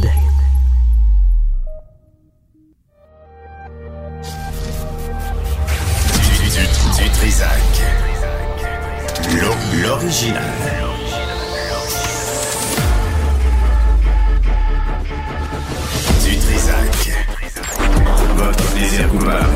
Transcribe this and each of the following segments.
Du, du, du Trisac. L'o- L'original. Du Trisac. Votre plaisir coupable.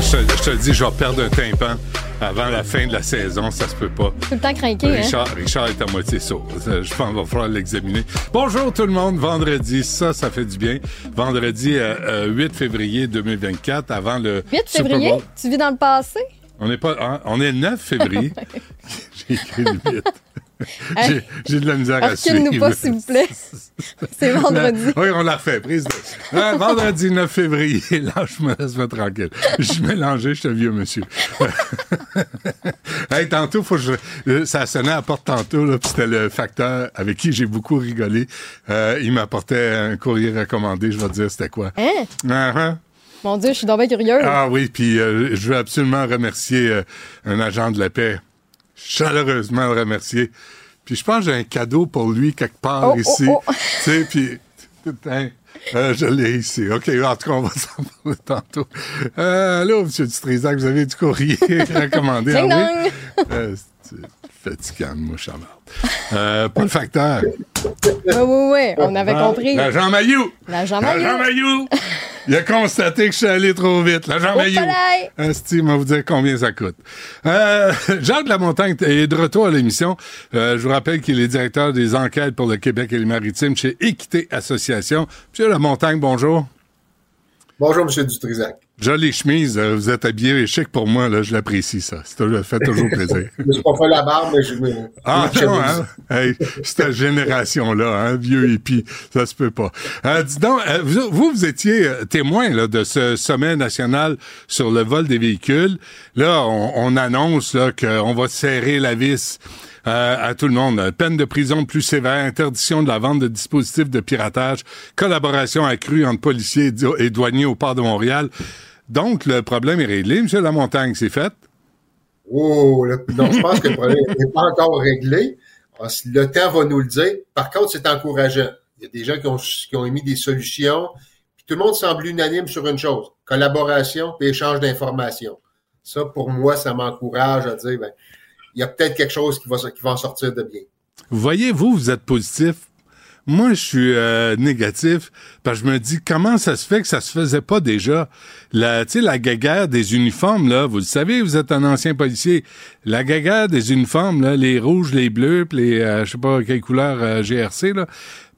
Je, te- je te le dis, je vais perdre un tympan avant la fin de la saison, ça se peut pas. Tout le temps craqué, hein? Richard, Richard est à moitié sourd. Je pense qu'il va falloir l'examiner. Bonjour tout le monde, vendredi, ça, ça fait du bien. Vendredi euh, euh, 8 février 2024, avant le 8 Super février? Bowl. Tu vis dans le passé? On est pas, hein, on est le 9 février. J'ai écrit le 8. J'ai- J'ai de la misère à suivre. Recule-nous pas, s'il vous plaît. C'est vendredi. Oui, on l'a fait. Prise de... Ah, vendredi 9 février. Lâche-moi, laisse-moi tranquille. Je suis mélangé, je suis un vieux monsieur. hey, tantôt, faut que je... euh, ça sonné à la porte tantôt, là, c'était le facteur avec qui j'ai beaucoup rigolé. Euh, il m'apportait un courrier recommandé, je vais te dire c'était quoi. Hein? Ah, ah. Mon Dieu, je suis donc bien curieuse. Ah oui, puis euh, je veux absolument remercier euh, un agent de la paix. Chaleureusement le remercier. Puis je pense que j'ai un cadeau pour lui quelque part Oh, oh, ici. oh. Tu sais, puis... putain, euh, je l'ai ici. OK, en tout cas, on va s'en parler tantôt. Allô, M. Dutrisac, vous avez du courrier recommandé? Ding ah oui? dong! C'est fatigant, moi, charmant. Euh, pas le facteur. Oui, oui, oui, on avait compris. L'agent Mayou! L'agent. Maillot! Il a constaté que je suis allé trop vite. L'agent Maillot! Asti, va vous dire combien ça coûte. Euh, Jacques Lamontagne est de retour à l'émission. Euh, je vous rappelle qu'il est directeur des enquêtes pour le Québec et les Maritimes chez Équité Association. Monsieur Lamontagne, bonjour. Bonjour, M. Dutrisac. Jolie chemise, euh, vous êtes habillé chic pour moi, là, je l'apprécie, ça. Ça fait toujours plaisir. Je pas fait la barbe, mais je me. Ah non, hein? Hey, cette génération-là, hein, vieux hippie, ça se peut pas. Euh, dis donc, euh, vous, vous, étiez euh, témoin là, de ce sommet national sur le vol des véhicules. Là, on, on annonce là, qu'on va serrer la vis à tout le monde. Peine de prison plus sévère, interdiction de la vente de dispositifs de piratage, collaboration accrue entre policiers et dou- et douaniers au port de Montréal. Donc, le problème est réglé. Monsieur Lamontagne, c'est fait? Oh, non, je pense que le problème n'est pas encore réglé. Ah, Le temps va nous le dire. Par contre, c'est encourageant. Il y a des gens qui ont, qui ont émis des solutions. Puis tout le monde semble unanime sur une chose collaboration et échange d'informations. Ça, pour moi, ça m'encourage à dire ben, il y a peut-être quelque chose qui va, qui va en sortir de bien. Vous voyez, vous, vous êtes positif. Moi, je suis euh, négatif parce que je me dis comment ça se fait que ça se faisait pas déjà? La, tu sais, la guéguerre des uniformes là, vous le savez, vous êtes un ancien policier. La guéguerre des uniformes là, les rouges, les bleus, puis les, euh, je sais pas quelle couleur euh, GRC là,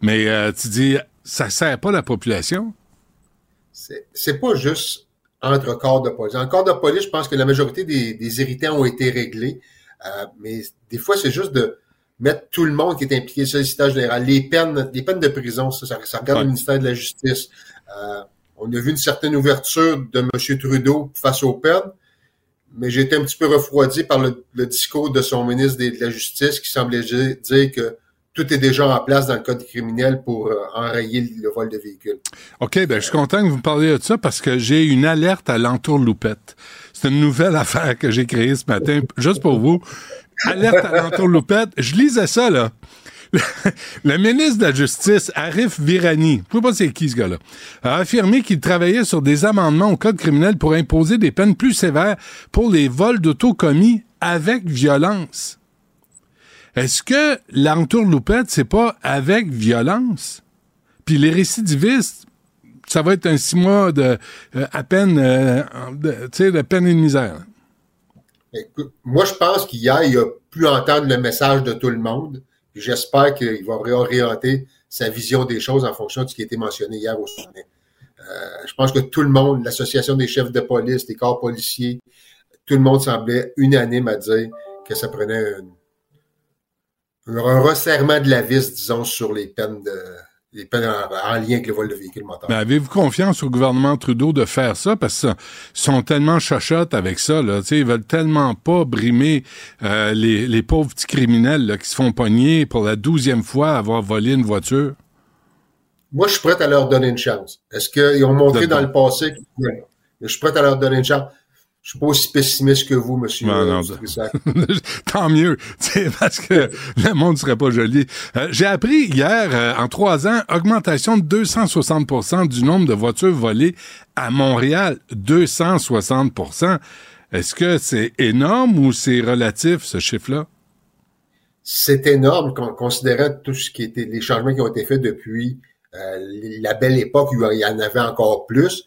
mais euh, tu dis ça sert pas la population. C'est c'est pas juste entre corps de police. En corps de police, je pense que la majorité des, des irritants ont été réglés. Euh, mais des fois, c'est juste de mettre tout le monde qui est impliqué sollicitage général. Les peines, les peines de prison, ça, ça, ça regarde Ouais. le ministère de la Justice. Euh, on a vu une certaine ouverture de M. Trudeau face aux peines, mais j'ai été un petit peu refroidi par le, le discours de son ministre de, de la Justice qui semblait dire que tout est déjà en place dans le code criminel pour euh, enrayer le vol de véhicules. OK, ben je suis content que vous me parliez de ça parce que j'ai une alerte à l'entourloupette. C'est une nouvelle affaire que j'ai créée ce matin, juste pour vous. Alerte à l'entourloupette. Je lisais ça, là. Le ministre de la Justice, Arif Virani, je sais pas c'est qui ce gars-là, a affirmé qu'il travaillait sur des amendements au code criminel pour imposer des peines plus sévères pour les vols d'auto commis avec violence. Est-ce que l'entourloupette, c'est pas avec violence? Puis les récidivistes, ça va être un six mois de euh, à peine, euh, tu sais, de peine et de misère. Écoute, moi, je pense qu'hier, il a pu entendre le message de tout le monde. J'espère qu'il va réorienter sa vision des choses en fonction de ce qui a été mentionné hier au sommet. Euh, je pense que tout le monde, l'association des chefs de police, des corps policiers, tout le monde semblait unanime à dire que ça prenait un, resserrement de la vis, disons, sur les peines de en, en lien avec le vol de véhicules moteurs. Mais avez-vous confiance au gouvernement Trudeau de faire ça? Parce qu'ils sont tellement chachottes avec ça. Là. Tu sais, ils veulent tellement pas brimer euh, les, les pauvres petits criminels là, qui se font pogner pour la douzième fois à avoir volé une voiture. Moi, je suis prêt à leur donner une chance. Est-ce qu'ils ont montré dans le passé que- Je suis prêt à leur donner une chance. Je suis pas aussi pessimiste que vous, monsieur. Non, non, Tant mieux, parce que le monde serait pas joli. Euh, j'ai appris hier, euh, en trois ans, augmentation de 260% du nombre de voitures volées à Montréal. 260% Est-ce que c'est énorme ou c'est relatif, ce chiffre-là? C'est énorme, considérant tout ce qui était, les changements qui ont été faits depuis euh, la belle époque où il y en avait encore plus.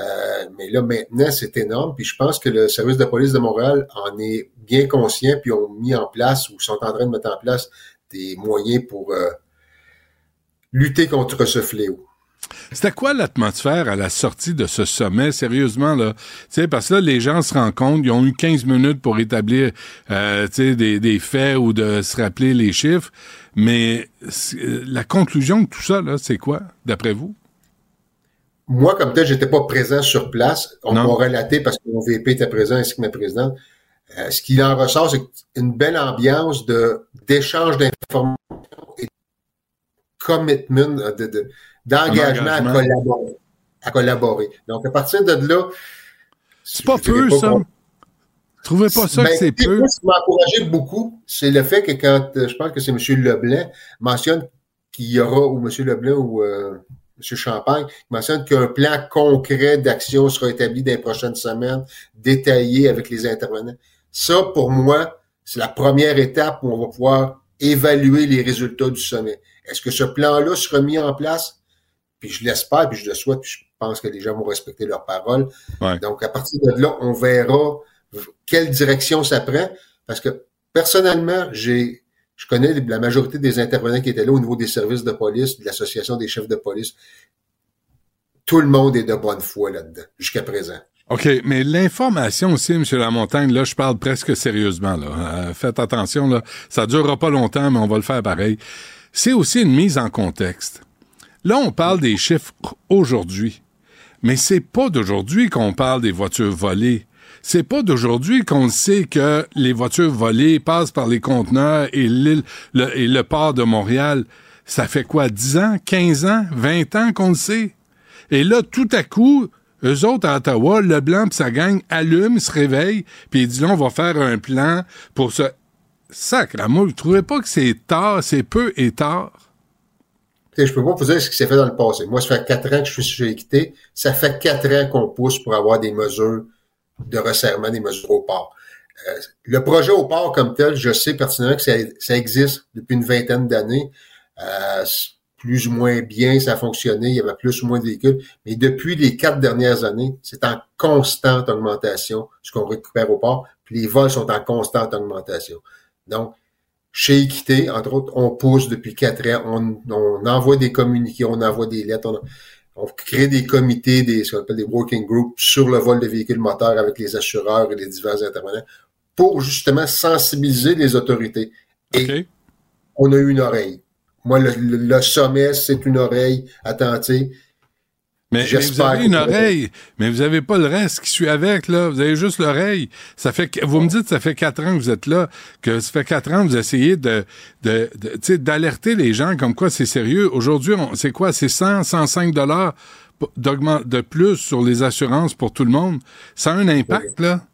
Euh, mais là, maintenant, c'est énorme. Puis je pense que le service de police de Montréal en est bien conscient, puis ont mis en place ou sont en train de mettre en place des moyens pour euh, lutter contre ce fléau. C'était quoi l'atmosphère à la sortie de ce sommet, sérieusement, là? parce que là, les gens se rendent compte, ils ont eu 15 minutes pour établir euh, des, des faits ou de se rappeler les chiffres. Mais la conclusion de tout ça, là, c'est quoi, d'après vous? Moi, comme tel, j'étais pas présent sur place. On m'a relaté parce que mon VP était présent ainsi que ma présidente. Euh, ce qu'il en ressort, c'est une belle ambiance de d'échange d'informations et de commitment, euh, de, d'engagement à collaborer, à collaborer. Donc, à partir de là... C'est pas peu, ça? Vous trouvez pas ça que ben, c'est peu? Ce qui m'a encouragé beaucoup, c'est le fait que quand, euh, je pense que c'est M. Leblanc, mentionne qu'il y aura, ou M. Leblanc, ou... M. Champagne, qui mentionne qu'un plan concret d'action sera établi dans les prochaines semaines, détaillé avec les intervenants. Ça, pour moi, c'est la première étape où on va pouvoir évaluer les résultats du sommet. Est-ce que ce plan-là sera mis en place? Puis je l'espère, puis je le souhaite, puis je pense que les gens vont respecter leurs paroles. Donc, à partir de là, on verra quelle direction ça prend. Parce que personnellement, j'ai je connais la majorité des intervenants qui étaient là au niveau des services de police, de l'association des chefs de police. Tout le monde est de bonne foi là-dedans, jusqu'à présent. OK, mais l'information aussi, M. Lamontagne, là, je parle presque sérieusement. Là. Euh, faites attention, là. ça durera pas longtemps, mais on va le faire pareil. C'est aussi une mise en contexte. Là, on parle des chiffres aujourd'hui, mais c'est pas d'aujourd'hui qu'on parle des voitures volées c'est pas d'aujourd'hui qu'on sait que les voitures volées passent par les conteneurs et l'île le, et le port de Montréal. Ça fait quoi, 10 ans, 15 ans, 20 ans qu'on le sait? Et là, tout à coup, eux autres à Ottawa, le blanc pis sa gang allume, se réveille, puis il dit là, on va faire un plan pour ce. Sacre, moi, vous trouvez pas que c'est tard, c'est peu et tard? je peux pas vous dire ce qui s'est fait dans le passé. Moi, ça fait quatre ans que je suis équité. Ça fait quatre ans qu'on pousse pour avoir des mesures de resserrement des mesures au port. Euh, le projet au port comme tel, je sais pertinemment que ça, existe depuis une vingtaine d'années. Euh, plus ou moins bien, ça a fonctionné, il y avait plus ou moins de véhicules. Mais depuis les quatre dernières années, c'est en constante augmentation ce qu'on récupère au port, puis les vols sont en constante augmentation. Donc, chez Équité, entre autres, on pousse depuis quatre ans, on, on envoie des communiqués, on envoie des lettres, on crée des comités, des, ce qu'on appelle des working groups sur le vol de véhicules moteurs avec les assureurs et les divers intervenants pour justement sensibiliser les autorités. Et on a eu une oreille. Moi, le sommet, c'est une oreille attentive. Mais, vous avez une oreille, mais vous avez pas le reste qui suit avec, là. Vous avez juste l'oreille. Ça fait vous me dites, ça fait quatre ans que vous êtes là, que ça fait quatre ans que vous essayez de, de, d'alerter les gens comme quoi c'est sérieux. Aujourd'hui, c'est quoi? C'est 100, 105 dollars de plus sur les assurances pour tout le monde. Ça a un impact, là.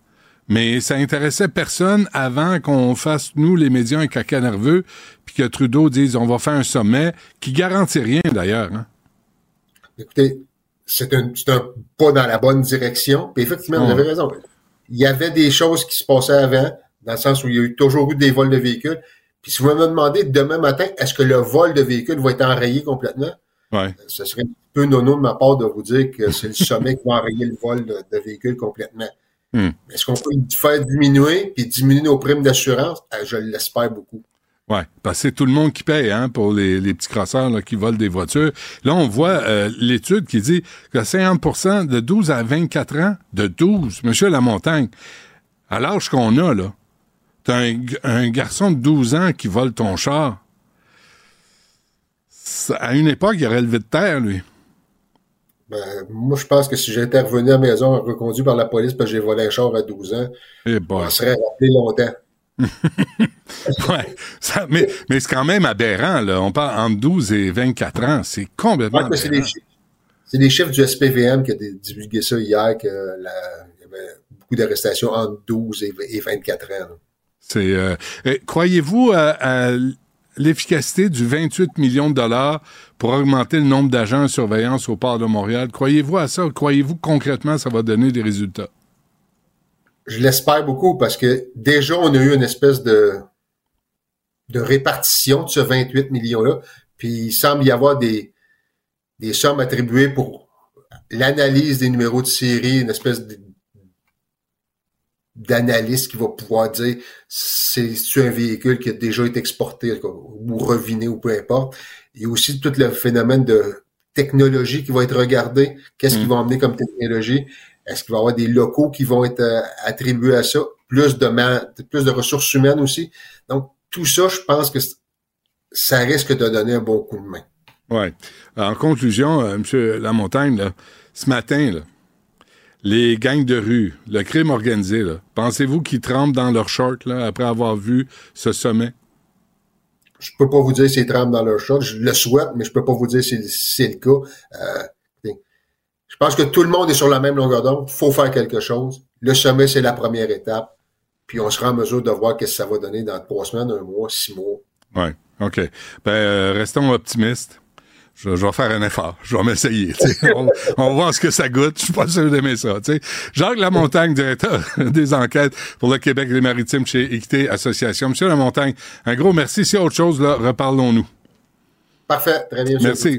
Mais ça intéressait personne avant qu'on fasse, nous, les médias, un caca nerveux, puis que Trudeau dise on va faire un sommet qui garantit rien, d'ailleurs. Hein. Écoutez, c'est un, un, pas dans la bonne direction. Puis effectivement, vous avez raison. Il y avait des choses qui se passaient avant, dans le sens où il y a eu toujours eu des vols de véhicules. Puis si vous me demandez demain matin, est-ce que le vol de véhicules va être enrayé complètement? Ouais. Ce serait un peu nono de ma part de vous dire que c'est le sommet qui va enrayer le vol de, véhicules complètement. Hmm. Est-ce qu'on peut faire diminuer puis diminuer nos primes d'assurance? Euh, je l'espère beaucoup. Oui, parce que c'est tout le monde qui paye hein, pour les, les petits crosseurs là, qui volent des voitures. Là, on voit euh, l'étude qui dit que 50% de 12 à 24 ans, de 12, monsieur la montagne, à l'âge qu'on a, là, t'as un, un garçon de 12 ans qui vole ton char. à une époque, il aurait levé de terre, lui. Ben, moi, je pense que si j'étais revenu à la maison reconduit par la police parce que j'ai volé un char à 12 ans, eh on serait rappelé longtemps. ouais, ça, mais, mais c'est quand même aberrant, là. On parle entre 12 et 24 ans. C'est complètement ouais, C'est des, chiffres du SPVM qui a divulgué ça hier, que la, il y avait beaucoup d'arrestations entre 12 et, et 24 ans. C'est, euh, euh, croyez-vous à, à l'efficacité du 28 millions de dollars pour augmenter le nombre d'agents de surveillance au port de Montréal? Croyez-vous à ça? Croyez-vous que concrètement ça va donner des résultats? Je l'espère beaucoup parce que déjà, on a eu une espèce de, de répartition de ce 28 millions-là. Puis il semble y avoir des, des sommes attribuées pour l'analyse des numéros de série, une espèce d'analyste qui va pouvoir dire c'est c'est un véhicule qui a déjà été exporté ou reviné ou peu importe. Il y a aussi tout le phénomène de technologie qui va être regardé. Qu'est-ce Mm. qu'ils vont emmener comme technologie? Est-ce qu'il va y avoir des locaux qui vont être euh, attribués à ça? Plus de, plus de ressources humaines aussi. Donc, tout ça, je pense que ça risque de donner un bon coup de main. Ouais. En conclusion, euh, M. Lamontagne, là, ce matin, là, les gangs de rue, le crime organisé, pensez-vous qu'ils tremblent dans leur short là, après avoir vu ce sommet? Je peux pas vous dire s'ils tremblent dans leur shot. Je le souhaite, mais je peux pas vous dire si c'est le cas. Euh, pense que tout le monde est sur la même longueur d'onde. faut faire quelque chose. Le sommet, c'est la première étape. Puis on sera en mesure de voir qu'est-ce que ça va donner dans trois semaines, un mois, six mois. Oui, OK. Ben, euh, restons optimistes. Je, je vais faire un effort. Je vais m'essayer. on, on va voir ce que ça goûte. Je suis pas sûr d'aimer ça. Jacques Lamontagne, directeur des enquêtes pour le Québec et les Maritimes chez Équité Association. Monsieur Lamontagne, un gros merci. S'il y a autre chose, là, reparlons-nous. Parfait. Très bien. Merci.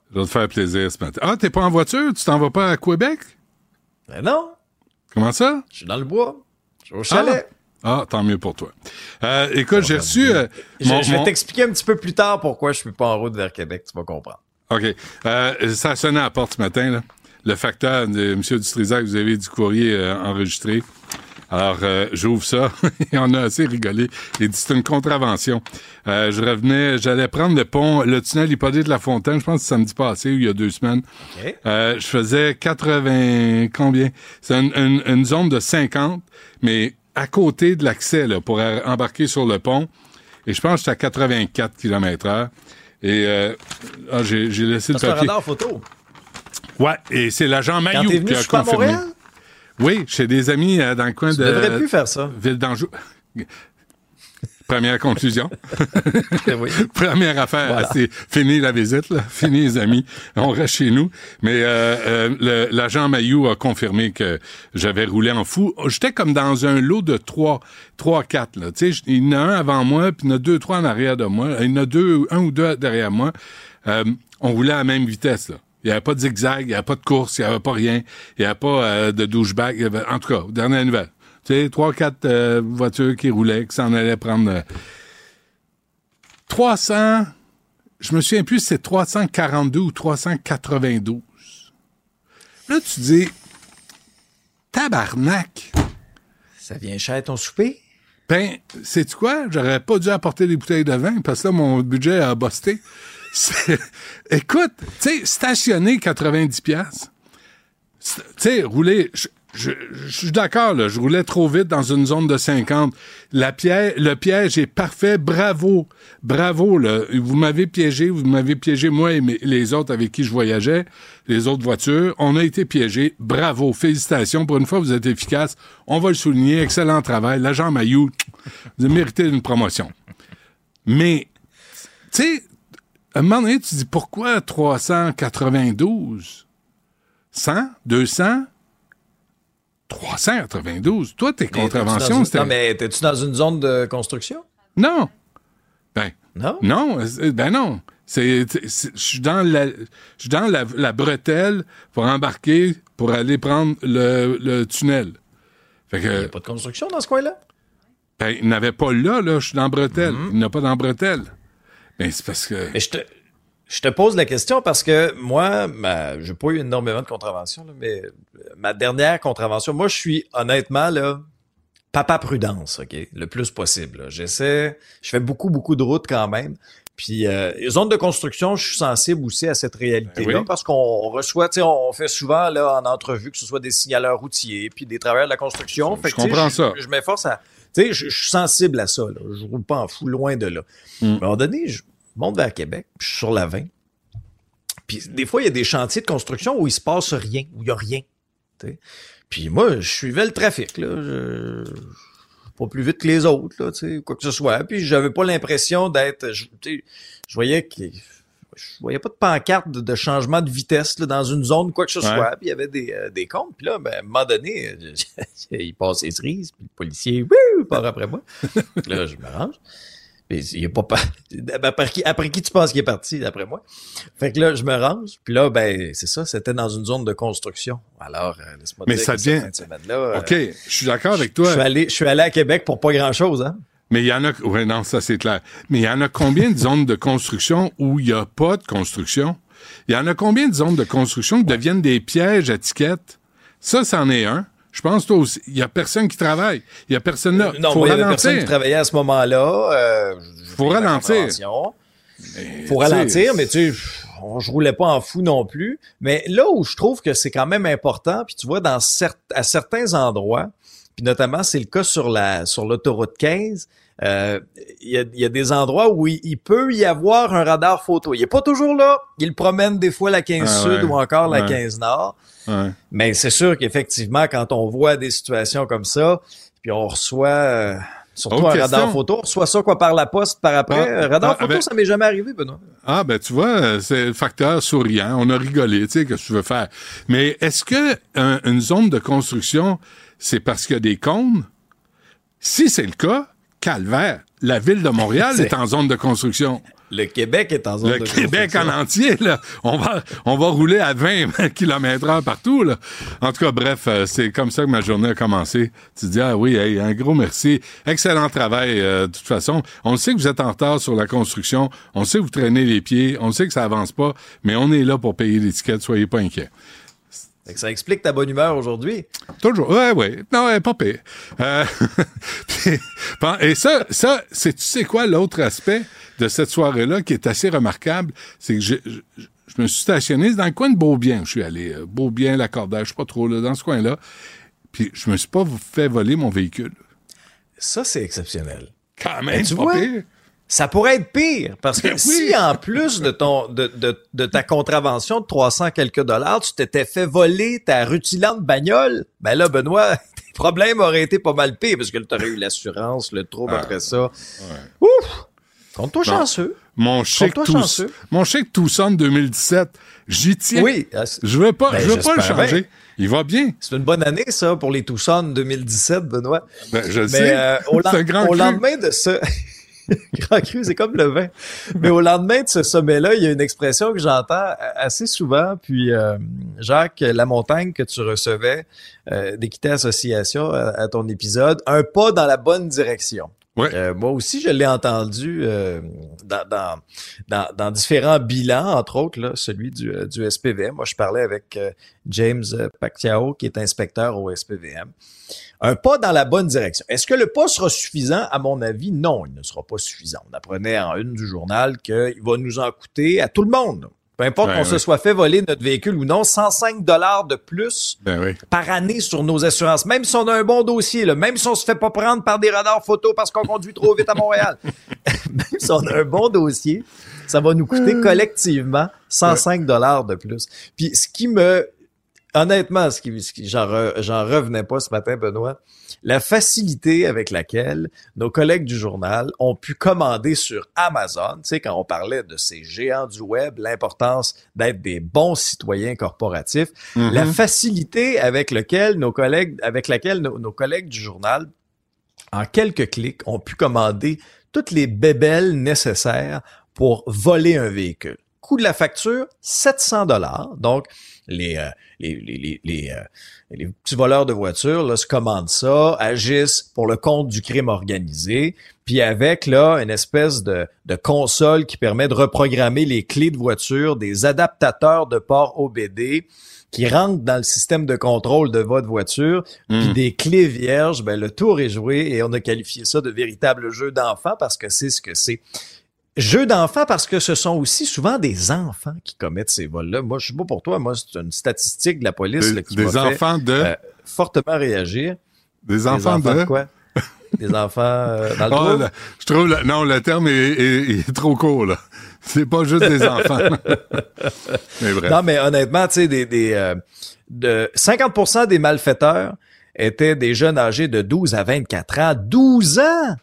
Ça va te faire plaisir ce matin. Ah, t'es pas en voiture? Tu t'en vas pas à Québec? Ben non, Comment ça? je suis dans le bois. Je suis au chalet. Ah, tant mieux pour toi. Euh, écoute, j'ai reçu... euh, Je, mon- je vais mon- t'expliquer un petit peu plus tard pourquoi je suis pas en route vers Québec, tu vas comprendre. OK. Euh, ça a sonné à la porte ce matin, là. Le facteur de M. Dutrisac, vous avez du courrier euh, enregistré. Alors, euh, j'ouvre ça et on a assez rigolé. Il dit c'est une contravention. Euh, je revenais, j'allais prendre le pont, le tunnel Hippolyte de la Fontaine, je pense que samedi passé ou il y a deux semaines. OK. Euh, je faisais 80, combien? C'est une, une- une zone de 50, mais à côté de l'accès, là, pour embarquer sur le pont. Et je pense que j'étais à 84 km heure. Et euh, ah, j'ai j'ai laissé le C'est un papier. radar photo. Ouais, et c'est l'agent Maillot qui a confirmé. Montréal, Oui, chez des amis euh, dans le coin tu de devrais plus faire ça. Ville d'Anjou. Première conclusion. oui. Première affaire, Voilà. c'est fini la visite, là. fini les amis, on reste chez nous. Mais euh, euh, l'agent Mayou a confirmé que j'avais roulé en fou. J'étais comme dans un lot de trois, trois, quatre. Là. Tu sais, il y en a un avant moi, puis il y en a deux, trois en arrière de moi. Il y en a deux, un ou deux derrière moi. Euh, on roulait à la même vitesse. Là. Il n'y avait pas de zigzag, il n'y avait pas de course, il n'y avait pas rien. Il n'y avait pas euh, de douchebag. il y avait- En tout cas, dernière nouvelle. Tu sais, trois, quatre euh, voitures qui roulaient, qui s'en allaient prendre... euh, 300, je me souviens plus si c'est 342 ou 392. Là, tu dis, tabarnak. Ça vient cher ton souper? Ben, sais-tu quoi? J'aurais pas dû apporter des bouteilles de vin parce que là, mon budget a busté. Écoute, tu sais, stationner 90 pièces. Tu sais, rouler, je, suis d'accord, je roulais trop vite dans une zone de 50. La piège, le piège est parfait, bravo, bravo. Vous m'avez piégé, vous m'avez piégé, moi et les autres avec qui je voyageais, les autres voitures. On a été piégés, bravo, félicitations. Pour une fois, vous êtes efficace. On va le souligner, excellent travail. L'agent Mayou, vous méritez une promotion. Mais, tu sais, à un moment donné, tu dis pourquoi 392? 100? 200? 392? Toi, tes contraventions, c'était... Non, mais t'es-tu dans une zone de construction? Non. Ben, Non? non, ben non. Je suis dans la, dans la, la bretelle pour embarquer pour aller prendre le, le tunnel. Fait Il n'y a pas de construction dans ce coin-là? ben, il n'avait pas là, là, je suis dans la bretelle. Mm-hmm. Il n'a pas dans la bretelle. Ben, c'est parce que, Mais je te, Je te pose la question parce que moi, ma, j'ai pas eu énormément de contraventions, là, mais euh, ma dernière contravention, moi, je suis honnêtement là, papa prudence, ok, le plus possible. J'essaie, je fais beaucoup, beaucoup de routes quand même. Puis euh, les zones de construction, je suis sensible aussi à cette réalité-là Ben oui. parce qu'on reçoit, tu sais, on fait souvent là en entrevue que ce soit des signaleurs routiers, puis des travailleurs de la construction. Je Fait que, comprends ça. Je, je m'efforce à, tu sais, je, suis sensible à ça. Là. Je roule pas en fou, loin de là. Mm. À un moment donné, je monte vers Québec, puis je suis sur la 20. Puis des fois, il y a des chantiers de construction où il se passe rien, où il y a rien. tu sais. Puis moi, je suivais le trafic, là. Je, pas plus vite que les autres, là, quoi que ce soit. Puis j'avais pas l'impression d'être. Je voyais que. Je voyais pas de pancarte de, de changement de vitesse là, dans une zone, quoi que ce Ouais. soit. Puis il y avait des, euh, des comptes. Puis là, ben, à un moment donné, euh, il passe les cerises, puis le policier, wouh, part après moi. Là, je me range. Puis il pas pa- après qui, après qui tu penses qu'il est parti, d'après moi? Fait que là, je me range. Puis là, ben, c'est ça, c'était dans une zone de construction. Alors, euh, laisse-moi te Mais dire ça devient- euh, OK, je suis d'accord avec je toi. suis allé, je suis allé à Québec pour pas grand-chose, hein? Mais il y en a. Oui, non, ça c'est clair. Mais il y en a combien de zones de construction où il n'y a pas de construction? Il y en a combien de zones de construction qui deviennent des pièges à tickets? Ça, c'en est un. Je pense toi aussi. Il y a personne qui travaille. Il y a personne là. Non, Faut moi, il y avait personne qui travaillait à ce moment-là. Euh, Faut ralentir. contravention. Faut ralentir, mais tu sais, on- je roulais pas en fou non plus. Mais là où je trouve que c'est quand même important, puis tu vois, dans cer- à certains endroits, puis notamment c'est le cas sur la sur l'autoroute 15, euh, il y, a, il y a des endroits où il, il peut y avoir un radar photo. Il est pas toujours là. Il promène des fois la 15 Ah Sud ouais. ou encore la Ouais. 15 Nord. Ouais. Mais c'est sûr qu'effectivement, quand on voit des situations comme ça, puis on reçoit euh, surtout un radar photo, on reçoit ça quoi par la poste par après. Ah, Euh, radar ah, photo, ben- ça m'est jamais arrivé, Benoît. Ah, ben tu vois, c'est le facteur souriant. On a rigolé, tu sais, que tu veux faire? Mais est-ce que un- une zone de construction, c'est parce qu'il y a des cônes? Si c'est le cas, calvaire, la ville de Montréal est en zone de construction. Le Québec est en zone Le de Québec construction. en entier, là. On va, on va rouler à 20 km heure partout, là. En tout cas, bref, euh, c'est comme ça que ma journée a commencé. Tu te dis, ah oui, hey, un gros merci. Excellent travail, euh, de toute façon. On sait que vous êtes en retard sur la construction. On sait que vous traînez les pieds. On sait que ça avance pas. Mais on est là pour payer l'étiquette. Soyez pas inquiets. Ça explique ta bonne humeur aujourd'hui. Toujours. Ouais, ouais. Non, ouais, pas pire. Euh, et ça, ça, c'est, tu sais quoi, l'autre aspect de cette soirée-là qui est assez remarquable, c'est que je, je, je me suis stationné dans le coin de Beaubien. Je suis allé, euh, Beaubien, l'accordage, je sais pas trop, là, dans ce coin-là. Puis je me suis pas fait voler mon véhicule. Ça, c'est exceptionnel. Quand même, tu pas vois? pire. Ça pourrait être pire, parce que Ben oui. si en plus de ton de, de, de ta contravention de 300 quelques dollars, tu t'étais fait voler ta rutilante bagnole, ben là, Benoît, tes problèmes auraient été pas mal pires, parce que tu aurais eu l'assurance, le trouble Ah. après ça. Ouf! Compte-toi chanceux. Mon chèque mon Tucson 2017, j'y tiens. Oui, ah, Je veux pas, Ben, je veux pas le changer. bien. Il va bien. c'est une bonne année, ça, pour les Tucson 2017, Benoît. Ben, je le Mais sais. euh, au, au lendemain de ce... grand cru, c'est comme le vin. Mais au lendemain de ce sommet-là, il y a une expression que j'entends assez souvent. Puis euh, Jacques Lamontagne, que tu recevais euh, d'Équité Association à, à ton épisode, un pas dans la bonne direction. Euh, moi aussi, je l'ai entendu euh, dans, dans, dans, dans différents bilans, entre autres, là, celui du, euh, du SPVM. Moi, je parlais avec euh, James Pacquiao, qui est inspecteur au SPVM. Un pas dans la bonne direction. Est-ce que le pas sera suffisant? À mon avis, non, il ne sera pas suffisant. On apprenait en une du journal qu'il va nous en coûter à tout le monde. Peu importe Ouais, qu'on se soit fait voler notre véhicule ou non, 105 dollars de plus Ben oui. par année sur nos assurances, même si on a un bon dossier, là, même si on se fait pas prendre par des radars photo parce qu'on conduit trop vite à Montréal, même si on a un bon dossier, ça va nous coûter collectivement 105 dollars de plus. Puis ce qui me, honnêtement, ce qui, ce qui j'en, re- j'en revenais pas ce matin, Benoît, la facilité avec laquelle nos collègues du journal ont pu commander sur Amazon, tu sais, quand on parlait de ces géants du web, l'importance d'être des bons citoyens corporatifs, Mhm. la facilité avec lequel nos collègues, avec laquelle nos, nos collègues du journal, en quelques clics, ont pu commander toutes les bébelles nécessaires pour voler un véhicule. Coût de la facture, 700 dollars. Donc, les, euh, les, les, les, les, euh, les petits voleurs de voitures là, se commandent ça, agissent pour le compte du crime organisé, puis avec là une espèce de, de console qui permet de reprogrammer les clés de voiture, des adaptateurs de port OBD qui rentrent dans le système de contrôle de votre voiture, puis Mm. des clés vierges, ben le tour est joué et on a qualifié ça de véritable jeu d'enfant parce que c'est ce que c'est. Jeu d'enfant parce que ce sont aussi souvent des enfants qui commettent ces vols-là. Moi, je suis pas pour toi. Moi, c'est une statistique de la police Des, là, qui des fait, enfants de? euh, fortement réagir. des Des enfants, de? quoi? Des enfants euh, dans le là, je trouve, le- non, le terme est, est- est trop court, là. C'est pas juste des enfants. Mais bref. Non, mais honnêtement, tu sais, des, des, euh, de 50% des malfaiteurs étaient des jeunes âgés de 12 à 24 ans. 12 ans!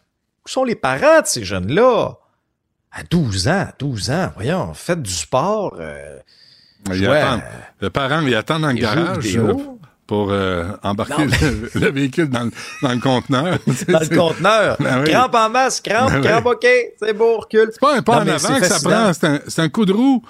Où sont les parents de ces jeunes-là? À 12 ans, 12 ans, voyons, faites du sport. euh, à attendent. Le parent, il attend dans le garage euh, pour euh, embarquer Non, le, le véhicule dans, le- dans le conteneur. dans le conteneur. Ben oui. Crampe en masse, crampe, Ben oui. crampe, OK, c'est beau, recule. C'est pas un pas Non, en avant que ça prend, c'est un, un coup de roue.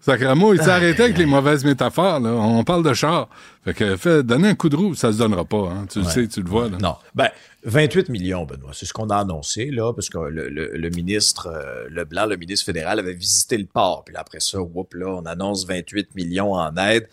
Sacramo, il s'est arrêté avec les mauvaises métaphores. Là. On parle de char. Fait que fait, donner un coup de roue, ça se donnera pas. Hein. Tu le sais, tu le vois. Là. Non. Ben, 28 millions, Benoît. C'est ce qu'on a annoncé, là, parce que le, le- le ministre euh, Leblanc, le ministre fédéral, avait visité le port. Puis là, après ça, whoop, là, on annonce 28 millions en aide.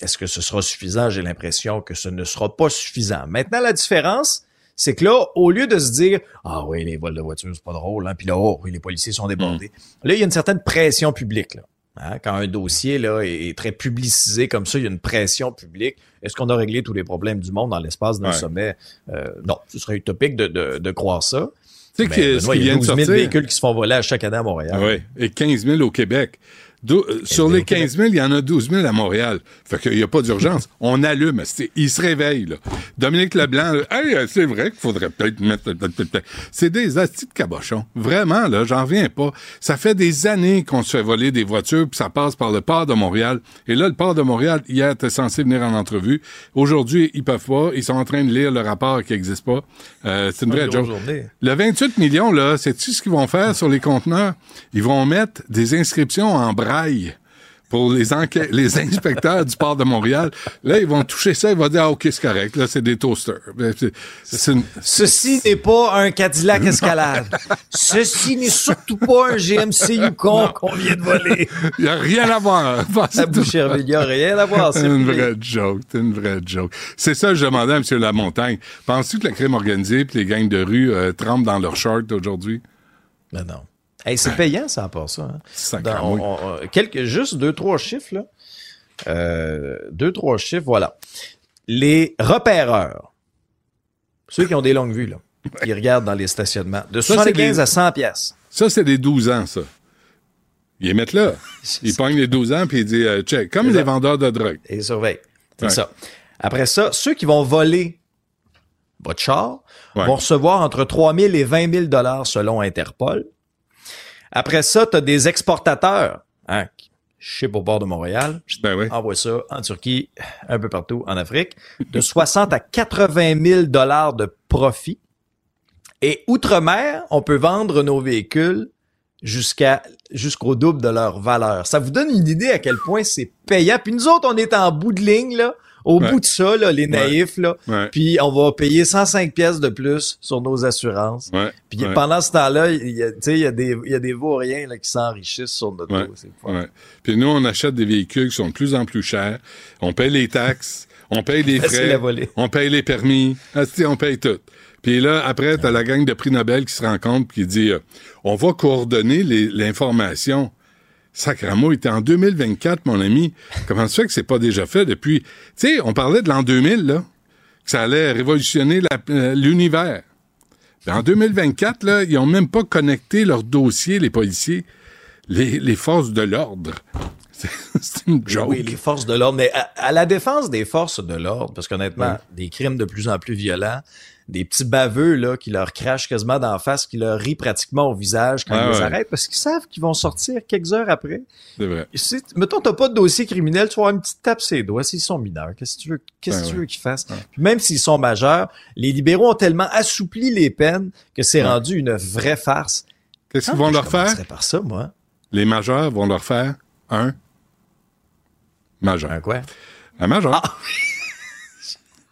Est-ce que ce sera suffisant? J'ai l'impression que ce ne sera pas suffisant. Maintenant, la différence, c'est que là, au lieu de se dire Ah oui, les vols de voitures, c'est pas drôle, hein, puis là, oh oui, les policiers sont débordés. Là, il y a une certaine pression publique. Là. Hein, Quand un dossier là, est, très publicisé comme ça, il y a une pression publique. Est-ce qu'on a réglé tous les problèmes du monde dans l'espace d'un Ouais. sommet? Euh, non, ce serait utopique de, de, de croire ça. Tu sais ce qui il y a vient de 12 000 sortir. véhicules qui se font voler à chaque année à Montréal. Oui, et 15 000 au Québec. Euh, sur 000 les au Québec. 15 000, il y en a 12 000 à Montréal. Fait qu'il n'y a pas d'urgence. On allume. C'est- Il se réveille, là. Dominique Leblanc, là, hey, euh, c'est vrai qu'il faudrait peut-être mettre... C'est des astis de cabochons. Vraiment, là, j'en reviens pas. Ça fait des années qu'on se fait voler des voitures, puis ça passe par le port de Montréal. Et là, le port de Montréal, hier, était censé venir en entrevue. Aujourd'hui, ils peuvent pas. Ils sont en train de lire le rapport qui n'existe pas. Euh, c'est une vraie joke. Le 28 millions, là, sais-tu ce qu'ils vont faire sur les conteneurs? Ils vont mettre des inscriptions en braille pour les, les inspecteurs du port de Montréal. Là, ils vont toucher ça, ils vont dire, ah, OK, c'est correct, là, c'est des toasters. Ben, c'est- c'est une- Ceci n'est pas un Cadillac Escalade. Ceci n'est surtout pas un GMC Yukon qu'on vient de voler. Il n'y a rien à voir. Tout- Boucherville, il n'y a rien à voir. C'est une vraie joke, c'est une vraie joke. C'est ça que je demandais à M. Lamontagne. Penses-tu que la crime organisée et les gangs de rue euh, trempent dans leurs shorts aujourd'hui? Non, non. Hey, c'est payant, ça, à part ça. hein. Sacramouille. Dans- on- on- quelques, juste deux, trois chiffres, là. Euh, deux, trois chiffres, voilà. Les repéreurs, ceux qui ont des longues vues, là, qui regardent dans les stationnements, de Ça, c'est 75 des- à 100 pièces. Ça, c'est des 12 ans, ça. Ils les mettent là. Ils pognent les 12 ans puis ils disent euh, check. Comme les ça. vendeurs de drogue. Et ils surveillent. C'est Ouais. ça. Après ça, ceux qui vont voler votre char Ouais. vont recevoir entre 3 000 et 20 000 dollars selon Interpol. Après ça, tu as des exportateurs, hein, qui ship au port de Montréal, Ben oui. envoie ça en Turquie, un peu partout en Afrique, de 60 à 80 000 dollars de profit. Et outre-mer, on peut vendre nos véhicules jusqu'à jusqu'au double de leur valeur. Ça vous donne une idée à quel point c'est payant. Puis nous autres, on est en bout de ligne là, au Ouais. bout de ça là, les naïfs là. Puis on va payer 105 pièces de plus sur nos assurances. Puis pendant ce temps-là, il y a, tu sais, il y a des il y a des vauriens là qui s'enrichissent sur notre dos. Puis nous, on achète des véhicules qui sont de plus en plus chers. On paye les taxes. On paye les frais. On paye les permis. Asti, on paye tout. Puis là, après, t'as la gang de prix Nobel qui se rencontre puis qui dit euh, on va coordonner l'information. Sacramo était en 2024, mon ami. Comment ça fait que c'est pas déjà fait depuis... Tu sais, on parlait de l'an 2000, là, que ça allait révolutionner euh, l'univers. Ben, en 2024, là, ils ont même pas connecté leur dossier, les policiers, les, les forces de l'ordre. C'est une joke. Oui, les forces de l'ordre. Mais à, à la défense des forces de l'ordre, parce qu'honnêtement, des crimes de plus en plus violents, des petits baveux là, qui leur crachent quasiment d'en face, qui leur rient pratiquement au visage quand Ah ils les ouais. arrêtent, parce qu'ils savent qu'ils vont sortir quelques heures après. C'est vrai. Si, mettons, t'as pas de dossier criminel, tu vas avoir une petite tape ses doigts s'ils sont mineurs. Qu'est-ce que tu veux, qu'est-ce que tu ouais. veux qu'ils fassent? Puis même s'ils sont majeurs, les libéraux ont tellement assoupli les peines que c'est rendu une vraie farce. Qu'est-ce Ah, qu'ils vont leur faire? par ça, moi? Les majeurs vont leur faire. un majeur. Un quoi? Un majeur.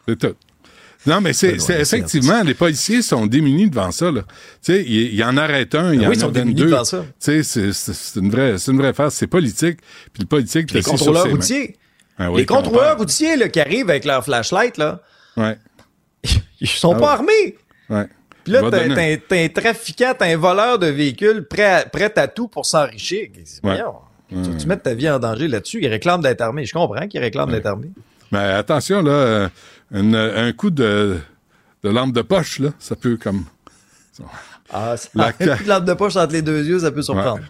C'est tout. Non, mais c'est Ouais, ouais, effectivement, les policiers sont démunis devant ça. Tu sais, il y en arrête un, il y Ben en oui, ils sont démunis deux. devant ça. Tu sais, c'est- une vraie, c'est une vraie phase. C'est politique. Puis le politique, Les contrôleurs routiers. Ah oui, les contrôleurs routiers là, qui arrivent avec leur flashlight, là, parle. ils sont Ah pas ouais. armés. Ouais, ouais. Puis là, t'as donner- un trafiquant, t'as un voleur de véhicules prêt à, prêt à tout pour s'enrichir. Voyons, Tu, tu mets ta vie en danger là-dessus. Il réclame d'être armé. Je comprends qu'il réclame d'être armé. Mais attention, là, euh, une- un coup de, de lampe de poche, là, ça peut comme. Ah, ça, La un ca- coup de lampe de poche entre les deux yeux, ça peut surprendre.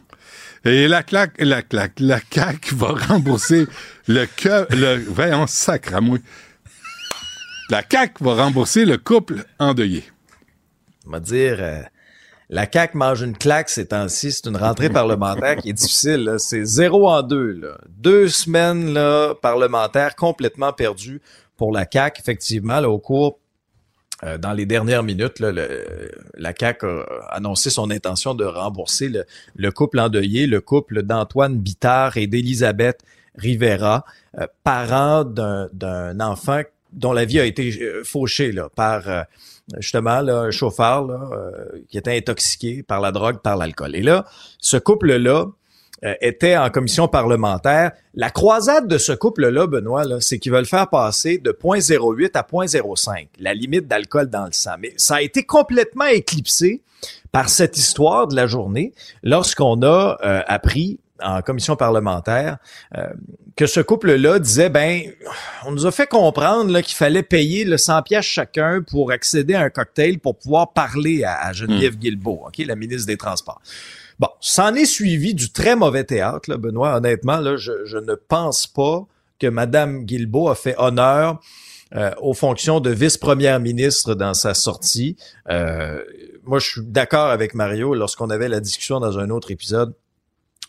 Et la claque, la claque, la CAQ va rembourser le que, le, voyons, sacre à moi. La CAQ va rembourser le couple endeuillé. On va dire, euh, la CAQ mange une claque ces temps-ci. C'est une rentrée parlementaire qui est difficile. C'est zéro en deux. Là. Deux semaines là, parlementaires complètement perdues pour la CAQ, effectivement, là, au cours euh, dans les dernières minutes, là, le- la CAQ a annoncé son intention de rembourser le, le couple endeuillé, le couple d'Antoine Bittard et d'Elisabeth Rivera, euh, parents d'un- d'un enfant dont la vie a été euh, fauchée là, par euh, justement là, un chauffeur là, euh, qui était intoxiqué par la drogue, par l'alcool. Et là, ce couple-là euh, était en commission parlementaire. La croisade de ce couple-là, Benoît, là, c'est qu'ils veulent faire passer de 0.08 à 0.05, la limite d'alcool dans le sang. Mais ça a été complètement éclipsé par cette histoire de la journée lorsqu'on a euh, appris en commission parlementaire euh, que ce couple-là disait ben on nous a fait comprendre là, qu'il fallait payer le 100 pièces chacun pour accéder à un cocktail pour pouvoir parler à, à Geneviève Guilbeault, OK, la ministre des Transports. Bon, s'en est suivi du très mauvais théâtre, là, Benoît. Honnêtement, là, je, je ne pense pas que Madame Guilbeault a fait honneur euh, aux fonctions de vice-première ministre dans sa sortie. Euh, moi, je suis d'accord avec Mario lorsqu'on avait la discussion dans un autre épisode.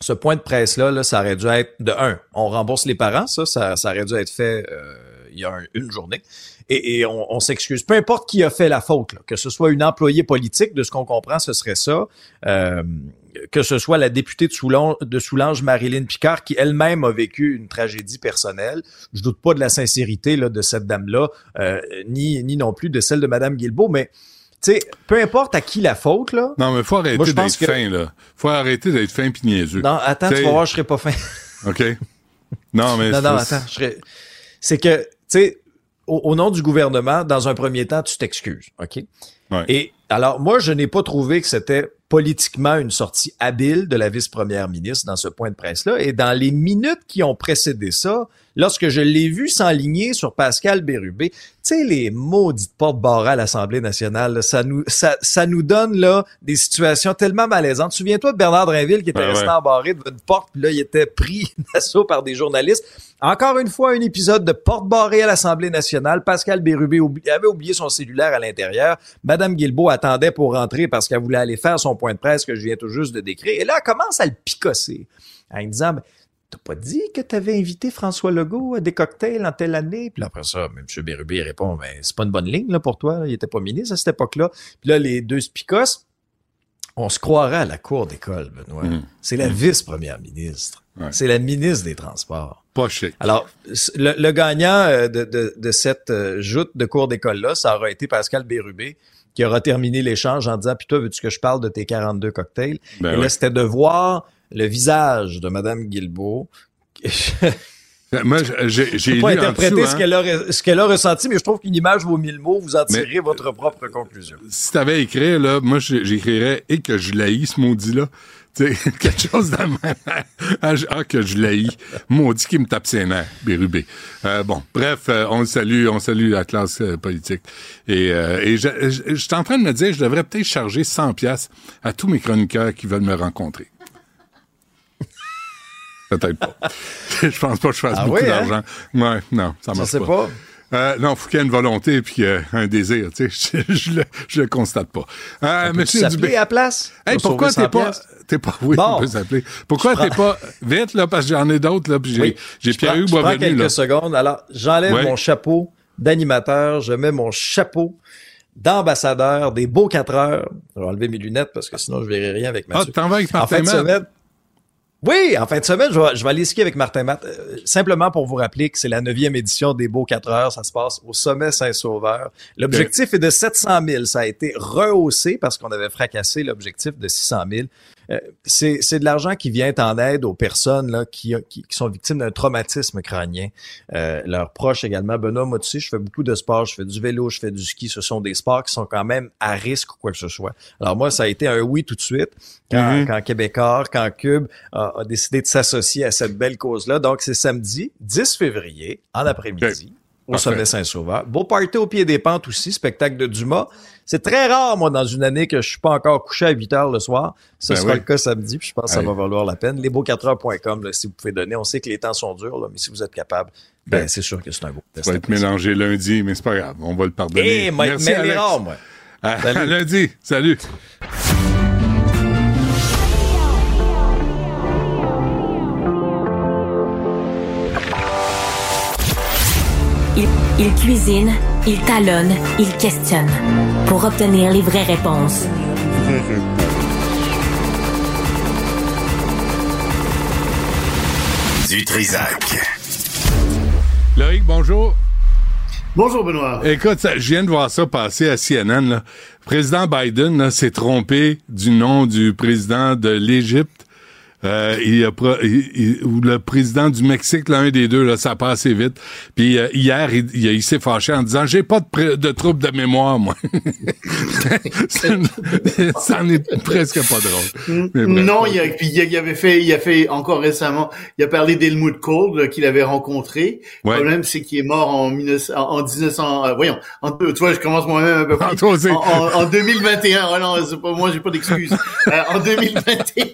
Ce point de presse-là, là, ça aurait dû être de un, on rembourse les parents, ça, ça, ça aurait dû être fait euh, il y a un- une journée. Et, et on, s'excuse. Peu importe qui a fait la faute, là, que ce soit une employée politique, de ce qu'on comprend, ce serait ça. Que ce soit la députée de Soulanges, de Soulanges, Marilyn Picard, qui elle-même a vécu une tragédie personnelle. Je doute pas de la sincérité là, de cette dame-là, euh, ni, ni non plus de celle de Madame Guilbeault, mais tu sais, peu importe à qui la faute, là. Non, mais faut arrêter d'être que- fin, là. Faut arrêter d'être fin pis niaiseux. Non, attends, T'sais- tu vas voir, je serai pas fin. OK? Non, mais Non, non, attends. je serais- C'est que, tu sais, au, au nom du gouvernement, dans un premier temps, tu t'excuses, OK? Ouais. Et alors, moi, je n'ai pas trouvé que c'était politiquement une sortie habile de la vice-première ministre dans ce point de presse-là. Et dans les minutes qui ont précédé ça, lorsque je l'ai vu s'enligner sur Pascal Bérubé, sais, les maudites porte-barres à l'Assemblée nationale, là, ça nous, ça, ça nous donne, là, des situations tellement malaisantes. Souviens-toi de Bernard Drinville qui était Ouais, resté ouais. embarré devant une porte, puis là, il était pris d'assaut par des journalistes. Encore une fois, un épisode de porte barrée à l'Assemblée nationale. Pascal Bérubé oubli- avait oublié son cellulaire à l'intérieur. Madame Guilbeault attendait pour rentrer parce qu'elle voulait aller faire son point de presse que je viens tout juste de décrire. Et là, elle commence à le picosser en disant, Ben, T'as pas dit que t'avais invité François Legault à des cocktails en telle année? Puis là, après ça, M. Bérubé répond, ben, c'est pas une bonne ligne là, pour toi. Il était pas ministre à cette époque-là. Puis là, les deux se picossent. On se croirait à la cour d'école, Benoît. Mhm. C'est la vice-première ministre. Ouais. C'est la ministre des Transports. Pas chic. Alors, le, le gagnant euh, de, de, de cette euh, joute de cours d'école-là, ça aura été Pascal Bérubé, qui aura terminé l'échange en disant, puis toi, veux-tu que je parle de tes 42 cocktails? Ben Et là, c'était de voir le visage de Madame Guilbeault. Je Moi, j'ai j'ai pas interpréter dessous, ce hein. qu'elle a, ce qu'elle a ressenti, mais je trouve qu'une image vaut mille mots. Vous en Mais- tirez votre propre conclusion. si t'avais écrit, là, moi, j'écrirais et que je l'haïs, ce maudit-là. Tu sais, quelque chose de même. Ah, ah, que je l'haïs. Maudit qui me tape ses nerfs, Bérubé. Euh, bon, bref, euh, on le salue, on salue la classe euh, politique. Et, euh, et je, je, je suis en train de me dire, je devrais peut-être charger 100 pièces à tous mes chroniqueurs qui veulent me rencontrer. Peut-être pas. je pense pas que je fasse Ah beaucoup oui, hein? d'argent. Ouais, non, ça Je marche sais pas. euh, non, faut qu'il y ait une volonté puis euh, un désir, tu sais. Je, je, le, je le constate pas. Euh, Monsieur Dubé. à la place? Hey, pourquoi t'es 100 pas, t'es pas, oui, Bon. on peut s'appeler. Pourquoi t'es pas, vite, là, parce que j'en ai d'autres, là, puis j'ai, j'ai prends- je prends Boisvenu, quelques là. secondes. Alors, j'enlève Ouais. mon chapeau d'animateur, je mets mon chapeau d'ambassadeur des beaux 4 heures. Je vais enlever mes lunettes parce que sinon je verrai rien avec Ah, Mathieu. t'en vas avec en Martin semaine. Oui, en fin de semaine, je vais, aller skier avec Martin Matt. euh, simplement pour vous rappeler que c'est la neuvième édition des Beaux 4 heures. Ça se passe au sommet Saint-Sauveur. L'objectif est de 700 000. Ça a été rehaussé parce qu'on avait fracassé l'objectif de 600 000. Euh, c'est c'est de l'argent qui vient en aide aux personnes là, qui, qui, qui sont victimes d'un traumatisme crânien. Euh, leurs proches également. Benoît, moi, tu sais, je fais beaucoup de sport. Je fais du vélo, je fais du ski. Ce sont des sports qui sont quand même à risque ou quoi que ce soit. Alors moi, ça a été un oui tout de suite quand, Mhm. quand Québécois, quand Cube a, a décidé de s'associer à cette belle cause-là. Donc, c'est samedi 10 février, en après-midi. Au Parfait. sommet Saint-Sauveur. Beau party au pied des pentes aussi, spectacle de Dumas. C'est très rare, moi, dans une année que je suis pas encore couché à 8 heures le soir. Ce Ben sera oui. le cas samedi, puis je pense que ça va valoir la peine. Lesbeaux4heures.com, là, si vous pouvez donner. On sait que les temps sont durs, là, mais si vous êtes capable, ben, Ben, c'est sûr que c'est un beau test. Ça va être mélangé lundi, mais c'est pas grave. On va le pardonner. Eh, mais Merci, mais les Alex. rares, moi. À, Salut. à lundi. Salut. Il, il cuisine, il talonne, il questionne pour obtenir les vraies réponses. Du Trisac. Loïc, bonjour. Bonjour Benoît. Écoute, ça, je viens de voir ça passer à CNN. Là. Président Biden s'est trompé du nom du président de l'Égypte. Euh, il a pro- il- il- le président du Mexique, l'un des deux, là, ça passe assez vite. Puis euh, hier, il, il- s'est fâché en disant j'ai pas de, de trouble de mémoire, moi. ça n'en est presque pas drôle. Non, il, a, puis il, avait fait, il a fait encore récemment, il a parlé d'Helmut Kohl qu'il avait rencontré. Le Ouais. problème, c'est qu'il est mort en, 1900 en, en 1900. euh, voyons, en, tu vois, je commence moi-même un peu plus. toi aussi. En, en, en 2021. Oh non, c'est pas moi, j'ai pas d'excuses. Euh, en 2021.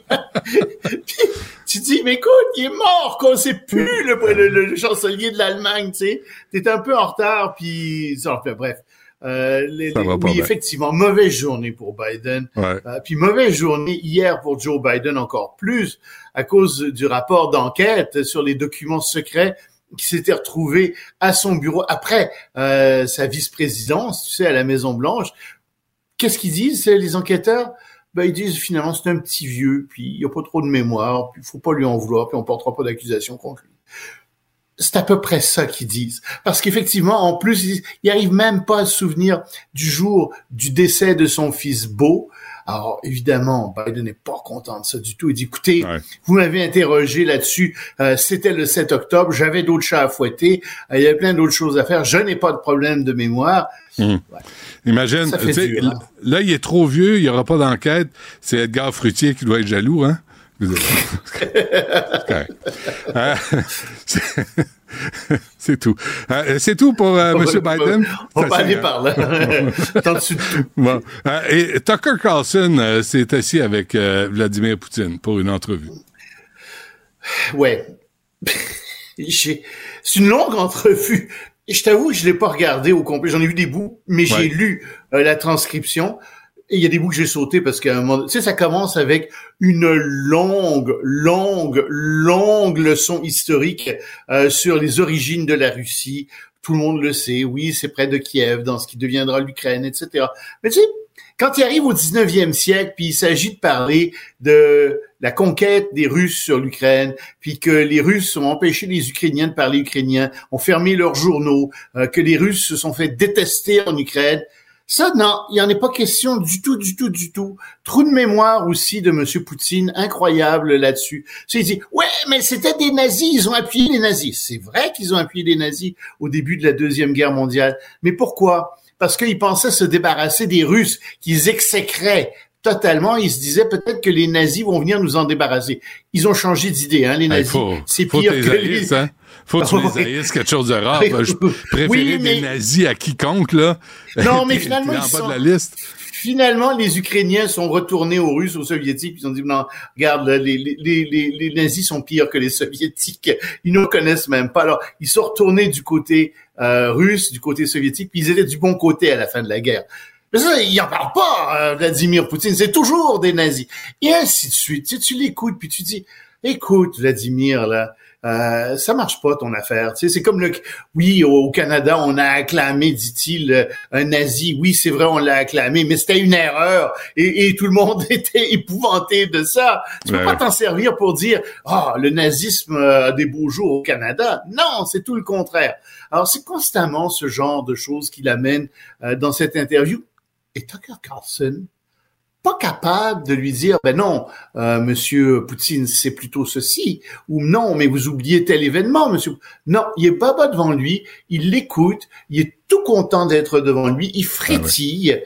Tu dis, mais écoute, il est mort, qu'on sait plus le, le, le chancelier de l'Allemagne, tu sais. T'es un peu en retard, puis ça, enfin, bref. Euh, les- oui, bien. effectivement, mauvaise journée pour Biden. Ouais. Euh, puis mauvaise journée hier pour Joe Biden encore plus à cause du rapport d'enquête sur les documents secrets qui s'étaient retrouvés à son bureau après euh, sa vice-présidence, tu sais, à la Maison Blanche. Qu'est-ce qu'ils disent les enquêteurs? Ben, ils disent finalement c'est un petit vieux, puis il a pas trop de mémoire, puis faut pas lui en vouloir, puis on portera pas d'accusation contre lui. C'est à peu près ça qu'ils disent. Parce qu'effectivement, en plus, ils, ils arrivent même pas à se souvenir du jour du décès de son fils Beau. Alors, évidemment, Biden n'est pas content de ça du tout. Il dit, écoutez, Ouais. vous m'avez interrogé là-dessus, euh, c'était le 7 octobre, j'avais d'autres chats à fouetter, euh, il y avait plein d'autres choses à faire, je n'ai pas de problème de mémoire. Imagine, sais, dur, hein. là, il est trop vieux, il n'y aura pas d'enquête. C'est Edgar Fruitier qui doit être jaloux, hein? Vous êtes- C'est tout. Hein, C'est tout pour euh, M. Biden. On va aller par là. Bon. Euh, et Tucker Carlson euh, s'est assis avec euh, Vladimir Poutine pour une entrevue. Ouais. J'ai- C'est une longue entrevue. Je t'avoue que je l'ai pas regardé au complet. J'en ai vu des bouts, mais Ouais. j'ai lu la transcription. Et il y a des bouts que j'ai sautés parce qu'à un moment, tu sais, ça commence avec une longue, longue, longue leçon historique euh, sur les origines de la Russie. Tout le monde le sait. Oui, c'est près de Kiev, dans ce qui deviendra l'Ukraine, etc. Mais tu sais, quand il arrive au 19e siècle, puis il s'agit de parler de la conquête des Russes sur l'Ukraine, puis que les Russes ont empêché les Ukrainiens de parler ukrainien, ont fermé leurs journaux, euh, que les Russes se sont fait détester en Ukraine. Ça, non, il n'y en est pas question du tout, du tout, du tout. Trou de mémoire aussi de Monsieur Poutine, incroyable là-dessus. Il dit, ouais, mais c'était des nazis, ils ont appuyé les nazis. C'est vrai qu'ils ont appuyé les nazis au début de la Deuxième Guerre mondiale. Mais pourquoi? Parce qu'ils pensaient se débarrasser des Russes, qu'ils exécraient totalement. Ils se disaient peut-être que les nazis vont venir nous en débarrasser. Ils ont changé d'idée, hein, les Il nazis. C'est pire que les... hein? Faut que tu Oui. les haïsses quelque chose de rare. Oui, Je oui, préférer mais- des nazis à quiconque, là. Non, mais finalement, ils sont- de la liste. Finalement, les Ukrainiens sont retournés aux Russes, aux Soviétiques, puis ils ont dit, non, regarde, là, les, les, les, les- nazis sont pires que les Soviétiques. Ils ne connaissent même pas. Alors, ils sont retournés du côté euh, russe, du côté soviétique, puis ils étaient du bon côté à la fin de la guerre. Mais ça, il en parle pas, euh, Vladimir Poutine. C'est toujours des nazis. Et ainsi de suite. Tu, sais, tu l'écoutes, puis tu dis, écoute, Vladimir, là, euh, ça marche pas ton affaire. Tu sais, c'est comme le, oui, au Canada, on a acclamé, dit-il, euh, un nazi. Oui, c'est vrai, on l'a acclamé, mais c'était une erreur et, et, tout le monde était épouvanté de ça. Tu peux Ouais. pas t'en servir pour dire, ah, le nazisme a des beaux jours au Canada. Non, c'est tout le contraire. Alors, c'est constamment ce genre de choses qui l'amène euh, dans cette interview. Et Tucker Carlson, pas capable de lui dire, ben non, euh, Monsieur Poutine, c'est plutôt ceci, ou non, mais vous oubliez tel événement, Monsieur. Non, il est baba devant lui, il l'écoute, il est tout content d'être devant lui, il frétille.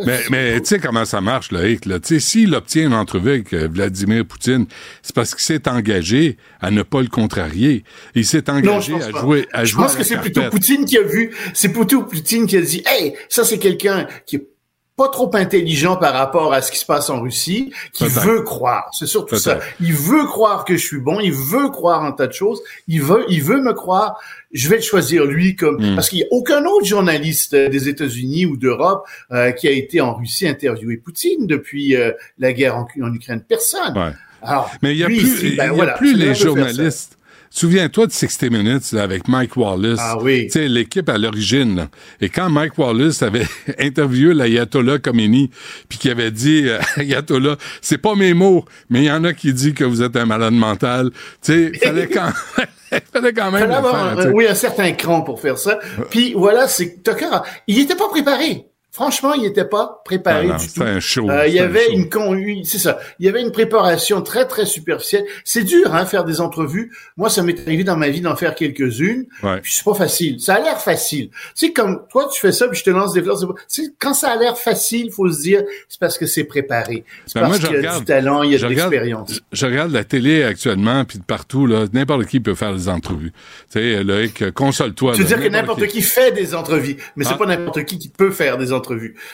Mais, mais tu sais comment ça marche, Loïc. Là. Tu sais, S'il obtient une entrevue avec euh, Vladimir Poutine, c'est parce qu'il s'est engagé à ne pas le contrarier. Il s'est engagé à pas. jouer à Je jouer pense que c'est plutôt. Poutine qui a vu, c'est plutôt Poutine qui a dit, hey, ça c'est quelqu'un qui est pas trop intelligent par rapport à ce qui se passe en Russie, qui veut croire. C'est surtout ça. Il veut croire que je suis bon, il veut croire en tas de choses, il veut, il veut me croire. Je vais le choisir lui comme Mm. parce qu'il y a aucun autre journaliste euh, des États-Unis ou d'Europe euh, qui a été en Russie interviewé Poutine depuis euh, la guerre en, en Ukraine. Personne. Ouais. Alors, Mais il n'y a lui, il y ben a voilà, plus les journalistes. Souviens-toi de 60 Minutes là, avec Mike Wallace. Ah oui. Tu sais, l'équipe à l'origine. là. Et quand Mike Wallace avait interviewé l'Ayatollah Khomeini, puis qui avait dit, euh, Ayatollah, c'est pas mes mots, mais il y en a qui dit que vous êtes un malade mental. Tu sais, fallait quand, fallait quand même fallait avoir faire. oui, un certain cran pour faire ça. Puis voilà, c'est Tucker, il n'était pas préparé. Franchement, il n'était pas préparé Ah non, du tout. c'était un show. Euh, il y un avait show. une c'est ça. Il y avait une préparation très très superficielle. C'est dur, hein, faire des entrevues. Moi, ça m'est arrivé dans ma vie d'en faire quelques-unes. Ouais. Puis c'est pas facile. Ça a l'air facile. Tu sais, comme toi, tu fais ça, puis je te lance des fleurs. c'est quand ça a l'air facile, faut se dire, c'est parce que c'est préparé. C'est Ben, parce qu'il y a regarde- du talent, il y a de l'expérience. Je regarde la télé actuellement, puis de partout, là, n'importe qui peut faire des entrevues. Tu sais, Loïc, euh, console-toi. Tu veux là, dire que n'importe qui fait des entrevues, mais Ah. c'est pas n'importe qui qui peut faire des entrevues.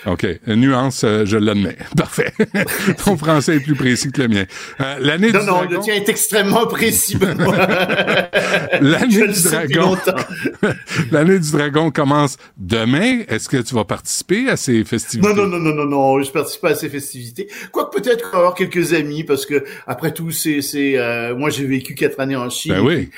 OK. Nuance, euh, je l'admets. Parfait. Ton français est plus précis que le mien. Euh, L'année Non, du non, dragon... le tien est extrêmement précis. L'année du dragon. L'année du dragon commence demain. Est-ce que tu vas participer à ces festivités? Non, non, non, non, non, non, je participe pas à ces festivités. Quoique peut-être qu'on va avoir quelques amis, parce que après tout, c'est, c'est, euh, moi j'ai vécu quatre années en Chine. Ben oui.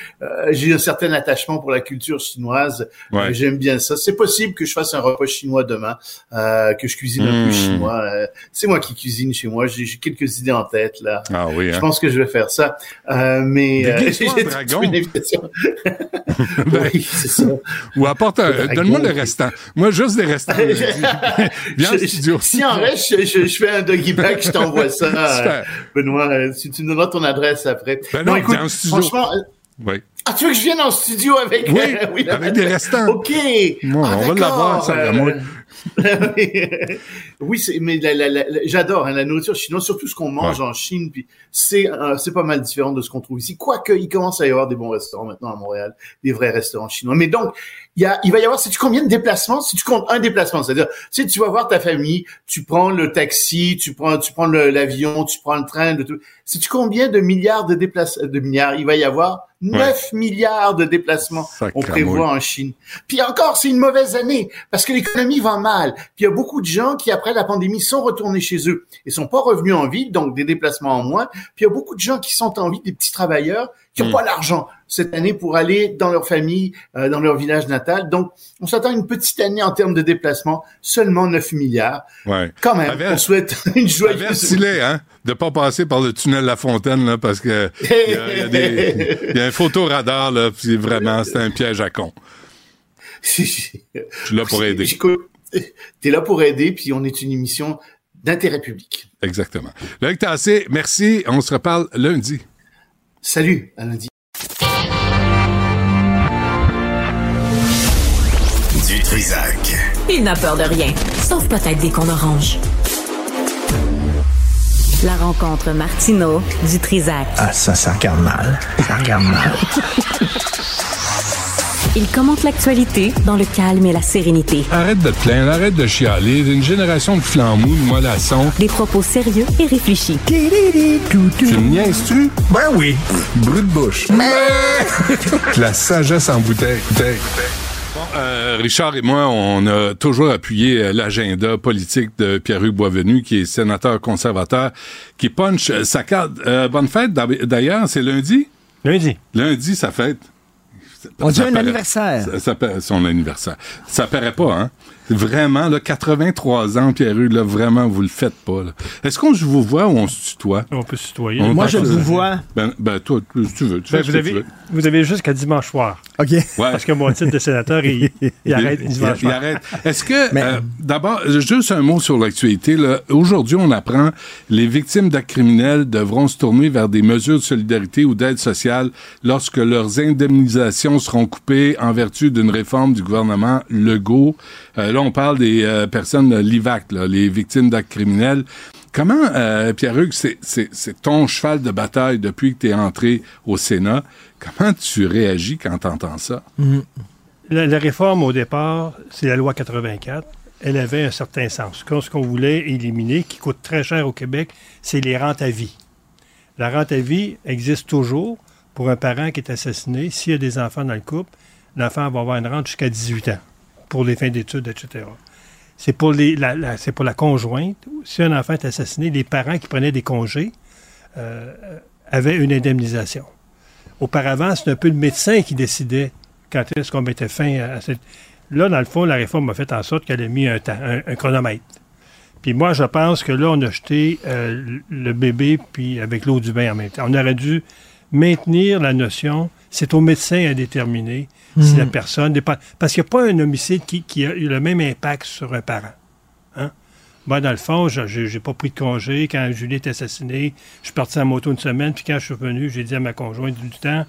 J'ai un certain attachement pour la culture chinoise. Ouais. J'aime bien ça. C'est possible que je fasse un repas chinois demain, euh, que je cuisine un peu chinois. Euh, c'est moi qui cuisine chez moi. J'ai quelques idées en tête là. Ah oui, Je hein? pense que je vais faire ça. Euh, mais euh, j'ai une invitation. Ben, oui, c'est ça. Ou apporte un... Donne-moi le restant. Moi, juste des restants. Viens en Je- studio. Si en reste, je, je- je fais un doggy bag, je t'envoie ça, euh. Benoît. euh, Si tu me donneras ton adresse après. Ben non, studio. franchement, euh, Oui. ah, tu veux que je vienne en studio avec Oui, avec des restants. Ok. Bon, Ah, on va l'avoir, ça, moi. oui, c'est, mais la- la- la- j'adore hein, la nourriture chinoise, surtout ce qu'on mange en Chine. Puis c'est, euh, c'est pas mal différent de ce qu'on trouve ici. Quoique, il commence à y avoir des bons restaurants maintenant à Montréal, des vrais restaurants chinois. Mais donc, il y a, il va y avoir, sais-tu combien de déplacements? Si tu comptes un déplacement, c'est-à-dire, tu sais, tu vas voir ta famille, tu prends le taxi, tu prends, tu prends le- l'avion, tu prends le train, le tout. Sais-tu combien de milliards de déplacements, de milliards? Il va y avoir? 9 milliards de déplacements on prévoit en Chine. Puis encore, c'est une mauvaise année parce que l'économie va mal. Puis il y a beaucoup de gens qui, après la pandémie, sont retournés chez eux et sont pas revenus en ville, donc des déplacements en moins. Puis il y a beaucoup de gens qui sont en ville, des petits travailleurs qui n'ont Mm. pas l'argent cette année pour aller dans leur famille, euh, dans leur village natal. Donc, on s'attend à une petite année en termes de déplacement, seulement 9 milliards. Ouais. Quand même, on souhaite une joyeuse... Hein, de pas passer par le tunnel La Fontaine, là, parce que il y a, il y a des- il y a un photoradar, là, puis vraiment, c'est un piège à con. Je suis là pour aider. Écoute, T'es là pour aider, puis on est une émission d'intérêt public. Exactement. Loïc Tassé, merci. On se reparle lundi. Salut, à lundi. Du Trisac. Il n'a peur de rien, sauf peut-être des qu'on orange. La rencontre Martino du Trisac. Ah, ça, ça regarde mal. Ça regarde mal. Il commente l'actualité dans le calme et la sérénité. Arrête de te plaindre, arrête de chialer. Une génération de flambous, de mollassons. Des propos sérieux et réfléchis. Tu me niaises-tu? Ben oui. Brut de bouche. La sagesse en bouteille. bouteille. Euh, Richard et moi, on a toujours appuyé euh, l'agenda politique de Pierre-Hugues Boisvenu, qui est sénateur conservateur, qui punch euh, sa carte. Euh, bonne fête, d'ailleurs, c'est lundi? Lundi. Lundi, sa fête. On dit un anniversaire. Ça, ça son anniversaire. Ça paraît pas, hein? Vraiment, là, 83 ans, Pierre-Hugues, là, vraiment, vous le faites pas, là. Est-ce qu'on se vous voit ou on se tutoie? On peut se tutoyer. On Moi, je vous vois. Ben, ben, toi, tu veux, tu Ben, fais ce vous, que tu avez, veux. vous avez jusqu'à dimanche soir. OK. Ouais. Parce que mon titre de sénateur, il, il arrête Il, dimanche il soir. arrête. Est-ce que, Mais- euh, d'abord, juste un mot sur l'actualité. là. Aujourd'hui, on apprend les victimes d'actes criminels devront se tourner vers des mesures de solidarité ou d'aide sociale lorsque leurs indemnisations seront coupées en vertu d'une réforme du gouvernement Legault. Euh, là, on parle des euh, personnes l'IVAC, les victimes d'actes criminels. Comment, euh, Pierre-Hugues, c'est, ton cheval de bataille depuis que tu es entré au Sénat? Comment tu réagis quand tu entends ça? La, la réforme, au départ, c'est la loi 84. Elle avait un certain sens. Quand ce qu'on voulait éliminer, qui coûte très cher au Québec, c'est les rentes à vie. La rente à vie existe toujours pour un parent qui est assassiné. S'il y a des enfants dans le couple, l'enfant va avoir une rente jusqu'à 18 ans pour les fins d'études, etc. C'est pour, la, conjointe. Si un enfant est assassiné, les parents qui prenaient des congés euh, avaient une indemnisation. Auparavant, c'était un peu le médecin qui décidait quand est-ce qu'on mettait fin à cette... Là, dans le fond, la réforme a fait en sorte qu'elle a mis un, un chronomètre. Puis moi, je pense que là, on a jeté euh, le bébé puis avec l'eau du bain en même temps. On aurait dû maintenir la notion, c'est au médecin à déterminer si la personne... dépend- Parce qu'il n'y a pas un homicide qui, qui a eu le même impact sur un parent. Hein? Moi, dans le fond, je n'ai pas pris de congé. Quand Julie est assassinée, je suis parti en moto une semaine, puis quand je suis revenu, j'ai dit à ma conjointe du temps,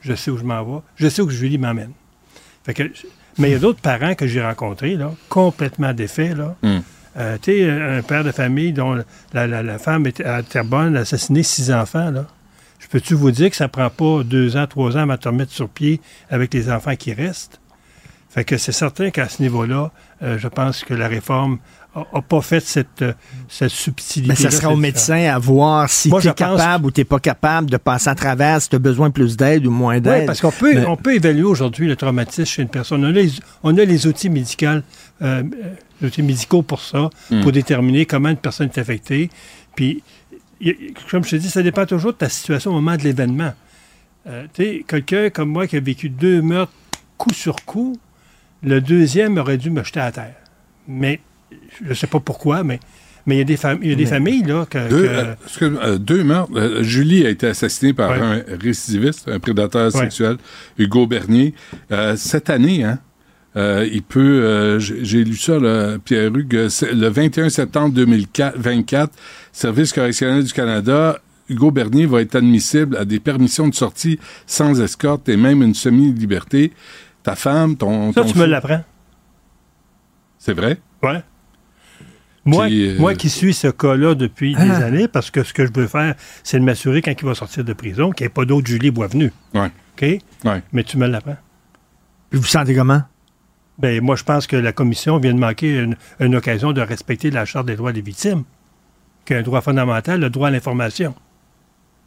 je sais où je m'en vais, je sais où Julie m'emmène. Fait que, mais il y a d'autres parents que j'ai rencontrés, là, complètement défaits, là. Mm. Euh, tu sais, un père de famille dont la, la- la femme était à Terrebonne, a assassiné six enfants, là. Je peux-tu vous dire que ça prend pas deux ans, trois ans à te remettre sur pied avec les enfants qui restent? Fait que c'est certain qu'à ce niveau-là, euh, je pense que la réforme n'a pas fait cette, euh, cette subtilité. Mais ça sera au médecin à voir si tu es capable ou tu n'es pas capable de passer à travers, si tu as besoin de plus d'aide ou moins Oui, d'aide. parce qu'on peut, Mais- on peut évaluer aujourd'hui le traumatisme chez une personne. On a les, on a les outils médicaux, euh, les outils médicaux pour ça, Mm. pour déterminer comment une personne est affectée. Puis, comme je te dis, ça dépend toujours de ta situation au moment de l'événement. Euh, tu sais, quelqu'un comme moi qui a vécu deux meurtres coup sur coup, le deuxième aurait dû me jeter à terre. Mais je ne sais pas pourquoi, mais mais il y a des, fam- y a des familles là, que, Deux, que- euh, excuse- euh, deux meurtres. Euh, Julie a été assassinée par Ouais. un récidiviste, un prédateur Ouais. sexuel, Hugo Bernier. Euh, cette année, hein, euh, il peut, euh, j'ai lu ça, là, Pierre-Hugues, euh, le 21 septembre 2024, Service correctionnel du Canada, Hugo Bernier va être admissible à des permissions de sortie sans escorte et même une semi-liberté. Ta femme, ton... ça, ton tu me l'apprends. C'est vrai? Ouais. Moi, euh, moi qui suis ce cas-là depuis des Ah. années, parce que ce que je veux faire, c'est de m'assurer quand il va sortir de prison qu'il n'y ait pas d'autre Julie Boisvenu. Ouais. OK? Ouais. Mais tu me l'apprends. Puis vous sentez comment? Ben, moi, je pense que la commission vient de manquer une, une occasion de respecter la Charte des droits des victimes, qui est un droit fondamental, le droit à l'information.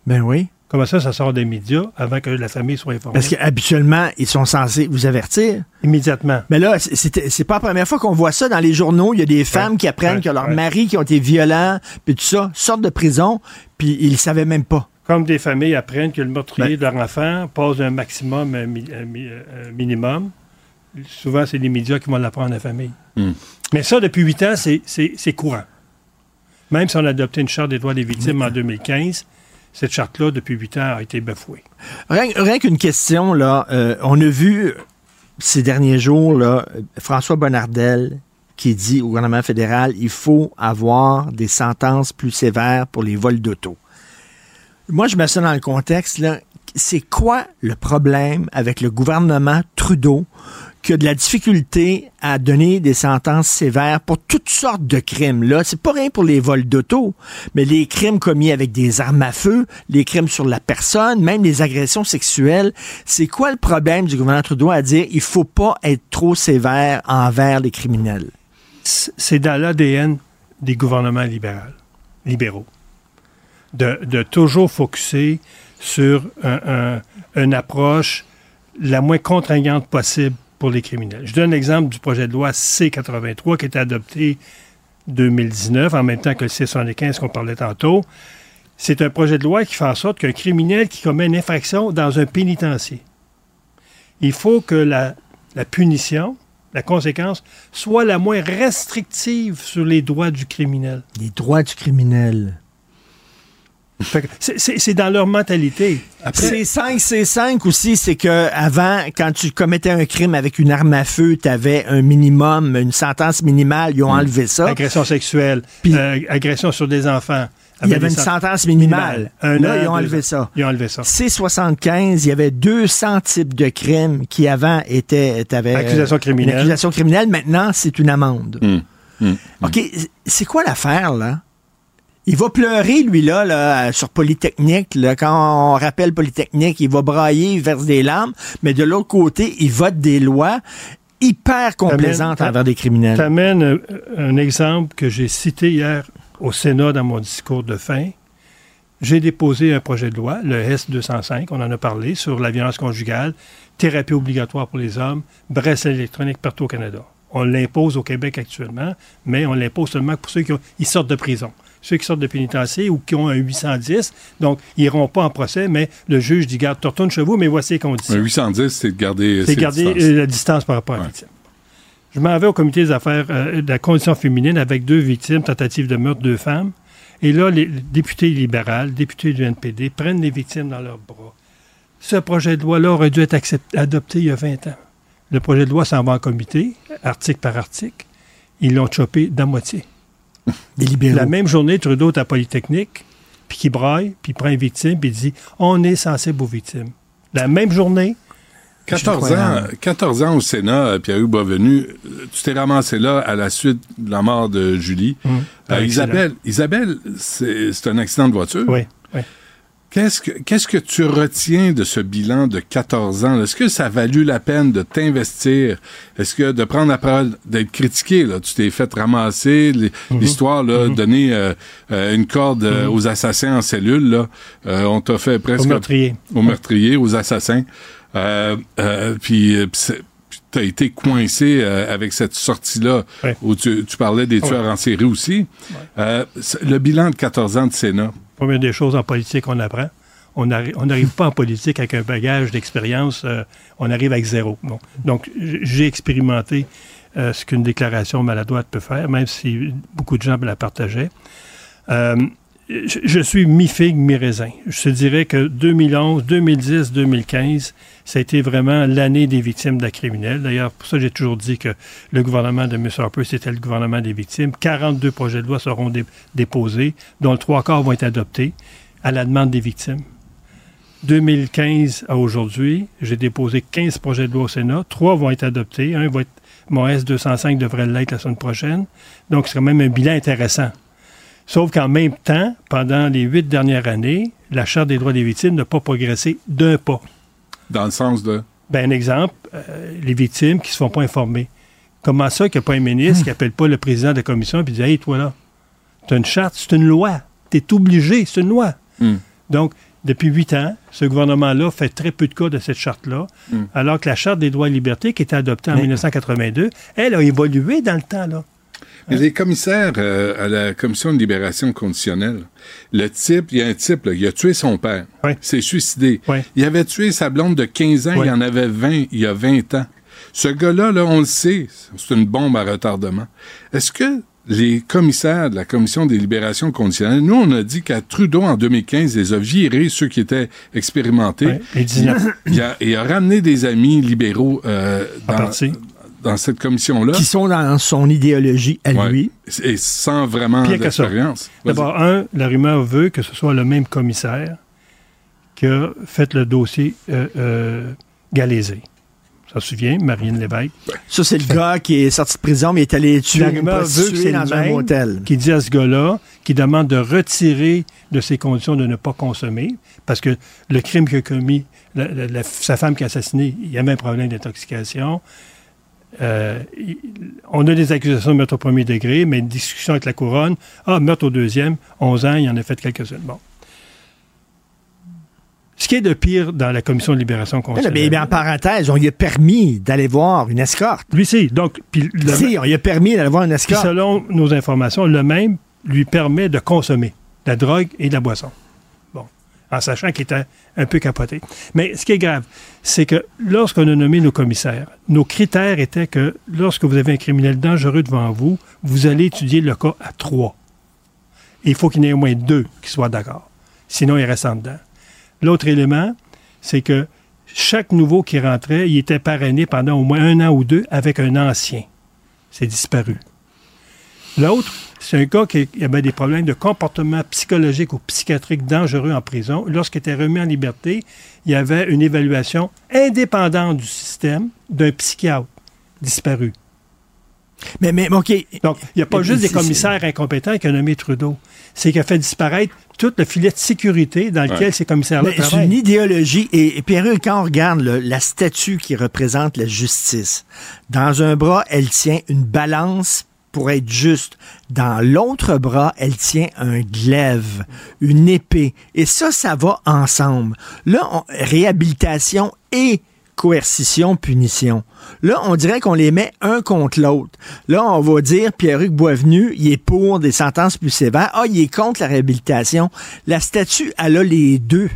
Ben oui. Comment ça, ça sort des médias avant que la famille soit informée? Parce qu'habituellement, ils sont censés vous avertir. Immédiatement. Mais là, c'est- pas la première fois qu'on voit ça dans les journaux. Il y a des femmes qui apprennent Ouais. que leurs Ouais. maris qui ont été violents, puis tout ça, sortent de prison, puis ils le savaient même pas. Comme des familles apprennent que le meurtrier Ben- de leur enfant pose un maximum, un, mi- un mi- un minimum, souvent, c'est les médias qui vont l'apprendre à la famille. Hmm. Mais ça, depuis huit ans, c'est- courant. Même si on a adopté une charte des droits des victimes en 2015, cette charte-là, depuis huit ans, a été bafouée. Rien, rien qu'une question, là. euh, on a vu ces derniers jours, là, François Bonnardel qui dit au gouvernement fédéral il faut avoir des sentences plus sévères pour les vols d'auto. Moi, je mets ça dans le contexte, là. C'est quoi le problème avec le gouvernement Trudeau qui a de la difficulté à donner des sentences sévères pour toutes sortes de crimes? Là, c'est pas rien pour les vols d'auto, mais les crimes commis avec des armes à feu, les crimes sur la personne, même les agressions sexuelles. C'est quoi le problème du gouvernement Trudeau à dire il faut pas être trop sévère envers les criminels? C'est dans l'ADN des gouvernements libéraux, libéraux. De, de toujours focuser sur un- un- une approche la moins contraignante possible pour les criminels. Je donne l'exemple du projet de loi C-83 qui a été adopté 2019, en même temps que le C-75 qu'on parlait tantôt. C'est un projet de loi qui fait en sorte qu'un criminel qui commet une infraction dans un pénitencier, il faut que la punition, la conséquence, soit la moins restrictive sur les droits du criminel. Les droits du criminel. C'est- C'est c'est dans leur mentalité. C5, C5 aussi, c'est que avant, quand tu commettais un crime avec une arme à feu, tu avais un minimum, une sentence minimale, ils ont enlevé ça. Agression sexuelle, Puis- euh, agression sur des enfants. Il y avait une sen- sentence minimale. Un Là, an, ils ont enlevé ans. ça. Ils ont enlevé ça. C75, il y avait 200 types de crimes qui avant étaient... t'avais, euh, Accusation criminelle. Une accusation criminelle. Maintenant, c'est une amende. Hum, hum. OK, c'est quoi l'affaire, là? Il va pleurer, lui, là, là, sur Polytechnique. Là, quand on rappelle Polytechnique, il va brailler, il verse des larmes. Mais de l'autre côté, il vote des lois hyper complaisantes envers des criminels. T'amènes euh, un exemple que j'ai cité hier au Sénat dans mon discours de fin. J'ai déposé un projet de loi, le S-205, on en a parlé, sur la violence conjugale, thérapie obligatoire pour les hommes, bracelet électronique partout au Canada. On l'impose au Québec actuellement, mais on l'impose seulement pour ceux qui ont- ils sortent de prison. Ceux qui sortent de pénitencier ou qui ont un 810, donc ils n'iront pas en procès, mais le juge dit Garde, tu retournes chez vous, mais voici les conditions. Un 810, c'est de garder. C'est garder euh, la distance par rapport à la victime. Je m'en vais au comité des affaires euh, de la condition féminine avec deux victimes, tentative de meurtre, deux femmes. Et là, les, députés libéraux, députés du NPD, prennent les victimes dans leurs bras. Ce projet de loi-là aurait dû être adopté il y a 20 ans. Le projet de loi s'en va en comité, article par article. Ils l'ont chopé d'à moitié. Des libéraux. La même journée, Trudeau est à Polytechnique, puis qui braille, puis il prend une victime, puis il dit On est sensible aux victimes. La même journée, 14 ans, Incroyable. 14 ans au Sénat, euh, Pierre-Hugues Boisvenu, euh, tu t'es ramassé là à la suite de la mort de Julie. Hum, Euh, excellent. Isabelle, Isabelle c'est c'est un accident de voiture. oui, oui. Qu'est-ce que, qu'est-ce que tu retiens de ce bilan de 14 ans? Est-ce que ça a valu la peine de t'investir? Est-ce que de prendre la parole, d'être critiqué, là, tu t'es fait ramasser, Mhm. l'histoire, là, donner euh, euh, une corde euh, aux assassins en cellule, là, euh, on t'a fait presque... Au meurtrier. Aux meurtriers, aux assassins. Euh, euh, puis, puis t'as été coincé euh, avec cette sortie-là, Ouais. où tu, tu parlais des tueurs en série aussi. Euh, le bilan de 14 ans de Sénat, Première des choses en politique, on apprend. On n'arrive pas en politique avec un bagage d'expérience, euh, on arrive avec zéro. Donc, j'ai expérimenté euh, ce qu'une déclaration maladroite peut faire, même si beaucoup de gens la partageaient. Euh, je, je suis mi-figue, mi-raisin. Je te dirais que 2011, 2010, 2015, ça a été vraiment l'année des victimes d'actes criminels. D'ailleurs, pour ça, j'ai toujours dit que le gouvernement de M. Harper, c'était le gouvernement des victimes. 42 projets de loi seront dé- déposés, dont trois quarts vont être adoptés à la demande des victimes. 2015 à aujourd'hui, j'ai déposé 15 projets de loi au Sénat. Trois vont être adoptés. Un va être, mon S205 devrait l'être la semaine prochaine. Donc, c'est quand même un bilan intéressant. Sauf qu'en même temps, pendant les huit dernières années, la Charte des droits des victimes n'a pas progressé d'un pas. Dans le sens de... Ben, un exemple, euh, les victimes qui ne se font pas informer. Comment ça qu'il n'y a pas un ministre qui n'appelle pas le président de la commission et dit Hey, toi là, tu as une charte, c'est une loi. Tu es obligé, c'est une loi. Hmm. Donc, depuis huit ans, ce gouvernement-là fait très peu de cas de cette charte-là, Hmm. alors que la Charte des droits et libertés, qui était adoptée en Mais- 1982, elle a évolué dans le temps. là. Les commissaires euh, à la commission de libération conditionnelle, le type, il y a un type, là, il a tué son père. Il s'est suicidé. Il avait tué sa blonde de 15 ans, Ouais. il en avait 20 il y a 20 ans. Ce gars-là, là, on le sait, c'est une bombe à retardement. Est-ce que les commissaires de la commission des libérations conditionnelles, nous, on a dit qu'à Trudeau, en 2015, les a virés, ceux qui étaient expérimentés. Ouais, 19 Il, a, il a ramené des amis libéraux euh, dans. Dans cette commission-là. Qui sont dans son idéologie à Ouais. lui. Et sans vraiment d'expérience. D'abord, un, la rumeur veut que ce soit le même commissaire qui a fait le dossier euh, euh, Galézé. Ça se souvient, Marine Lévesque, Ça, c'est le gars qui est sorti de prison, mais il est allé tuer La rumeur veut que c'est dans le un même motel. qui dit à ce gars-là, qui demande de retirer de ses conditions de ne pas consommer, parce que le crime qu'il a commis, la- la- la- sa femme qui a assassiné, il y avait un problème d'intoxication. Euh, on a des accusations de meurtre au premier degré, mais une discussion avec la couronne. Ah, meurtre au deuxième, 11 ans, il en a fait quelques-unes. Bon. Ce qui est de pire dans la commission de libération consulaire. mais- en parenthèse, on lui a permis d'aller voir une escorte. Lui, si. Donc, puis le- Si, on lui a permis d'aller voir une escorte. selon nos informations, le même lui permet de consommer de la drogue et de la boisson. En sachant qu'il était un peu capoté. Mais ce qui est grave, c'est que lorsqu'on a nommé nos commissaires, nos critères étaient que lorsque vous avez un criminel dangereux devant vous, vous allez étudier le cas à trois. Il faut qu'il y ait au moins deux qui soient d'accord. Sinon, il reste en dedans. L'autre élément, c'est que chaque nouveau qui rentrait, il était parrainé pendant au moins un an ou deux avec un ancien. C'est disparu. L'autre, c'est un gars qui avait des problèmes de comportement psychologique ou psychiatrique dangereux en prison. Lorsqu'il était remis en liberté, il y avait une évaluation indépendante du système d'un psychiatre disparu. Mais, mais, OK. Donc, il n'y a pas Mais juste des commissaires incompétents qui a nommé Trudeau. C'est qu'il a fait disparaître tout le filet de sécurité dans lequel ces commissaires-là Mais c'est travaillent. une idéologie. Et, et Pierre, quand on regarde le- la statue qui représente la justice, dans un bras, elle tient une balance pour être juste. Dans l'autre bras, elle tient un glaive, une épée. Et ça, ça va ensemble. Là, on- réhabilitation et coercition, punition. Là, on dirait qu'on les met un contre l'autre. Là, on va dire Pierre-Hugues Boisvenu, il est pour des sentences plus sévères. Ah, il est contre la réhabilitation. La statue, elle a les deux.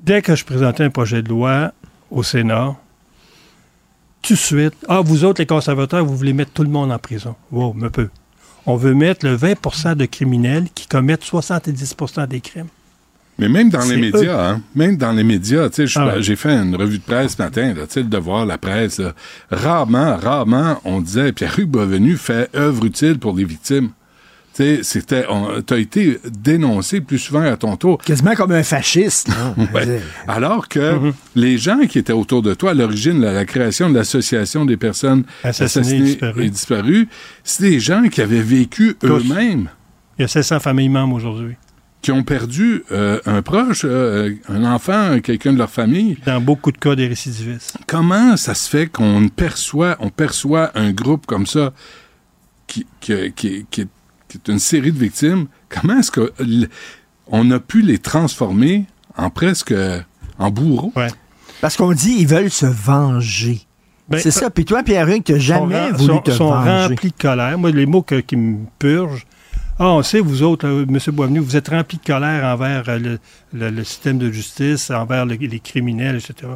Dès que je présentais un projet de loi au Sénat, tout de suite, ah, vous autres, les conservateurs, vous voulez mettre tout le monde en prison. Wow, me peu. On veut mettre le 20% de criminels qui commettent 70% des crimes. Mais même dans les médias, hein, même dans les médias, tu sais, je- Ah ouais. j'ai fait une revue de presse ce matin, là, tu sais, le devoir, la presse, là. rarement, rarement, on disait Pierre-Hugues Boisvenu fait œuvre utile pour les victimes. C'était, t'as été dénoncé plus souvent à ton tour. Quasiment comme un fasciste. Ouais. Alors que Mhm. les gens qui étaient autour de toi, à l'origine, la, la création de l'association des personnes Assassinées et assassinées disparues. et disparues, c'est des gens qui avaient vécu Tous. eux-mêmes, Il y a 700 familles membres aujourd'hui. qui ont perdu euh, un proche, euh, un enfant, quelqu'un de leur famille. Dans beaucoup de cas des récidivistes. Comment ça se fait qu'on perçoit, on perçoit un groupe comme ça qui, qui, qui- qui est, qui est une série de victimes? Comment est-ce que l- on a pu les transformer en presque en bourreaux? Ouais. Parce qu'on dit ils veulent se venger. Ben, c'est ça. Puis toi, Pierre-Hugues, tu n'as jamais voulu sont- te sont venger. remplis de colère. Moi, les mots que- qui me purgent. Ah, on sait, vous autres, là, M. Boisvenu, vous êtes remplis de colère envers euh, le, le- le système de justice, envers le- les criminels, etc.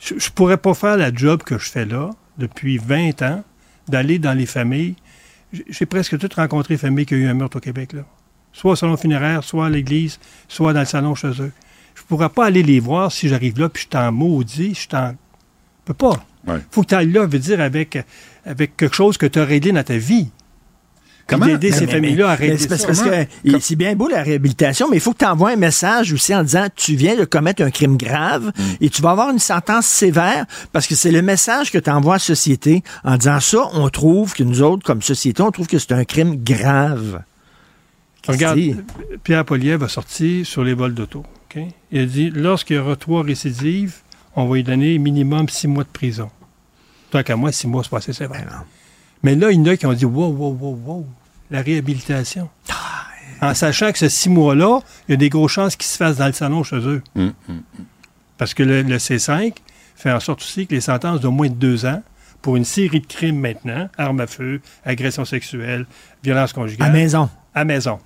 Je ne pourrais pas faire la job que je fais là depuis 20 ans, d'aller dans les familles. J'ai- presque toutes rencontré les familles qui ont eu un meurtre au Québec. Là. Soit au salon funéraire, soit à l'église, soit dans le salon chez eux. Je ne pourrais pas aller les voir si j'arrive là puis je t'en maudis, je t'en... Je peux pas. Ouais. faut que tu ailles là, veut dire, avec, avec quelque chose que tu as réglé dans ta vie. Comment- d'aider ces familles-là à c'est parce, que c'est bien beau la réhabilitation, mais il faut que tu envoies un message aussi en disant tu viens de commettre un crime grave Mm. et tu vas avoir une sentence sévère parce que c'est le message que tu envoies à la société en disant ça, on trouve que nous autres, comme société, on trouve que c'est un crime grave. Regarde, Pierre Poliev a sorti sur les vols d'auto. Il a dit lorsqu'il y aura trois récidives, on va lui donner minimum six mois de prison. Tant qu'à moi, six mois, c'est pas assez sévère. Ben. Mais là, il y en a qui ont dit wow, wow, wow, wow, la réhabilitation. En sachant que ce six mois-là, il y a des grosses chances qu'ils se fassent dans le salon chez eux. Hum, hum. Parce que le, le C5 fait en sorte aussi que les sentences d'au moins de deux ans pour une série de crimes maintenant, armes à feu, agression sexuelle, violence À conjugale, la maison. à maison.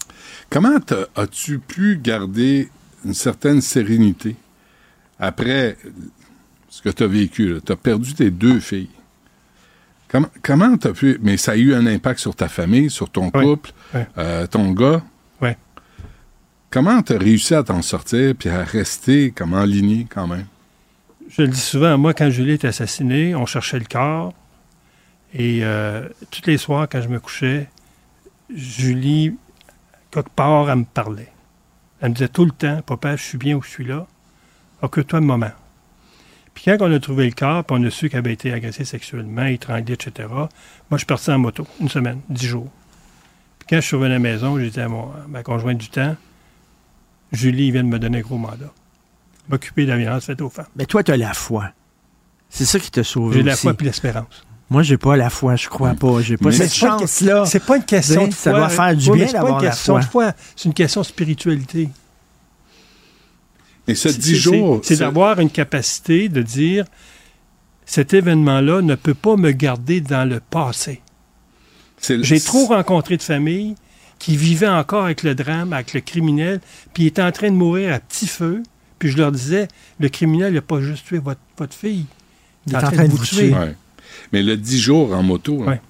Comment as-tu pu garder une certaine sérénité après ce que tu as vécu? Tu as perdu tes deux filles. Comment- Comment tu as pu... Mais ça a eu un impact sur ta famille, sur ton couple, euh, ton gars? Oui. Comment tu as réussi à t'en sortir puis à rester comme aligné quand même? Je le dis souvent, moi, quand Julie est assassinée, on cherchait le corps. Et euh, tous les soirs, quand je me couchais, Julie, quelque part, elle me parlait. Elle me disait tout le temps, Papa, je suis bien où je suis là. Occupe-toi de moment. Puis quand on a trouvé le corps, puis on a su qu'elle avait été agressée sexuellement, étranglée, etc., moi, je suis parti en moto, une semaine, dix jours. Puis quand je suis revenu à la maison, j'ai dit à, mon, à ma conjointe du temps, Julie vient de me donner un gros mandat. M'occuper de la violence faite aux femmes. Mais toi, tu as la foi. C'est ça qui t'a sauvé. J'ai la foi puis l'espérance. Moi, j'ai pas la foi, je crois pas. J'ai pas Mais cette c'est chance-là. C'est pas une question de ça foi. doit faire du bien mais c'est pas d'avoir une la question de foi. C'est une question de spiritualité. Et ce C'est- 10 c'est- jours. C'est d'avoir une capacité de dire cet événement-là ne peut pas me garder dans le passé. J'ai trop rencontré de familles qui vivaient encore avec le drame, avec le criminel, puis ils étaient en train de mourir à petit feu. Puis je leur disais, le criminel n'a pas juste tué votre, votre fille. Il est en train de vous tuer. Ouais. Mais le 10 jours en moto, là, Ouais.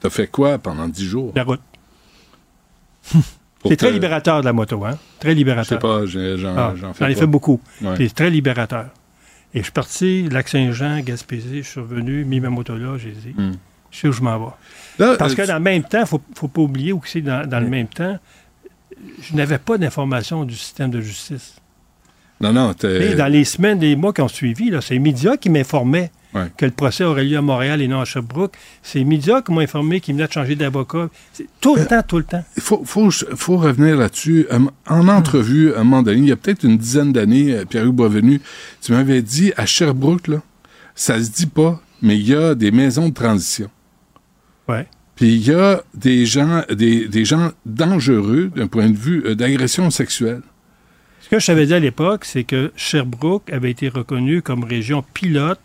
t'as fait quoi pendant 10 jours? La route. C'est très te- libérateur de la moto, hein? Très Je sais libérateur. pas, j'en Ah, j'en J'en fais ai pas. fait beaucoup. Ouais. C'est très libérateur. Et je suis parti, Lac-Saint-Jean, Gaspésie, je suis revenu, mis ma moto là, j'ai dit, Hmm. je sais où je m'en vais. Là, Parce euh, que tu- dans le même temps, il ne faut, pas oublier aussi, dans, dans le même temps, je n'avais pas d'information du système de justice. Non, non, t'es- Et dans les semaines, les mois qui ont suivi, c'est les médias qui m'informaient Ouais. que le procès aurait lieu à Montréal et non à Sherbrooke. C'est médias qui m'ont informé qu'ils venaient de changer d'avocat. Tout le temps, tout le temps. Il faut, faut, faut revenir là-dessus. Euh, En entrevue, à un moment donné, il y a peut-être une dizaine d'années, euh, Pierre-Hugues Boisvenu, tu m'avais dit, à Sherbrooke, là, ça se dit pas, mais il y a des maisons de transition. Ouais. Puis il y a des gens, des, des gens dangereux d'un point de vue euh, d'agression sexuelle. Ce que je savais dire à l'époque, c'est que Sherbrooke avait été reconnu comme région pilote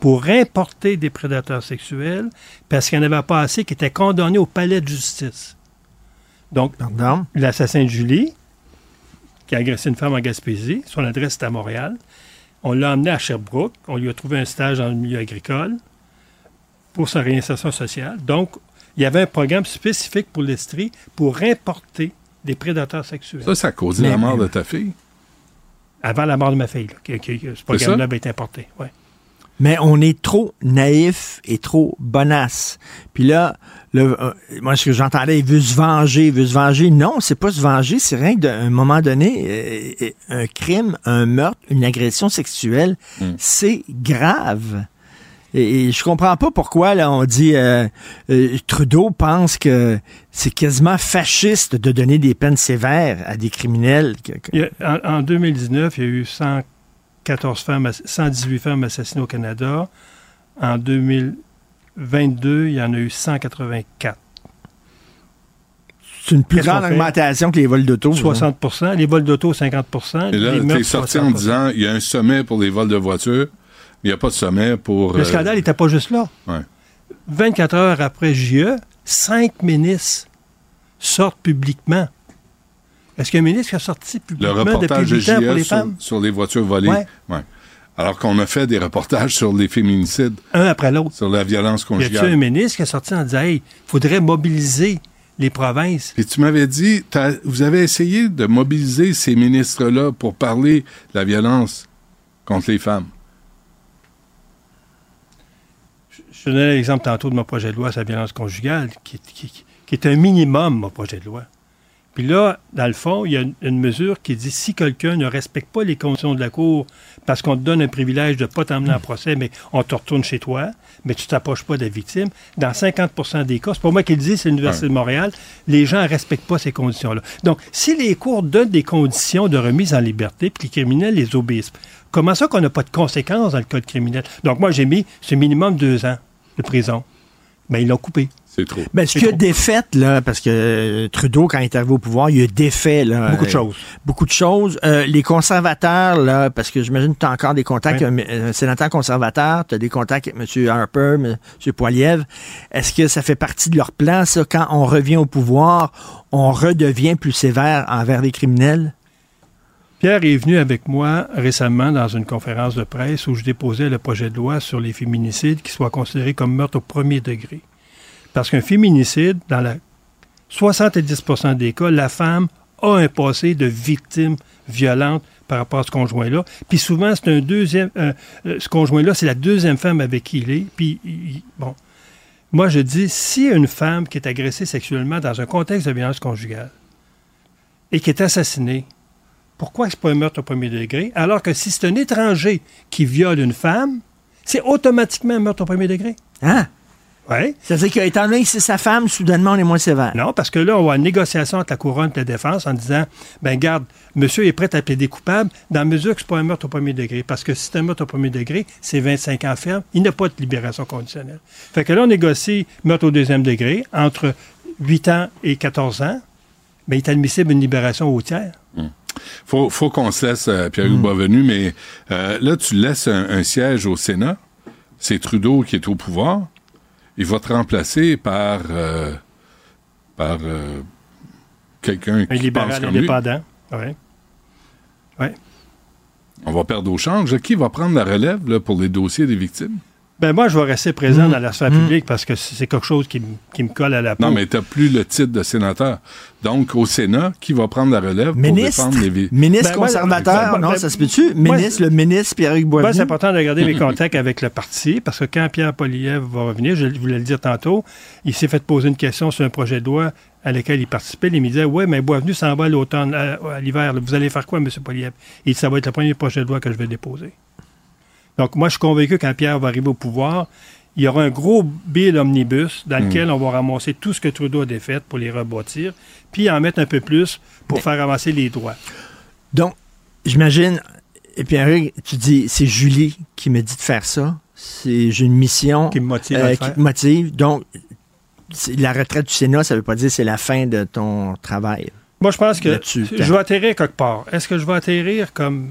pour importer des prédateurs sexuels parce qu'il n'y en avait pas assez qui étaient condamnés au palais de justice. Donc, Pardon? l'assassin de Julie, qui a agressé une femme en Gaspésie, son adresse est à Montréal. On l'a emmené à Sherbrooke. On lui a trouvé un stage dans le milieu agricole pour sa réinsertion sociale. Donc, il y avait un programme spécifique pour l'Estrie pour importer des prédateurs sexuels. Ça, ça a causé Mais- la mort de ta fille? Avant la mort de ma fille, là, que, que- que ce programme-là avait été importé. Mais on est trop naïf et trop bonasse. Puis là, le, euh, moi, ce que j'entendais, il veut se venger, il veut se venger? Non, c'est pas se venger, c'est rien que d'un un moment donné, euh, euh, un crime, un meurtre, une agression sexuelle, Mm. c'est grave. Et, et je comprends pas pourquoi là on dit euh, euh, Trudeau pense que c'est quasiment fasciste de donner des peines sévères à des criminels. a- en, en 2019, il y a eu 114 femmes, ass- 118 femmes assassinées au Canada. En 2022, il y en a eu 184. C'est une plus grande augmentation que les vols d'auto. hein. 60 Les vols d'auto, 50 Et là, tu es sorti en 60%. disant il y a un sommet pour les vols de voitures, mais il n'y a pas de sommet pour. Le euh, scandale n'était pas juste là. Ouais. 24 heures après JE, cinq ministres sortent publiquement. Est-ce qu'il y a un ministre a sorti le publiquement reportage depuis de 8 ans pour JE les sur, femmes? sur les voitures volées. Ouais. Ouais. Alors qu'on a fait des reportages sur les féminicides, Un après l'autre. sur la violence Y a-t-il un conjugale. ministre qui a sorti en disant Hey, faudrait mobiliser les provinces? Et tu m'avais dit, vous avez essayé de mobiliser ces ministres-là pour parler de la violence contre les femmes. Je donnais l'exemple tantôt de mon projet de loi sur la violence conjugale, qui, qui- qui est un minimum, mon projet de loi. Puis là, dans le fond, il y a une, mesure qui dit si quelqu'un ne respecte pas les conditions de la Cour parce qu'on te donne un privilège de ne pas t'emmener en procès, mais on te retourne chez toi, mais tu ne t'approches pas de la victime, dans 50% des cas, c'est pas moi qui le dis, c'est l'Université de Montréal, les gens ne respectent pas ces conditions-là. Donc, si les cours donnent des conditions de remise en liberté, puis les criminels les obéissent, comment ça qu'on n'a pas de conséquences dans le code criminel? Donc, moi, j'ai mis ce minimum deux ans de prison. Mais ils l'ont coupé. C'est trop. Ben, ce qu'il a défait, là, parce que euh, Trudeau, quand il est arrivé au pouvoir, il a défait, là. Beaucoup de euh, choses. Beaucoup de choses. Euh, les conservateurs, là, parce que j'imagine que tu as encore des contacts Oui. avec un, un sénateur conservateur, tu as des contacts avec M. Harper, M. Poiliev. Est-ce que ça fait partie de leur plan, ça, quand on revient au pouvoir, on redevient plus sévère envers les criminels? Pierre est venu avec moi récemment dans une conférence de presse où je déposais le projet de loi sur les féminicides qui soient considérés comme meurtre au premier degré. Parce qu'un féminicide, dans la 70% des cas, la femme a un passé de victime violente par rapport à ce conjoint-là. Puis souvent, c'est un deuxième. euh, euh, ce conjoint-là, c'est la deuxième femme avec qui il est. Puis, bon. Moi, je dis, si une femme qui est agressée sexuellement dans un contexte de violence conjugale et qui est assassinée, pourquoi c'est pas un meurtre au premier degré? Alors que si c'est un étranger qui viole une femme, c'est automatiquement un meurtre au premier degré. Hein? Oui. C'est-à-dire qu'étant donné que c'est sa femme, soudainement, on est moins sévère. Non, parce que là, on va une négociation entre la couronne et la défense en disant ben garde, monsieur est prêt à plaider coupable dans la mesure que c'est pas un meurtre au premier degré. Parce que si c'est un meurtre au premier degré, c'est 25 ans ferme. Il n'a pas de libération conditionnelle. Fait que là, on négocie meurtre au deuxième degré entre 8 ans et 14 ans. mais il est admissible une libération au tiers. Faut, faut qu'on se laisse, euh, Pierre-Hugues Mm. Boisvenu, mais euh, là, tu laisses un, un siège au Sénat. C'est Trudeau qui est au pouvoir. Il va te remplacer par, euh, par euh, quelqu'un Un qui pense libéral comme lui. indépendant. Ouais. Ouais. On va perdre au change. Qui va prendre la relève là, pour les dossiers des victimes? Ben moi, je vais rester présent Mm. dans la sphère Mm. publique parce que c'est quelque chose qui, me- qui me colle à la peau. Non, mais tu n'as plus le titre de sénateur. Donc, au Sénat, qui va prendre la relève Ministre, pour défendre les ministre Ben, conservateur, ben, non, ben, ça se peut-tu? moi, Ministre, le ministre Pierre-Hugues Moi, Boisvenu? c'est important de garder mes contacts avec le parti parce que quand Pierre Poliev va revenir, je voulais le dire tantôt, il s'est fait poser une question sur un projet de loi à lequel il participait. Il me disait Oui, mais Boisvenu s'en va à l'automne, à, à l'hiver. Vous allez faire quoi, M. Poliev Il dit Ça va être le premier projet de loi que je vais déposer. Donc, moi, je suis convaincu que quand Pierre va arriver au pouvoir, il y aura un gros bill omnibus dans lequel on va ramasser tout ce que Trudeau a défait pour les rebâtir, puis en mettre un peu plus pour faire avancer les droits. Donc, j'imagine, et Pierre-Hugues, tu dis, c'est Julie qui me dit de faire ça. C'est, j'ai une mission Qui me motive à euh, qui te motive. Donc, la retraite du Sénat, ça veut pas dire que c'est la fin de ton travail. Moi, je pense que je vais atterrir quelque part. Est-ce que je vais atterrir comme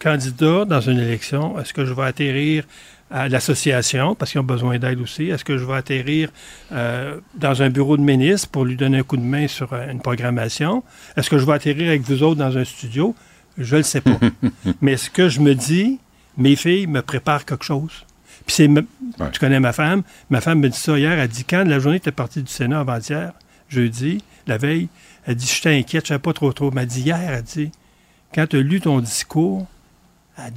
candidat dans une élection? Est-ce que je vais atterrir à l'association parce qu'ils ont besoin d'aide aussi? Est-ce que je vais atterrir euh, dans un bureau de ministre pour lui donner un coup de main sur euh, une programmation? Est-ce que je vais atterrir avec vous autres dans un studio? Je ne le sais pas. Mais ce que je me dis, mes filles me préparent quelque chose. Puis c'est, me- Ouais. tu connais ma femme, ma femme me dit ça hier, elle dit quand la journée était partie du Sénat avant-hier, jeudi, la veille, elle dit j'étais inquiète, je savais pas trop trop. Elle m'a dit hier, elle dit quand tu as lu ton discours,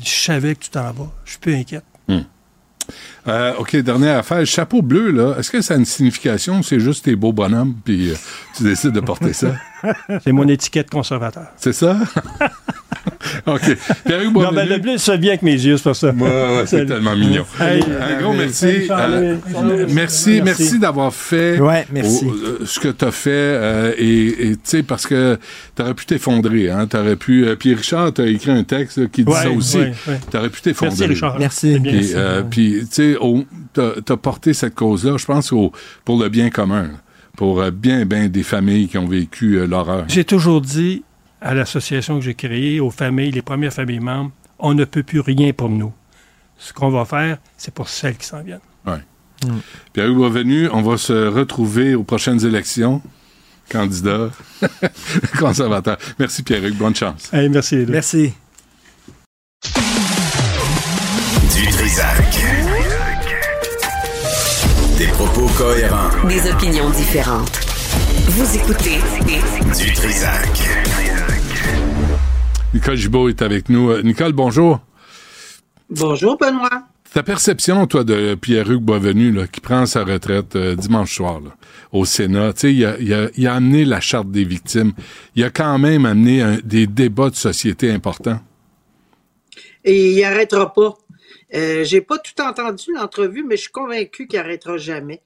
je savais que tu t'en vas, je suis plus inquiète. Euh, OK, dernière affaire. Le chapeau bleu, là, est-ce que ça a une signification? Ou c'est juste tes beaux bonhommes puis euh, tu décides de porter ça? C'est mon étiquette conservateur. C'est ça? OK. Pierre-Hugues Non, ben, le bleu se vient avec mes yeux, c'est pour ça. Ouais, ouais, c'est tellement mignon. Hey, Un gros merci. Euh, merci, merci, Merci. d'avoir fait Ouais, merci. au- euh, ce que tu as fait. euh, et tu sais, parce que tu aurais pu t'effondrer. Hein, t'aurais pu, euh, puis Richard, tu as écrit un texte là, qui dit Ouais, ça aussi. ouais, ouais. Tu aurais pu t'effondrer. Merci, Richard. Merci. Euh, puis, tu sais, au- t'as porté cette cause-là, je pense, au- pour le bien commun, pour euh, bien, bien des familles qui ont vécu euh, l'horreur. J'ai toujours dit à l'association que j'ai créée, aux familles, les premières familles membres, on ne peut plus rien pour nous. Ce qu'on va faire, c'est pour celles qui s'en viennent. Pierre-Hugues Boisvenu, on va se retrouver aux prochaines élections. Candidat conservateur. Merci Pierre-Hugues, bonne chance. Hey, merci les deux. Merci. Propos cohérents. Des opinions différentes. Vous écoutez Du Trisac. Nicole Gibault est avec nous. Euh, Nicole, bonjour. Bonjour, Benoît. Ta perception, toi, de Pierre-Hugues Boisvenu, là, qui prend sa retraite euh, dimanche soir là, au Sénat, tu sais, il a, il, a, il a amené la charte des victimes. Il a quand même amené un- des débats de société importants. Et il n'arrêtera pas. Euh, J'ai pas tout entendu l'entrevue, mais je suis convaincu qu'il n'arrêtera jamais.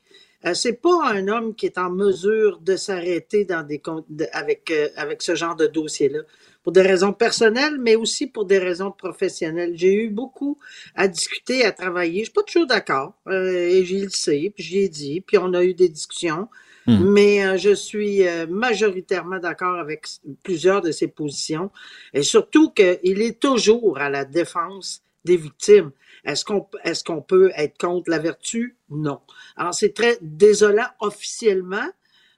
Euh, c'est pas un homme qui est en mesure de s'arrêter dans des de- avec euh, avec ce genre de dossier-là, pour des raisons personnelles, mais aussi pour des raisons professionnelles. J'ai eu beaucoup à discuter, à travailler. Je suis pas toujours d'accord, euh, et j'y le sais, puis j'y ai dit, puis on a eu des discussions. Mhm. Mais euh, je suis majoritairement d'accord avec plusieurs de ses positions, et surtout qu'il est toujours à la défense des victimes. Est-ce qu'on peut être contre la vertu? Non. Alors, c'est très désolant officiellement,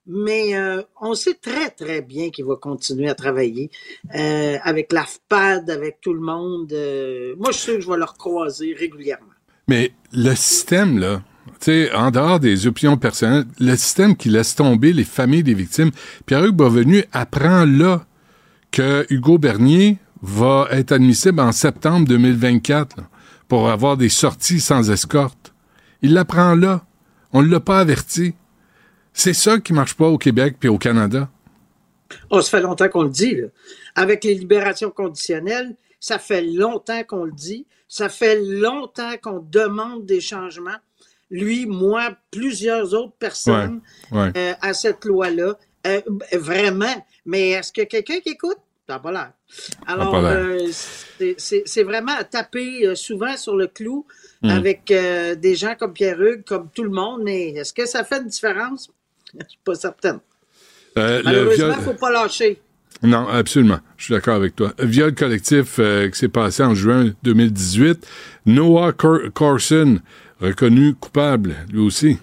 mais euh, on sait très, très bien qu'il va continuer à travailler euh, avec l'AFPAD, avec tout le monde. Euh, moi, je suis que je vais le recroiser régulièrement. Mais le système, là, tu sais, en dehors des opinions personnelles, le système qui laisse tomber les familles des victimes, Pierre-Hugues Boisvenu apprend là que Hugo Bernier va être admissible en septembre 2024 là, pour avoir des sorties sans escorte. Il l'apprend là. On ne l'a pas averti. C'est ça qui marche pas au Québec puis au Canada. Oh, ça fait longtemps qu'on le dit. Là. Avec les libérations conditionnelles, ça fait longtemps qu'on le dit. Ça fait longtemps qu'on demande des changements. Lui, moi, plusieurs autres personnes Ouais. euh, à cette loi-là. Euh, vraiment. Mais est-ce que quelqu'un qui écoute? Ça n'a pas l'air. Alors, pas l'air. euh, c'est- vraiment à taper euh, souvent sur le clou Mm. avec euh, des gens comme Pierre-Hugues, comme tout le monde. Mais est-ce que ça fait une différence? Je suis pas certaine. Malheureusement, il ne faut pas lâcher. Non, absolument. Je suis d'accord avec toi. Viol collectif qui s'est passé en juin 2018. Noah Cor- Corson, reconnu coupable, lui aussi.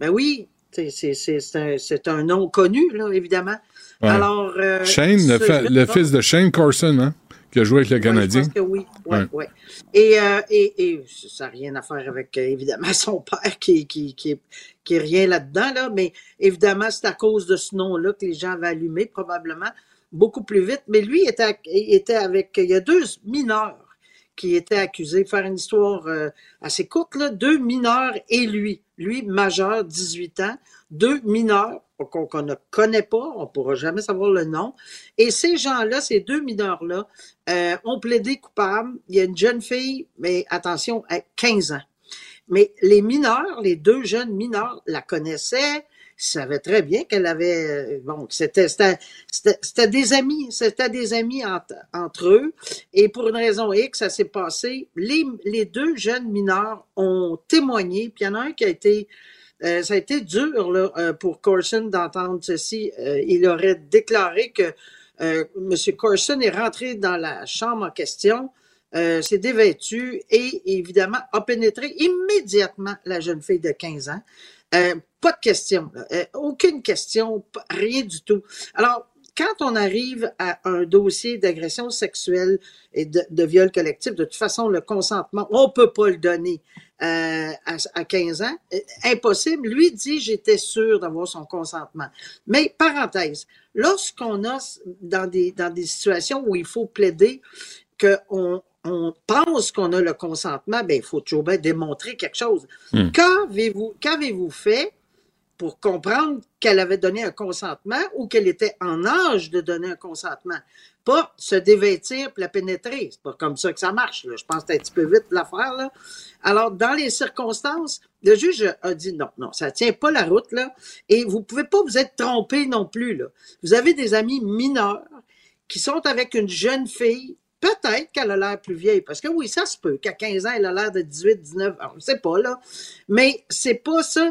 Ben oui, c'est- un, nom connu, là, évidemment. Ouais. Alors, euh, Shane, le, fa- fils de Shane Carson, hein, qui a joué avec le Ouais, Canadien. je pense que oui. Ouais. ouais. Et, euh, et, et ça n'a rien à faire avec, euh, évidemment, son père qui, qui, qui, est, qui est rien là-dedans, là, mais évidemment, c'est à cause de ce nom-là que les gens avaient allumé, probablement, beaucoup plus vite. Mais lui était, était avec. Il y a deux mineurs qui étaient accusés, faire une histoire euh, assez courte, là, deux mineurs et lui. Lui, majeur, 18 ans, deux mineurs qu'on ne connaît pas, on ne pourra jamais savoir le nom. Et ces gens-là, ces deux mineurs-là, euh, ont plaidé coupable. Il y a une jeune fille, mais attention, à 15 ans. Mais les mineurs, les deux jeunes mineurs, la connaissaient, savaient très bien qu'elle avait, euh, bon, c'était, des amis, c'était des amis entre, entre eux. Et pour une raison X, ça s'est passé. Les, les deux jeunes mineurs ont témoigné, puis il y en a un qui a été euh, ça a été dur euh, pour Corson d'entendre ceci. Euh, il aurait déclaré que M. Corson est rentré dans la chambre en question, s'est dévêtu et évidemment a pénétré immédiatement la jeune fille de 15 ans. Pas de question, aucune question, rien du tout. Alors, quand on arrive à un dossier d'agression sexuelle et de, de viol collectif, de toute façon, le consentement, on peut pas le donner euh, à, à 15 ans. Euh, Impossible. Lui dit, j'étais sûr d'avoir son consentement. Mais, parenthèse, lorsqu'on a dans des, dans des situations où il faut plaider qu'on on pense qu'on a le consentement, ben, il faut toujours bien démontrer quelque chose. Hmm. Qu'avez-vous, qu'avez-vous fait pour comprendre qu'elle avait donné un consentement ou qu'elle était en âge de donner un consentement? Pas se dévêtir puis la pénétrer. C'est pas comme ça que ça marche. Je pense que c'est un petit peu vite l'affaire. Là. Alors, dans les circonstances, le juge a dit non, non, ça tient pas la route. Là. Et vous pouvez pas vous être trompé non plus. Vous avez des amis mineurs qui sont avec une jeune fille. Peut-être qu'elle a l'air plus vieille, parce que oui, ça se peut, qu'à 15 ans, elle a l'air de 18, 19, alors, on ne sait pas, là. Mais c'est pas ça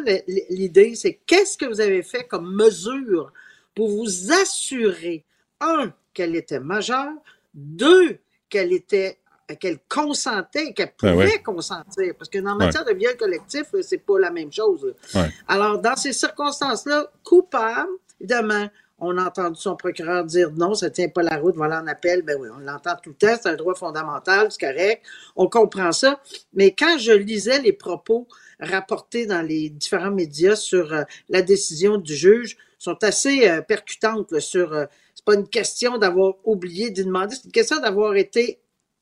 l'idée, c'est qu'est-ce que vous avez fait comme mesure pour vous assurer, un, qu'elle était majeure, deux, qu'elle était qu'elle consentait, qu'elle Ben pouvait ouais. consentir. Parce que en Ouais. matière de viol collectif, c'est pas la même chose. Ouais. Alors, dans ces circonstances-là, coupable, évidemment, on a entendu son procureur dire non, ça tient pas la route, voilà en appel. Ben oui, on l'entend tout le temps, c'est un droit fondamental, c'est correct, on comprend ça. Mais quand je lisais les propos rapportés dans les différents médias sur euh, la décision du juge, sont assez euh, percutantes là, sur. euh, pas une question d'avoir oublié d'y demander, c'est une question d'avoir été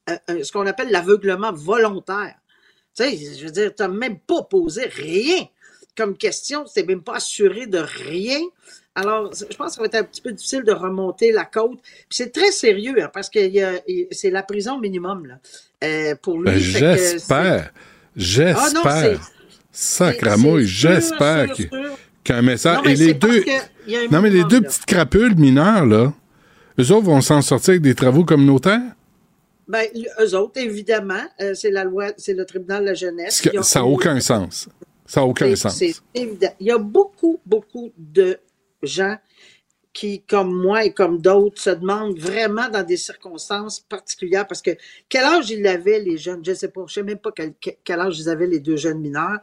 euh, euh, ce qu'on appelle l'aveuglement volontaire. Tu sais, je veux dire, tu n'as même pas posé rien comme question, tu n'es même pas assuré de rien. Alors, je pense que ça va être un petit peu difficile de remonter la côte. Puis c'est très sérieux, hein, parce que c'est la prison minimum là, euh, pour lui. Ben, Fait que j'espère. Ah non, J'espère. Sacramouille, j'espère sûr. Qu'un message. Non, mais Et les deux. Non, mais les deux là. petites crapules mineures, là, eux autres vont s'en sortir avec des travaux communautaires? Ben, eux autres, évidemment, euh, c'est la loi, c'est le tribunal de la jeunesse. Que ça n'a aucun sens. Ça n'a aucun sens. C'est évident. Il y a beaucoup, beaucoup de gens qui, comme moi et comme d'autres, se demandent vraiment dans des circonstances particulières parce que quel âge ils avaient, les jeunes? Je ne sais pas, je ne sais même pas quel, quel âge ils avaient, les deux jeunes mineurs.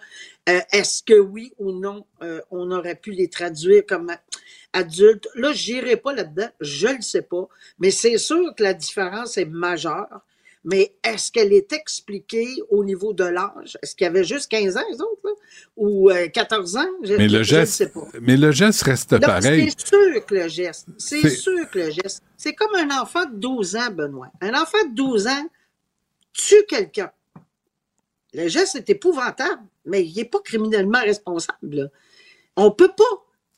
Euh, Est-ce que oui ou non, euh, on aurait pu les traduire comme adultes? Là, je n'irai pas là-dedans, je ne le sais pas, mais c'est sûr que la différence est majeure. Mais est-ce qu'elle est expliquée au niveau de l'âge? Est-ce qu'il y avait juste 15 ans, les autres, là? Ou euh, 14 ans? Je, Mais le je geste, sais pas. mais le geste reste pareil. C'est sûr que le geste. C'est C'est- sûr que le geste. C'est comme un enfant de 12 ans, Benoît. Un enfant de 12 ans tue quelqu'un. Le geste est épouvantable, mais il n'est pas criminellement responsable. là. On ne peut pas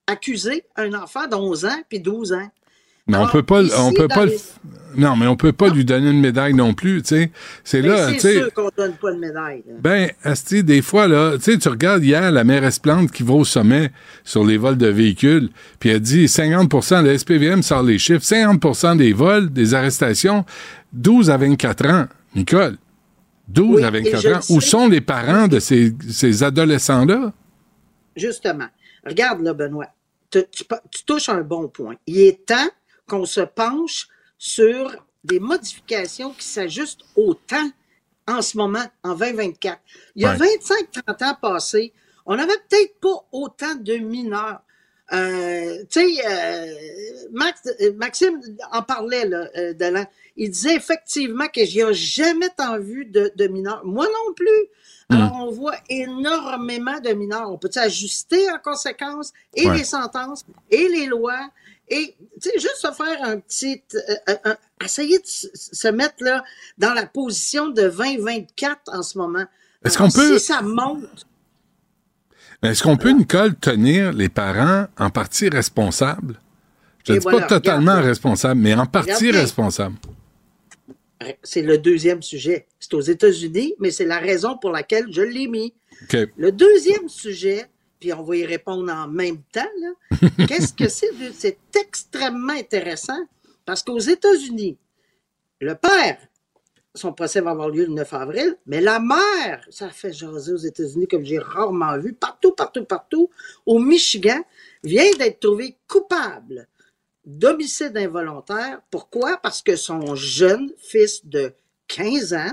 accuser un enfant de 11 ans puis 12 ans. Mais on peut pas, ici, on peut pas, les- non, mais on peut pas lui donner une médaille non plus, tu sais. C'est là, tu c'est sais. sûr qu'on ne donne pas de médaille. là. Ben, Asti, des fois, là, tu sais, tu regardes hier la mairesse Plante qui va au sommet sur les vols de véhicules, puis elle dit 50% le SPVM sort les chiffres, 50% des vols, des arrestations, 12 à 24 ans. Nicole, 12 Oui, à et 24 je ans. Où sais. sont les parents de ces, ces adolescents-là? Justement. Regarde là, Benoît. tu, tu pa- tu touches un bon point. Il est temps qu'on se penche sur des modifications qui s'ajustent au temps en ce moment, en 2024. Il y a Ouais. 25-30 ans passés, on n'avait peut-être pas autant de mineurs. Euh, tu sais, euh, Max- euh, Maxime en parlait, là, euh, Delan. Il disait effectivement que n'y a jamais tant vu de, de mineurs. Moi non plus. Alors, on voit énormément de mineurs. On peut ajuster en conséquence et Ouais. les sentences et les lois? Et, tu sais, juste se faire un petit... euh, euh, un- essayer de se mettre là dans la position de 2024 en ce moment. Est-ce qu'on peut- Si ça monte, Est-ce qu'on peut, Nicole, tenir les parents en partie responsables? Je ne dis voilà, pas totalement regarde. responsables, mais en partie responsables. C'est le deuxième sujet. C'est aux États-Unis, mais c'est la raison pour laquelle je l'ai mis. Le deuxième sujet, puis on va y répondre en même temps, qu'est-ce que c'est? C'est extrêmement intéressant parce qu'aux États-Unis, le père, son procès va avoir lieu le 9 avril, mais la mère, ça fait jaser aux États-Unis comme j'ai rarement vu, partout, partout, partout, au Michigan, vient d'être trouvée coupable d'homicide involontaire. Pourquoi? Parce que son jeune fils de 15 ans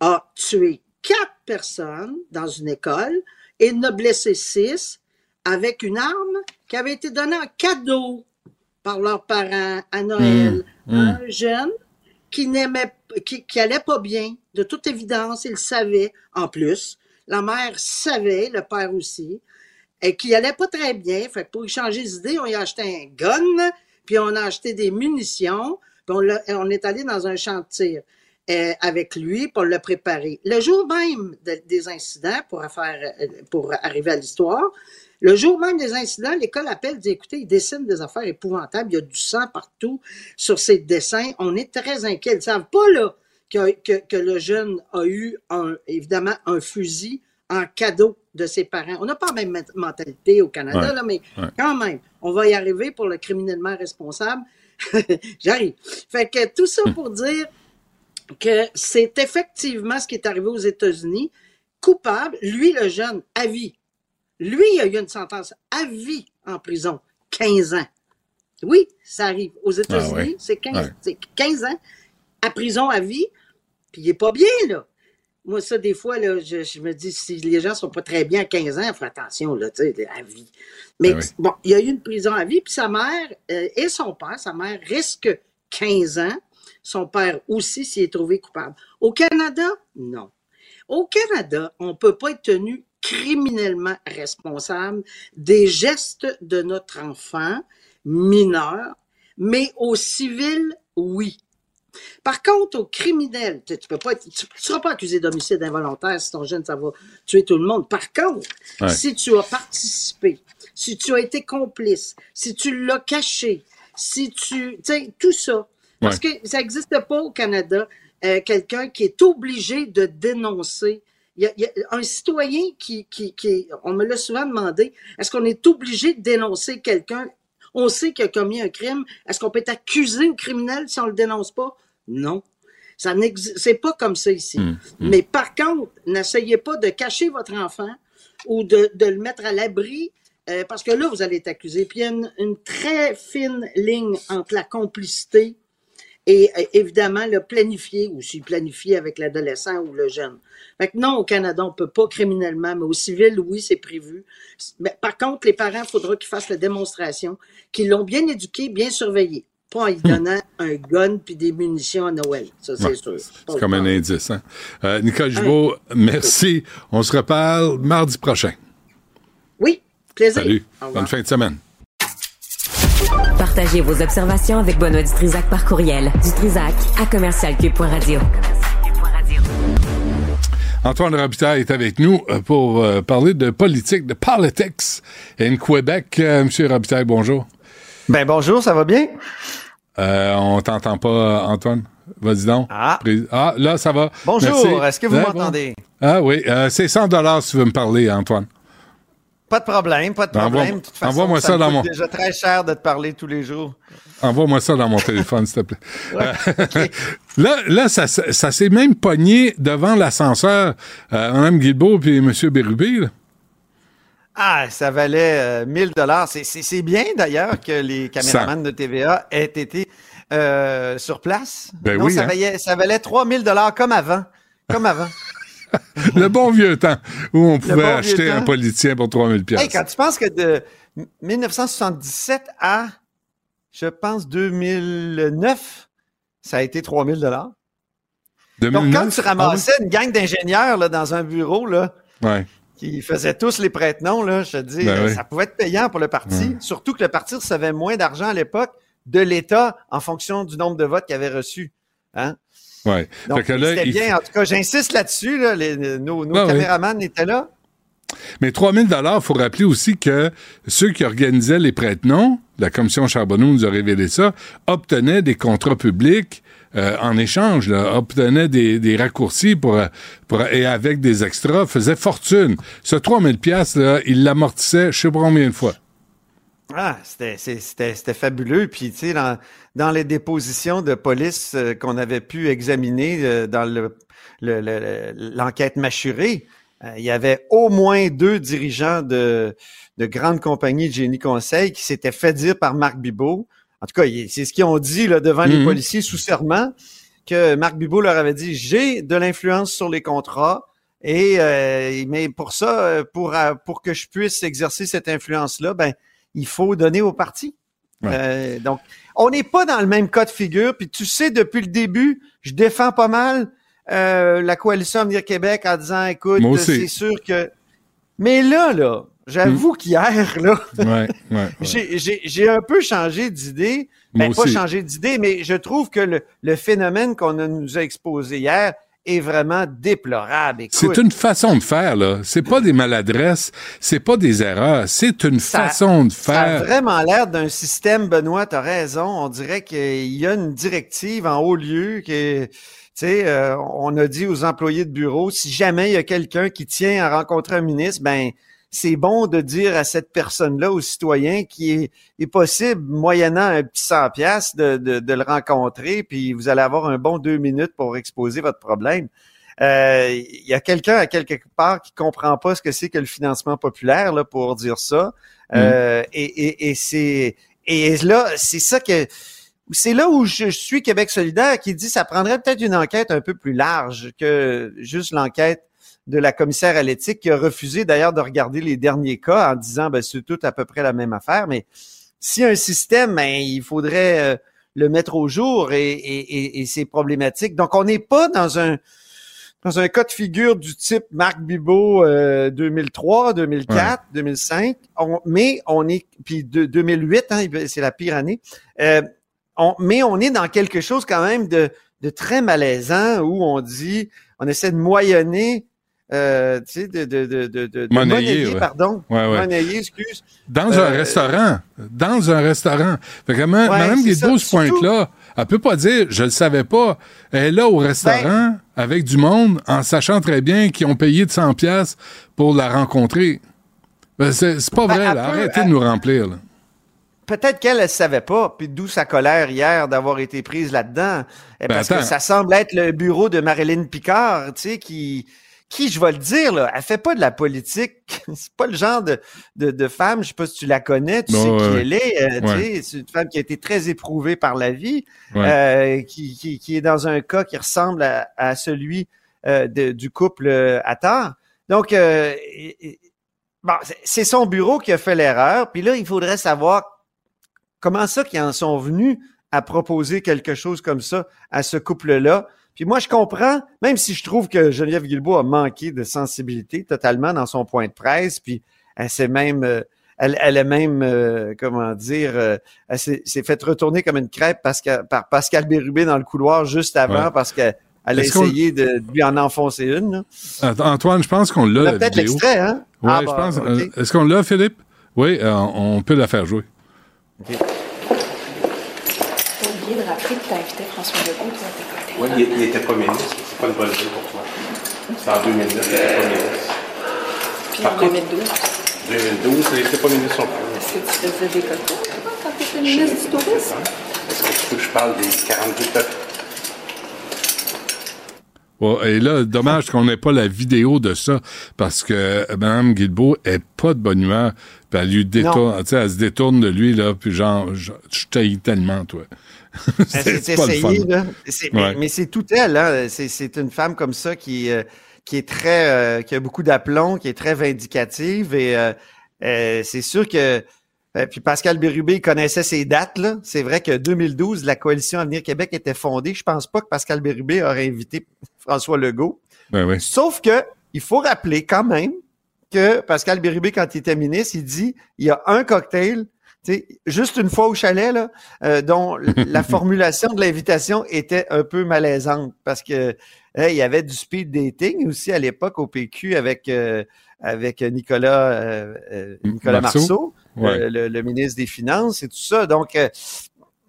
a tué quatre personnes dans une école et en a blessé six avec une arme qui avait été donnée en cadeau par leurs parents à Noël. Mmh, Un jeune qui n'aimait, qui, qui allait pas bien, de toute évidence, il savait. En plus, la mère savait, le père aussi, et qui allait pas très bien. Pour y changer d'idée, on y a acheté un gun, puis on a acheté des munitions, puis on, est allé dans un champ de tir euh, avec lui pour le préparer. Le jour même de- des incidents, pour, euh, pour arriver à l'histoire, le jour même des incidents, l'école appelle, dit écoutez, il dessine des affaires épouvantables, il y a du sang partout sur ces dessins. On est très inquiets. Ils ne savent pas là, que, que, le jeune a eu évidemment un fusil en cadeau de ses parents. On n'a pas la même ment- mentalité au Canada, Ouais, là, mais ouais. quand même, on va y arriver pour le criminellement responsable. J'arrive. Fait que tout ça pour dire que c'est effectivement ce qui est arrivé aux États-Unis. Coupable, lui, le jeune, à vie. Lui, il a eu une sentence à vie en prison, 15 ans. Oui, ça arrive. Aux États-Unis, Ah ouais. c'est 15, Ouais. c'est 15 ans à prison à vie, puis il est pas bien, là. Moi, ça, des fois, là, je, je me dis, si les gens sont pas très bien à 15 ans, faut attention, là, tu sais, à vie. Mais Ah oui. bon, il y a eu une prison à vie, puis sa mère euh, et son père, sa mère risque 15 ans, son père aussi s'y est trouvé coupable. Au Canada, non. Au Canada, on ne peut pas être tenu criminellement responsable des gestes de notre enfant mineur, mais au civil, oui. Par contre, au criminel, tu ne peux pas être- tu, tu seras pas accusé d'homicide involontaire si ton jeune, ça va tuer tout le monde. Par contre, Ouais. si tu as participé, si tu as été complice, si tu l'as caché, si tu, tu sais, tout ça. Parce que ça n'existe pas au Canada, euh, quelqu'un qui est obligé de dénoncer. Il y a, il y a un citoyen qui, qui, qui, on me l'a souvent demandé, est-ce qu'on est obligé de dénoncer quelqu'un? On sait qu'il a commis un crime. Est-ce qu'on peut être accusé au criminel si on le dénonce pas? Non. Ça c'est pas comme ça ici. Hum, Mais par contre, n'essayez pas de cacher votre enfant ou de, de le mettre à l'abri euh, parce que là, vous allez être accusé. Puis il y a une, une très fine ligne entre la complicité et euh, évidemment le planifier ou s'il planifie avec l'adolescent ou le jeune. Fait que non, au Canada, on peut pas criminellement, mais au civil, oui, c'est prévu. Mais par contre, les parents, il faudra qu'ils fassent la démonstration qu'ils l'ont bien éduqué, bien surveillé. Pas en lui donnant un gun puis des munitions à Noël. Ça, c'est Ouais. sûr. C'est comme un indice. Hein? Euh, Nicole Gibault, merci. On se reparle mardi prochain. Oui, plaisir. Salut. Bonne fin de semaine. Partagez vos observations avec Benoît Dutrisac par courriel. Dutrisac à commercialcube.radio. Antoine Robitaille est avec nous euh, pour euh, parler de politique, de politics in Québec. Euh, Monsieur Robitaille, bonjour. Ben bonjour, ça va bien? Euh, on t'entend pas, Antoine. Vas-y donc. Ah. Ah, là, ça va. Bonjour, Merci. est-ce que vous m'entendez? bon. Ah oui, euh, c'est 100 dollars si tu veux me parler, Antoine. Pas de problème, pas de Envoie- problème. De toute façon, envoie-moi ça, ça me dans mon- déjà très cher de te parler tous les jours. Envoie-moi ça dans mon téléphone, s'il te plaît. Là, là, ça, ça, ça s'est même pogné devant l'ascenseur, euh, Mme Guilbeault et M. Bérubé. là. Ah, ça valait euh, 1000 dollars. C'est- bien d'ailleurs que les caméramans de TVA aient été euh, sur place. Ben Non, oui, ça, hein. valait, ça valait 3000 dollars comme avant. Comme avant. Le bon vieux temps où on pouvait bon acheter un politicien pour 3000 pièces. Hey, quand tu penses que de 1977 à, je pense, 2009, ça a été 3000 dollars. Donc, quand 2009? tu ramassais une gang d'ingénieurs dans un bureau là, Ah ouais. qui faisaient tous les prête-noms, là, je te dis, Ben euh, oui. ça pouvait être payant pour le parti. Ouais. Surtout que le parti recevait moins d'argent à l'époque de l'État en fonction du nombre de votes qu'il avait reçu. Hein? Ouais. Donc, que là, il bien. En tout cas, j'insiste là-dessus. Là, nos nos Ah oui. caméramans étaient là. Mais 3000 dollars, faut rappeler aussi que ceux qui organisaient les prête-noms, la commission Charbonneau nous a révélé ça, obtenaient des contrats publics euh, en échange, là, obtenaient des, des raccourcis pour, pour et avec des extras, faisaient fortune. Ce 3000 pièces là, ils l'amortissaient je sais pas combien de fois. Ah, c'était, c'est- c'était, c'était fabuleux. Puis, tu sais, dans, dans les dépositions de police euh, qu'on avait pu examiner euh, dans le, le- le- le- l'enquête mâchurée, euh, il y avait au moins deux dirigeants de, de grandes compagnies de génie conseil qui s'étaient fait dire par Marc Bibot. En tout cas, c'est ce qu'ils ont dit là, devant les Mhm. policiers sous serment, que Marc Bibot leur avait dit j'ai de l'influence sur les contrats. Et euh, mais pour ça, euh, pour euh, pour que je puisse exercer cette influence-là, ben il faut donner au parti. Ouais. Euh, donc, on n'est pas dans le même cas de figure. Puis tu sais, depuis le début, je défends pas mal euh, la coalition Avenir Québec en disant, écoute, c'est sûr que. Mais là, là, j'avoue qu'hier, là, Ouais, ouais. ouais. j'ai- un peu changé d'idée. Ben, pas aussi. changé d'idée, mais je trouve que le, le phénomène qu'on nous a exposé hier est vraiment déplorable. C'est une façon de faire, là. C'est pas des maladresses, c'est pas des erreurs, c'est une Ça- façon de Ça a faire. vraiment l'air d'un système, Benoît, t'as raison. On dirait qu'il y a une directive en haut lieu que, tu sais, euh, on a dit aux employés de bureau, si jamais il y a quelqu'un qui tient à rencontrer un ministre, ben, c'est bon de dire à cette personne-là, au citoyen, qui est, est possible, moyennant un petit 100 pièces de, de, de le rencontrer, puis vous allez avoir un bon deux minutes pour exposer votre problème. Euh, Il y a quelqu'un à quelque part qui comprend pas ce que c'est que le financement populaire là, pour dire ça. Euh, et et, et c'est et là, c'est ça que c'est là où je suis Québec solidaire qui dit ça prendrait peut-être une enquête un peu plus large que juste l'enquête de la commissaire à l'éthique qui a refusé d'ailleurs de regarder les derniers cas en disant ben c'est tout à peu près la même affaire. Mais si un système ben, il faudrait euh, le mettre au jour et, et, et, et c'est problématique. Donc on n'est pas dans un dans un cas de figure du type Marc Bibot euh, 2003, 2004, 2005, on, mais on est puis de, 2008, hein, c'est la pire année. Euh, on, mais on est dans quelque chose quand même de, de très malaisant où on dit, on essaie de moyenner, euh, tu sais, de, de, de, de, de Monnayer, pardon, Ouais, ouais. monnayer, excuse. Dans Euh, un restaurant. Dans un restaurant. Fait que ma- Ouais, c'est Guilbeault ça. se pointe là. Elle peut pas dire, je le savais pas. Elle est là au restaurant Ben avec du monde en sachant très bien qu'ils ont payé de 100 pièces pour la rencontrer. Ben, c'est pas Ben, vrai, là. peut- Arrêtez de nous remplir, là. Peut-être qu'elle ne savait pas, puis d'où sa colère hier d'avoir été prise là-dedans. Eh, Ben, Parce que ça semble être le bureau de Marilyn Picard, tu sais, qui, qui, je vais le dire, là, elle fait pas de la politique. C'est pas le genre de, de, de femme, je sais pas si tu la connais, tu sais qui elle est. euh, Ouais. C'est une femme qui a été très éprouvée par la vie, Ouais. euh, qui, qui, qui est dans un cas qui ressemble à, à celui euh, de- du couple euh. Donc, euh, et- et- bon, c'est- c'est son bureau qui a fait l'erreur. Puis là, il faudrait savoir comment ça qu'ils en sont venus à proposer quelque chose comme ça à ce couple-là. Puis moi, je comprends, même si je trouve que Geneviève Guilbeault a manqué de sensibilité totalement dans son point de presse, puis elle s'est même, euh, elle, elle est même, euh, comment dire, euh, elle s'est s'est fait retourner comme une crêpe Pascal, par Pascal Bérubé dans le couloir juste avant Ouais. parce qu'elle elle a Est-ce essayé de, de lui en enfoncer une. là. Antoine, je pense qu'on l'a, On a la peut-être vidéo. l'extrait, hein? Ouais, Ah, je bah, pense. euh, Est-ce qu'on l'a, Philippe? Oui, euh, on peut la faire jouer. Oublié de rappeler que t'as invité François Legault, toi, t'es pas Oui, il, était pas ministre. C'est pas une bonne idée pour toi. C'est en 2009, il était pas ministre. Puis Par en contre- 2012, 2012, il était pas ministre non plus. est-ce que tu faisais des coteaux quand t'étais ministre du Tourisme? Est-ce que tu veux que je parle des 42 peuples? Et là, dommage qu'on n'ait pas la vidéo de ça, parce que euh, Mme Guilbeault est pas de bonne humeur, puis elle lui détourne, tu elle se détourne de lui, là, puis genre, je, je t'haïs tellement, toi. Là. C'est- Ouais. Mais, c'est tout elle, hein. C'est- une femme comme ça qui, euh, qui est très, euh, qui a beaucoup d'aplomb, qui est très vindicative et euh, c'est sûr que puis Pascal Bérubé connaissait ses dates là. C'est vrai que 2012, la coalition Avenir Québec était fondée. Je pense pas que Pascal Bérubé aurait invité François Legault. Ben oui. Sauf que il faut rappeler quand même que Pascal Bérubé, quand il était ministre, il dit il y a un cocktail, tu sais, juste une fois au chalet, là, euh, dont la formulation de l'invitation était un peu malaisante parce que il y avait du speed dating aussi à l'époque au PQ avec euh, avec Nicolas euh, Nicolas Marceau. Marceau, Ouais. le, le ministre des Finances et tout ça. Donc euh,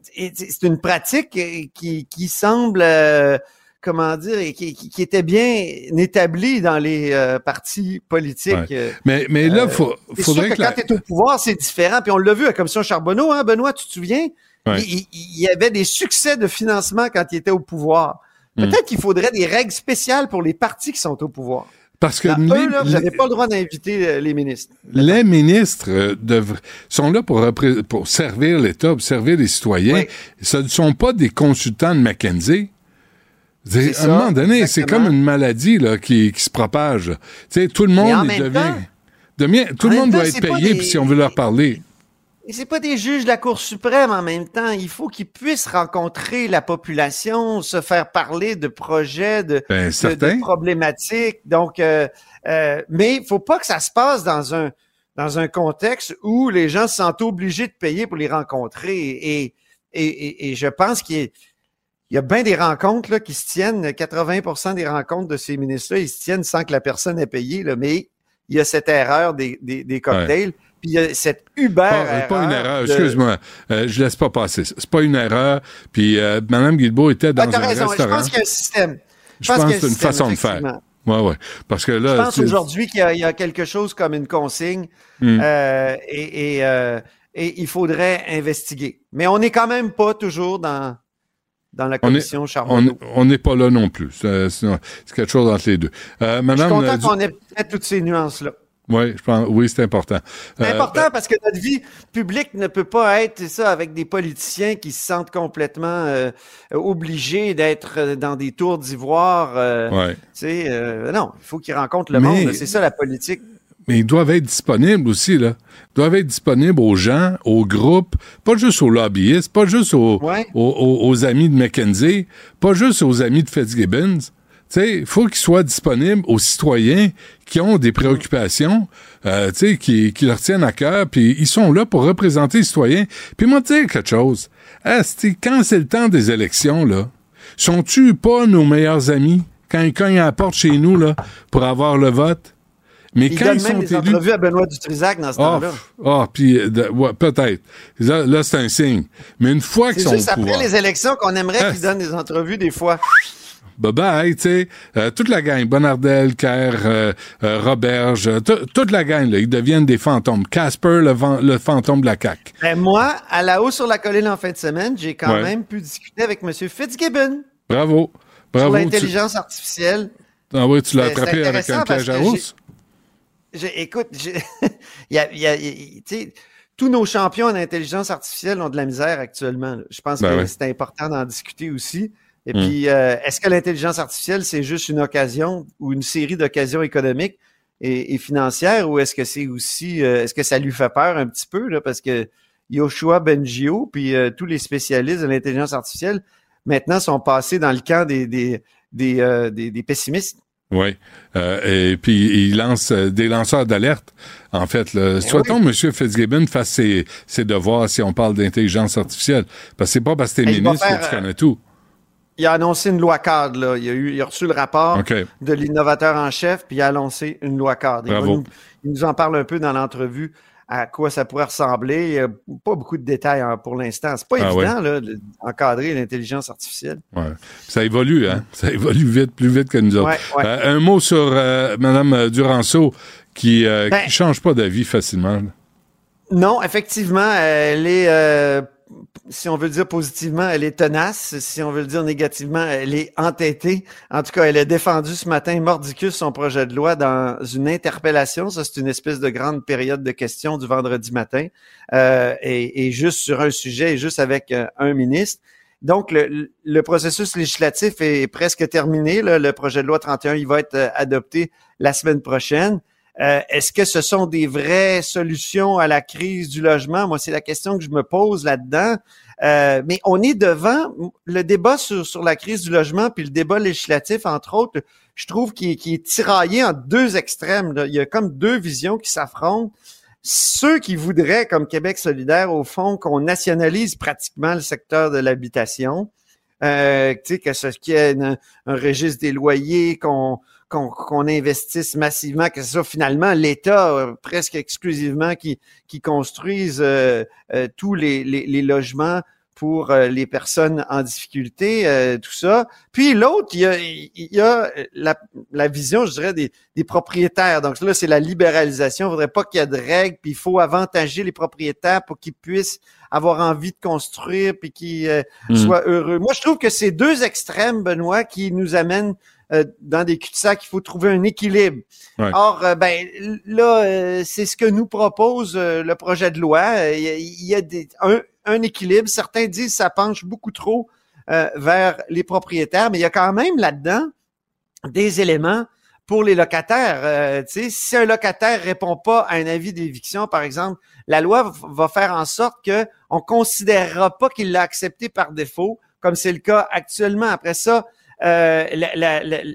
c'est une pratique qui, qui semble euh, comment dire, et qui, qui- qui était bien établie dans les euh, partis politiques. Ouais. euh, Mais, mais là, euh, faut, c'est faudrait sûr que, que la- quand tu es au pouvoir, c'est différent. Puis on l'a vu à la commission Charbonneau, hein, Benoît, tu te souviens? Ouais. Il, y avait des succès de financement quand il était au pouvoir. Hmm. Peut-être qu'il faudrait des règles spéciales pour les partis qui sont au pouvoir. Parce que eux, là, vous n'avez pas le droit d'inviter les ministres. Les ministres euh, devr- sont là pour, repré- pour servir l'État, pour servir les citoyens. Ce ne sont pas des consultants de McKinsey. C'est- un moment donné, c'est comme une maladie là, qui, qui se propage. Tu sais, tout le monde devient. temps- devient- tout le monde temps, doit être payé des- puis si on veut leur parler. Et c'est pas des juges de la Cour suprême en même temps. Il faut qu'ils puissent rencontrer la population, se faire parler de projets, de, Ben, de- de certain. problématiques. Donc, euh, euh, mais il faut pas que ça se passe dans un dans un contexte où les gens se sentent obligés de payer pour les rencontrer. Et, et, et, et je pense qu'il il y a bien des rencontres là, qui se tiennent. 80% des rencontres de ces ministres-là, ils se tiennent sans que la personne ait payé. Là, mais il y a cette erreur des, des, des cocktails. Puis il y a cette Uber Pas, pas une erreur, de- excuse-moi. Euh, je laisse pas passer. ça. C'est pas une erreur. Puis euh, Mme Guilbeault était dans Ah, un raison. Je pense qu'il y a un système. Je pense qu'il y que c'est une façon de faire. Ouais, ouais. Parce que là, Je pense aujourd'hui qu'il y, y a quelque chose comme une consigne Hmm. euh, et, et, euh, et il faudrait investiguer. Mais on n'est quand même pas toujours dans, dans la commission on Charbonneau. on n'est pas là non plus. C'est quelque chose entre les deux. Euh, Je suis Madame, content euh, qu'on ait toutes ces nuances-là. ouais, je pense, oui, c'est important. C'est Euh, important parce que notre vie publique ne peut pas être ça avec des politiciens qui se sentent complètement euh, obligés d'être euh, dans des tours d'ivoire. euh, Ouais. tu sais, euh, non, il faut qu'ils rencontrent le Mais- monde. C'est ça la politique. Mais ils doivent être disponibles aussi, là. Ils doivent être disponibles aux gens, aux groupes, pas juste aux lobbyistes, pas juste aux, Ouais. aux, amis de McKenzie, pas juste aux amis de Fitzgibbons. Tu sais, il faut qu'ils soient disponibles aux citoyens qui ont des préoccupations, euh, tu sais, qui, qui leur tiennent à cœur, puis ils sont là pour représenter les citoyens. Puis moi, dire quelque chose. Asti, quand c'est le temps des élections, là, sont-tu pas nos meilleurs amis quand ils cognent à la porte chez nous, là, pour avoir le vote? Mais quand ils même sont des élus... entrevues à Benoît Dutrisac dans ce Ah, temps-là. ah, puis de- ouais, peut-être. Là, là, c'est un signe. Mais une fois qu'ils sont juste au après pouvoir, les élections qu'on aimerait Ah, qu'ils donnent des entrevues des fois. bye bye, tu sais, euh, toute la gang, Bonardel, Kerr, euh, euh, Roberge, euh, tout- toute la gang, là, ils deviennent des fantômes. Casper, le, fantôme de la CAQ. Ben, moi, à la haut sur la colline en fin de semaine, j'ai quand Ouais. même pu discuter avec M. Fitzgibbon Bravo. sur Bravo. tu- l'intelligence artificielle. Ah oui, tu l'as c'est attrapé avec un piège à que écoute, il y a, y a- sais, tous nos champions en intelligence artificielle ont de la misère actuellement. là. Je pense Ben que c'est important d'en discuter aussi. Et Mm. puis, euh, est-ce que l'intelligence artificielle, c'est juste une occasion ou une série d'occasions économiques et, et financières ou est-ce que c'est aussi, euh, est-ce que ça lui fait peur un petit peu, là, parce que Yoshua Bengio puis euh, tous les spécialistes de l'intelligence artificielle maintenant sont passés dans le camp des, des, des, euh, des- des pessimistes. Oui. Euh, et puis, il lance euh, des lanceurs d'alerte. En fait, là. souhaitons que M. Fitzgibbon fasse ses, ses devoirs si on parle d'intelligence artificielle. Parce que c'est pas parce que t'es ministre faire, que tu euh, connais tout. Il a annoncé une loi cadre. Là. Il, a eu, il a reçu le rapport de l'innovateur en chef, puis il a annoncé une loi cadre. Il, nous, il nous en parle un peu dans l'entrevue à quoi ça pourrait ressembler. Il y a pas beaucoup de détails hein, pour l'instant. C'est pas Ah évident de- d'encadrer l'intelligence artificielle. Ouais. Ça évolue, hein? Ça évolue vite, plus vite que nous autres. Ouais, ouais. Euh, un mot sur euh, Mme Duranceau qui, euh, Ben- qui change pas d'avis facilement. Non, effectivement, elle est, si on veut le dire positivement, elle est tenace. Si on veut le dire négativement, elle est entêtée. En tout cas, elle a défendu ce matin mordicus son projet de loi dans une interpellation. Ça, c'est une espèce de grande période de questions du vendredi matin. Euh, et, et juste sur un sujet et juste avec euh, un ministre. Donc, le, processus législatif est presque terminé. Le projet de loi 31, il va être euh, adopté la semaine prochaine. Euh, Est-ce que ce sont des vraies solutions à la crise du logement? Moi, c'est la question que je me pose là-dedans. Euh, mais on est devant le débat sur, sur la crise du logement, puis le débat législatif, entre autres, je trouve qu'il est, tiraillé en deux extrêmes. Là. Il y a comme deux visions qui s'affrontent ceux qui voudraient, comme Québec solidaire, au fond, qu'on nationalise pratiquement le secteur de l'habitation, euh, que ce qui est un, un, registre des loyers, qu'on qu'on investisse massivement, que ce soit finalement l'État euh, presque exclusivement qui, qui construise euh, euh, tous les, les, les, logements pour euh, les personnes en difficulté, euh, tout ça. Puis l'autre, il y a, il y a la, la, vision, je dirais, des, des propriétaires. Donc là, c'est la libéralisation. Il ne faudrait pas qu'il y ait de règles, puis il faut avantager les propriétaires pour qu'ils puissent avoir envie de construire, puis qu'ils euh, mmh. soient heureux. Moi, je trouve que ces deux extrêmes, Benoît, qui nous amènent euh, dans des cul-de-sac, il faut trouver un équilibre. Ouais. Or, euh, ben là, euh, c'est ce que nous propose le projet de loi. Il y a, il y a des, un, un, équilibre. Certains disent que ça penche beaucoup trop vers les propriétaires, mais il y a quand même là-dedans des éléments pour les locataires. si un locataire répond pas à un avis d'éviction, par exemple, la loi va faire en sorte que on considérera pas qu'il l'a accepté par défaut, comme c'est le cas actuellement. Après ça, euh,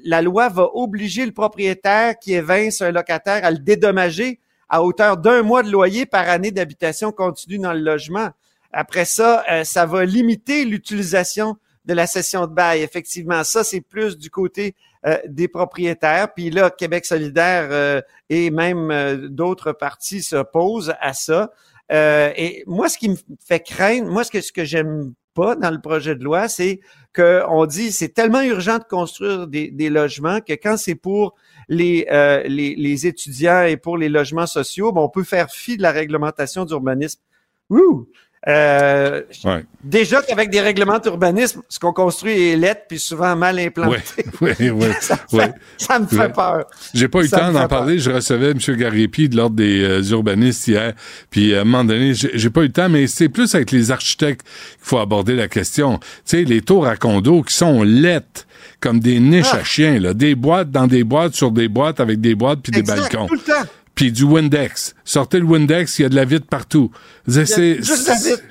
la, loi va obliger le propriétaire qui évince un locataire à le dédommager à hauteur d'un mois de loyer par année d'habitation continue dans le logement. Après ça, euh, ça va limiter l'utilisation de la cession de bail. Effectivement, ça, c'est plus du côté euh, des propriétaires. Puis là, Québec solidaire et même d'autres partis s'opposent à ça. et moi, ce qui me fait craindre, moi, ce que, ce que j'aime pas dans le projet de loi, c'est qu'on dit c'est tellement urgent de construire des, logements que quand c'est pour les, euh, les, les, étudiants et pour les logements sociaux, ben on peut faire fi de la réglementation d'urbanisme. Euh, ouais. Déjà qu'avec des règlements d'urbanisme, ce qu'on construit est lettre puis souvent mal implanté. Oui, oui, oui. ça, me fait peur. J'ai pas eu le temps d'en parler. Je recevais M. Garipi de l'Ordre des euh, urbanistes hier. Puis à un moment donné, j'ai pas eu le temps, mais c'est plus avec les architectes qu'il faut aborder la question. Tu sais, les tours à condos qui sont lettres comme des niches ah. à chiens, là. Des boîtes dans des boîtes sur des boîtes avec des boîtes puis des balcons. Tout le temps puis du Windex. Sortez le Windex, il y a de la vitre partout. C'est, juste la vitre.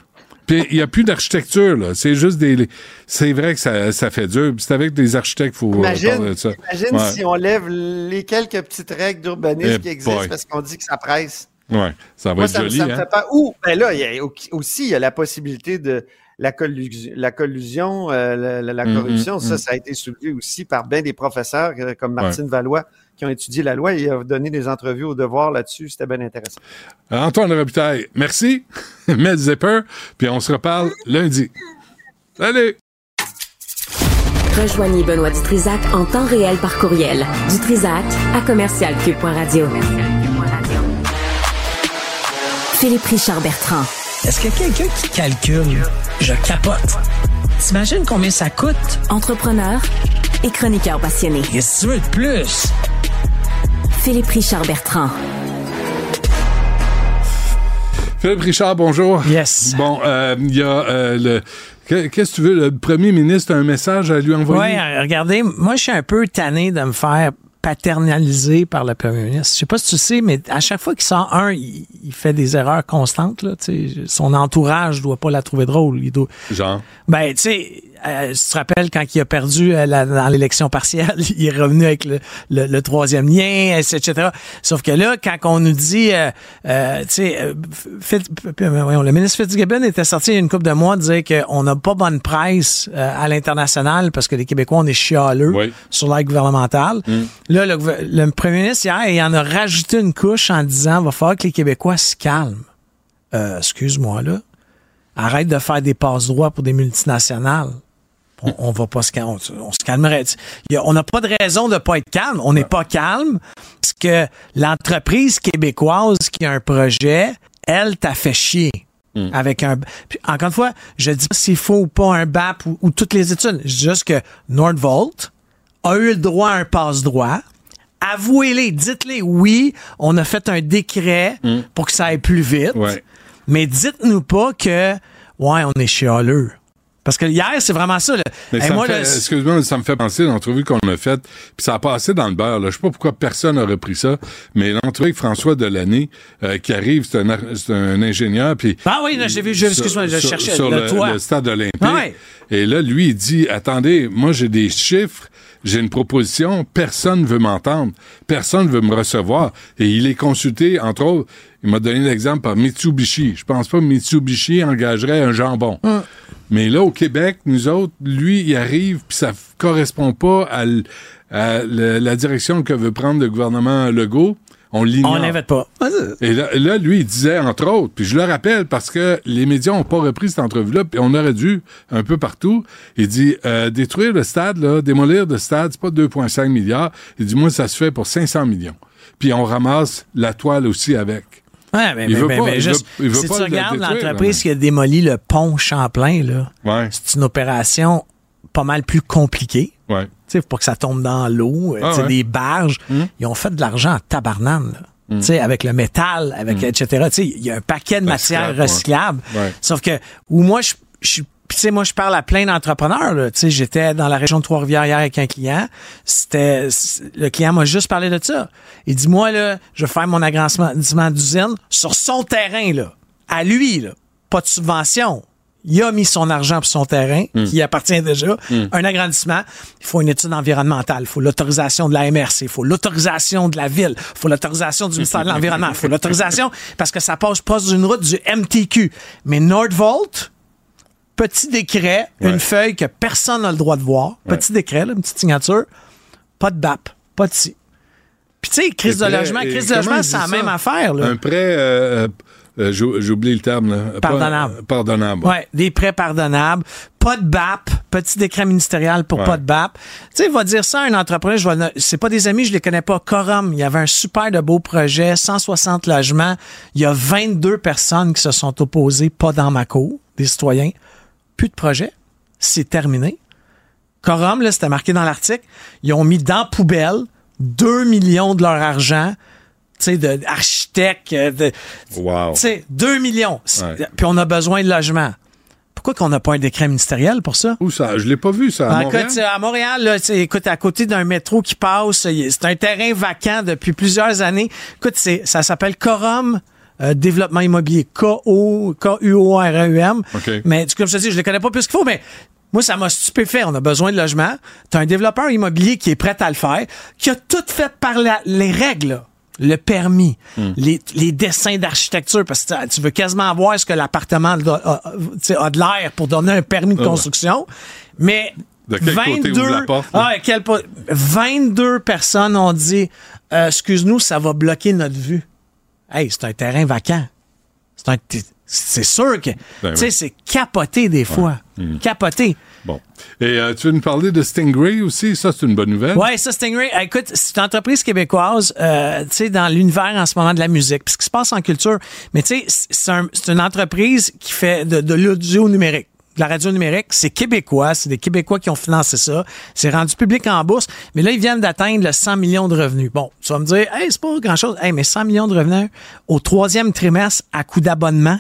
Puis il n'y a plus d'architecture, là. C'est juste des. C'est vrai que ça, ça fait dur. C'est avec des architectes qu'il faut imagine, parler de ça. Imagine ouais. si on lève les quelques petites règles d'urbanisme hey qui existent boy. parce qu'on dit que ça presse. Ouais, ça va Moi, être ça, joli. Ça hein? fait pas. Ou, ben là, il y a aussi il y a la possibilité de la collusion, la, collusion euh, la, la, corruption, mm -hmm, ça, mm. ça a été soulevé aussi par bien des professeurs euh, comme Martine ouais. Valois qui ont étudié la loi et ont donné des entrevues au devoir là-dessus. C'était bien intéressant. Antoine Robitaille, merci. Mets Zipper, puis on se reparle lundi. Salut! Rejoignez Benoît Dutrisac en temps réel par courriel. Dutrisac à commercialcube.radio. Philippe Richard Bertrand. Est-ce que quelqu'un qui calcule, je capote. T'imagines combien ça coûte? Entrepreneur et chroniqueur passionné. Qu'est-ce que tu veux de plus? Philippe Richard Bertrand. Philippe Richard, bonjour. Yes. Bon, il euh, y a euh, le. Qu'est-ce que tu veux? Le premier ministre a un message à lui envoyer? Oui, regardez, moi, je suis un peu tanné de me faire paternalisé par le premier ministre. Je sais pas si tu sais, mais à chaque fois qu'il sort un, il, il fait des erreurs constantes. Là, son entourage doit pas la trouver drôle. Il doit... Genre? Ben, tu sais, euh, tu te rappelles quand il a perdu euh, la, dans l'élection partielle, il est revenu avec le, le, le, troisième lien, etc. Sauf que là, quand on nous dit, euh, euh tu sais, le ministre Fitzgibbon était sorti il y a une couple de mois dire qu'on n'a pas bonne presse à l'international parce que les Québécois, on est chialeux oui. sur l'aide gouvernementale. Mm. Là, le, le, premier ministre, hier, il en a rajouté une couche en disant, va falloir que les Québécois se calment. Excuse-moi, là. Arrête de faire des passes droits pour des multinationales on, on va pas se calmer. On, on, se calmerait. A, on n'a pas de raison de pas être calme. On n'est pas calme parce que l'entreprise québécoise qui a un projet, elle t'a fait chier. Mm. Avec un. Puis, encore une fois, je dis pas s'il faut ou pas un BAP ou, ou toutes les études. Je dis juste que Nordvolt a eu le droit à un passe-droit. Avouez-les, dites-les, oui, on a fait un décret pour que ça aille plus vite. Ouais. Mais dites-nous pas que, ouais, on est chialeux. Parce que hier, c'est vraiment ça. là. Mais Hey, ça me moi, fait- là, excuse-moi, ça me fait penser à l'entrevue qu'on a faite, puis ça a passé dans le beurre. Là. Je sais pas pourquoi personne n'a repris ça, mais l'entrevue avec François Delaney euh, qui arrive, c'est un, un ingénieur, puis Ah oui, j'ai vu, excuse-moi, je cherchais sur le le, toit. le stade olympique. Ah ouais. Et là, lui, il dit attendez, moi j'ai des chiffres. J'ai une proposition, personne veut m'entendre, personne veut me recevoir. Et il est consulté, entre autres, il m'a donné l'exemple par Mitsubishi. Je pense pas que Mitsubishi engagerait un jambon. Hum. Mais là, au Québec, nous autres, lui, il arrive, puis ça correspond pas à, à le- la direction que veut prendre le gouvernement Legault. On l'ignore. on n'invite pas. Et là, là, lui, il disait, entre autres, puis je le rappelle parce que les médias n'ont pas repris cette entrevue-là, puis on aurait dû un peu partout. Il dit, euh, détruire le stade, là, démolir le stade, c'est pas 2,5 milliards. Il dit, moi, ça se fait pour 500 millions. Puis on ramasse la toile aussi avec. Ouais, mais, Il veut mais- pas- mais il juste, veut- il veut si pas tu regardes l'entreprise qui a démoli le pont Champlain, là, Ouais. c'est une opération pas mal plus compliquée. Ouais. Tu sais, pour que ça tombe dans l'eau, euh, Ah ouais. des barges. Ils ont fait de l'argent en tabarnane, là. Sais, avec le métal, avec Mm. etc. Il y a un paquet de matières recyclables. Ouais. Sauf que, où moi, je, je suis puis, tu sais, moi, je parle à plein d'entrepreneurs. là. Tu sais, j'étais dans la région de Trois-Rivières hier avec un client. C'était, le client m'a juste parlé de ça. Il dit, moi, là, je vais faire mon agrandissement d'usine sur son terrain, là. À lui, là. Pas de subvention. Il a mis son argent pour son terrain, Mm. qui appartient déjà. Mm. Un agrandissement, il faut une étude environnementale. Il faut l'autorisation de la MRC. Il faut l'autorisation de la ville. Il faut l'autorisation du ministère de l'Environnement. Il faut l'autorisation parce que ça passe pas d'une route du MTQ. Mais Nordvolt, petit décret, Ouais. une feuille que personne n'a le droit de voir. Petit décret, là, une petite signature. Pas de BAP, pas de ci. Puis tu sais, crise de logement, crise de logement, c'est la même affaire. Là. Un prêt, euh, euh, j'ai j'ai oublié le terme, là. Pas- Pardonnable. pardonnable. Ouais, des prêts pardonnables, pas de BAP, petit décret ministériel pour Ouais. pas de BAP. Tu sais, il va dire ça à un entrepreneur, je vais, c'est pas des amis, je les connais pas. Corum, il y avait un super de beau projet, 160 logements. Il y a 22 personnes qui se sont opposées, pas dans ma cour, des citoyens. Plus de projet. C'est terminé. Corum, là, c'était marqué dans l'article, ils ont mis dans la poubelle 2 millions de leur argent, tu sais, d'architectes, euh, de, Wow. tu sais, 2 millions. Ouais. Puis on a besoin de logements. Pourquoi qu'on n'a pas un décret ministériel pour ça? Où ça? Je l'ai pas vu, ça. À Ah, Montréal? écoute, à Montréal, là, écoute, à côté d'un métro qui passe, c'est un terrain vacant depuis plusieurs années. Écoute, ça s'appelle Corum euh, Développement Immobilier. K-O, K-U-O-R-E-M. OK. Mais comme je te dis, je ne le connais pas plus qu'il faut, mais moi, ça m'a stupéfait. On a besoin de logement. Tu as un développeur immobilier qui est prêt à le faire, qui a tout fait par la- les règles. Le permis, Hmm. les, les dessins d'architecture, parce que tu- veux quasiment voir ce que l'appartement a, a- de l'air pour donner un permis de Ah construction. Mais De quel côté ouvre la porte, là? ah, quel 22 personnes ont dit euh, excuse-nous, ça va bloquer notre vue. Hey, c'est un terrain vacant. C'est un t- c'est sûr que Ben tu sais oui. c'est capoté des fois. Mhm. Capoté. Bon. Et euh, tu veux nous parler de Stingray aussi? Ça, c'est une bonne nouvelle. Ouais, ça, Stingray, euh, écoute, c'est une entreprise québécoise, euh, tu sais, dans l'univers en ce moment de la musique, puis ce qui se passe en culture. Mais tu sais, c'est un- c'est une entreprise qui fait de, de l'audio numérique. De la radio numérique, c'est québécois, c'est des Québécois qui ont financé ça. C'est rendu public en bourse, mais là, ils viennent d'atteindre le 100 millions de revenus. Bon, tu vas me dire, hey, c'est pas grand-chose. Hey, mais 100 millions de revenus au troisième trimestre à coût d'abonnement,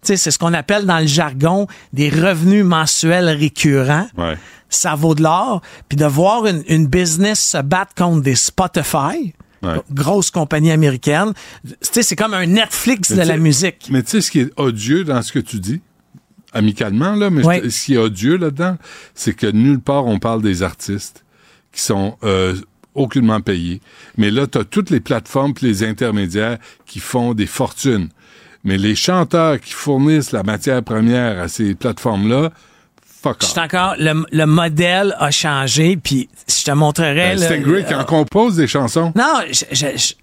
tu sais, c'est ce qu'on appelle dans le jargon des revenus mensuels récurrents. Ouais. Ça vaut de l'or. Puis de voir une, une business se battre contre des Spotify, Ouais. grosse compagnie américaine, tu sais, c'est comme un Netflix Mais de la musique. Mais tu sais, ce qui est odieux dans ce que tu dis, amicalement, là, mais Ouais. ce qui est odieux là-dedans, c'est que nulle part on parle des artistes qui sont euh, aucunement payés. Mais là, tu as toutes les plateformes puis les intermédiaires qui font des fortunes. Mais les chanteurs qui fournissent la matière première à ces plateformes-là, fuck Je off. encore, le, le modèle a changé, puis je te montrerai. Ben, le- Stingray qui en compose des chansons. Non, je- je- je-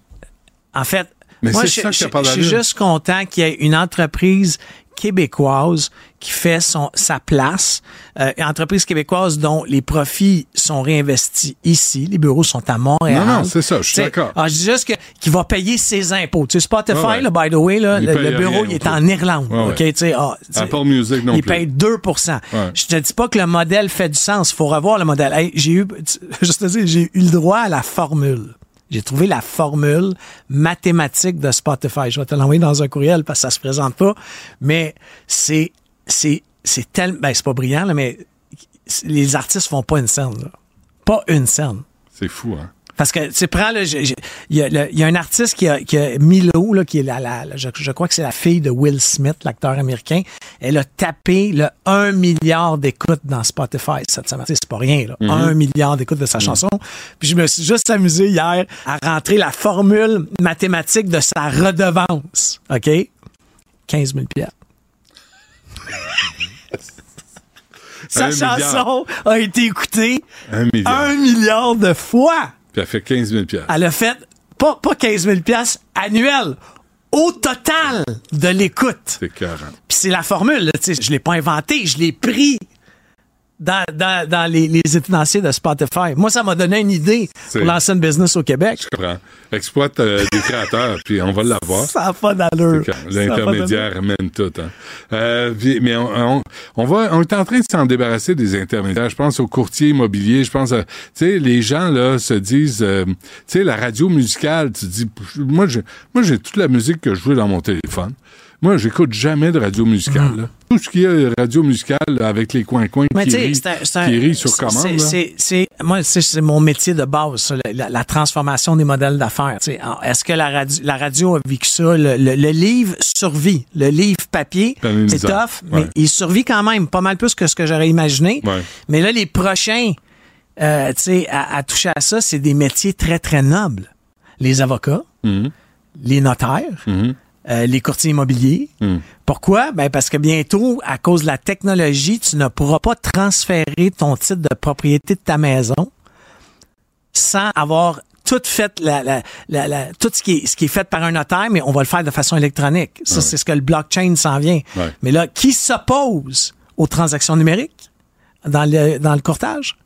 en fait, Mais moi, je, ça qui je- suis juste content qu'il y ait une entreprise québécoise qui fait son sa place, euh, entreprise québécoise dont les profits sont réinvestis ici, les bureaux sont à Montréal. Non, non, c'est ça, je suis d'accord. ah, je dis juste que qui va payer ses impôts. Tu sais, Spotify, ouais. là, by the way, là, le, bureau il est en Irlande. Ouais. ok, tu sais, ah, tu sais, Apple Music non il plus. paye 2 Ouais. Je te dis pas que le modèle fait du sens. faut revoir le modèle. Hey, j'ai eu, juste te dire, j'ai eu le droit à la formule. J'ai trouvé la formule mathématique de Spotify. Je vais te l'envoyer dans un courriel parce que ça se présente pas. Mais c'est, c'est, c'est tellement, ben, c'est pas brillant, là, mais les artistes font pas une scène, là. Pas une scène. C'est fou, hein? Parce que, tu prends, il y, a le- il y a un artiste qui a, qui a Milo, là, qui est la, la- la- je, je crois que c'est la fille de Will Smith, l'acteur américain. Elle a tapé le 1 milliard d'écoutes dans Spotify cette semaine. C'est pas rien, là. Mhm. 1 milliard d'écoutes de sa chanson. Puis je me suis juste amusé hier à rentrer la formule mathématique de sa redevance. OK? 15 000 piastres. Sa milliard. chanson a été écoutée Un milliard. un milliard de fois. Puis elle fait 15 000 piastres. Elle a fait pas, pas 15 000 piastres annuels. Au total de l'écoute. C'est. Puis c'est la formule. tu sais, je l'ai pas inventé, je l'ai pris dans, dans, dans les, les étenanciers de Spotify. Moi, ça m'a donné une idée pour lancer une business au Québec. Je comprends. Exploite euh, des créateurs, puis on va l'avoir. Ça n'a pas d'allure. L'intermédiaire amène tout. Hein. Euh, mais on, on, on va, on est en train de s'en débarrasser des intermédiaires. Je pense aux courtiers immobiliers. Je pense à, tu sais, les gens là se disent, euh, tu sais, la radio musicale. Tu dis, moi, j'ai, moi, j'ai toute la musique que je veux dans mon téléphone. Moi, j'écoute jamais de radio musicale. là. Tout ce qui est radio musicale avec les coins-coins Mm. Qui, rit, un- qui sur commande. c'est- moi, c'est mon métier de base, la, la- la transformation des modèles d'affaires. Est-ce que la radio, la radio a vécu ça? Le, le- le livre survit. Le livre papier, c'est tough, mais il survit quand même pas mal plus que ce que j'aurais imaginé. Ouais. Mais là, les prochains, euh, à, à toucher à ça, c'est des métiers très, très nobles. Les avocats, Mhm. les notaires, Mhm. Euh, les courtiers immobiliers. Mhm. Pourquoi? Ben parce que bientôt, à cause de la technologie, tu ne pourras pas transférer ton titre de propriété de ta maison sans avoir tout fait la, la, la, la- tout ce qui est ce qui est fait par un notaire, mais on va le faire de façon électronique. Ça, Ouais. c'est ce que le blockchain s'en vient. Ouais. Mais là, qui s'oppose aux transactions numériques dans le, dans le courtage?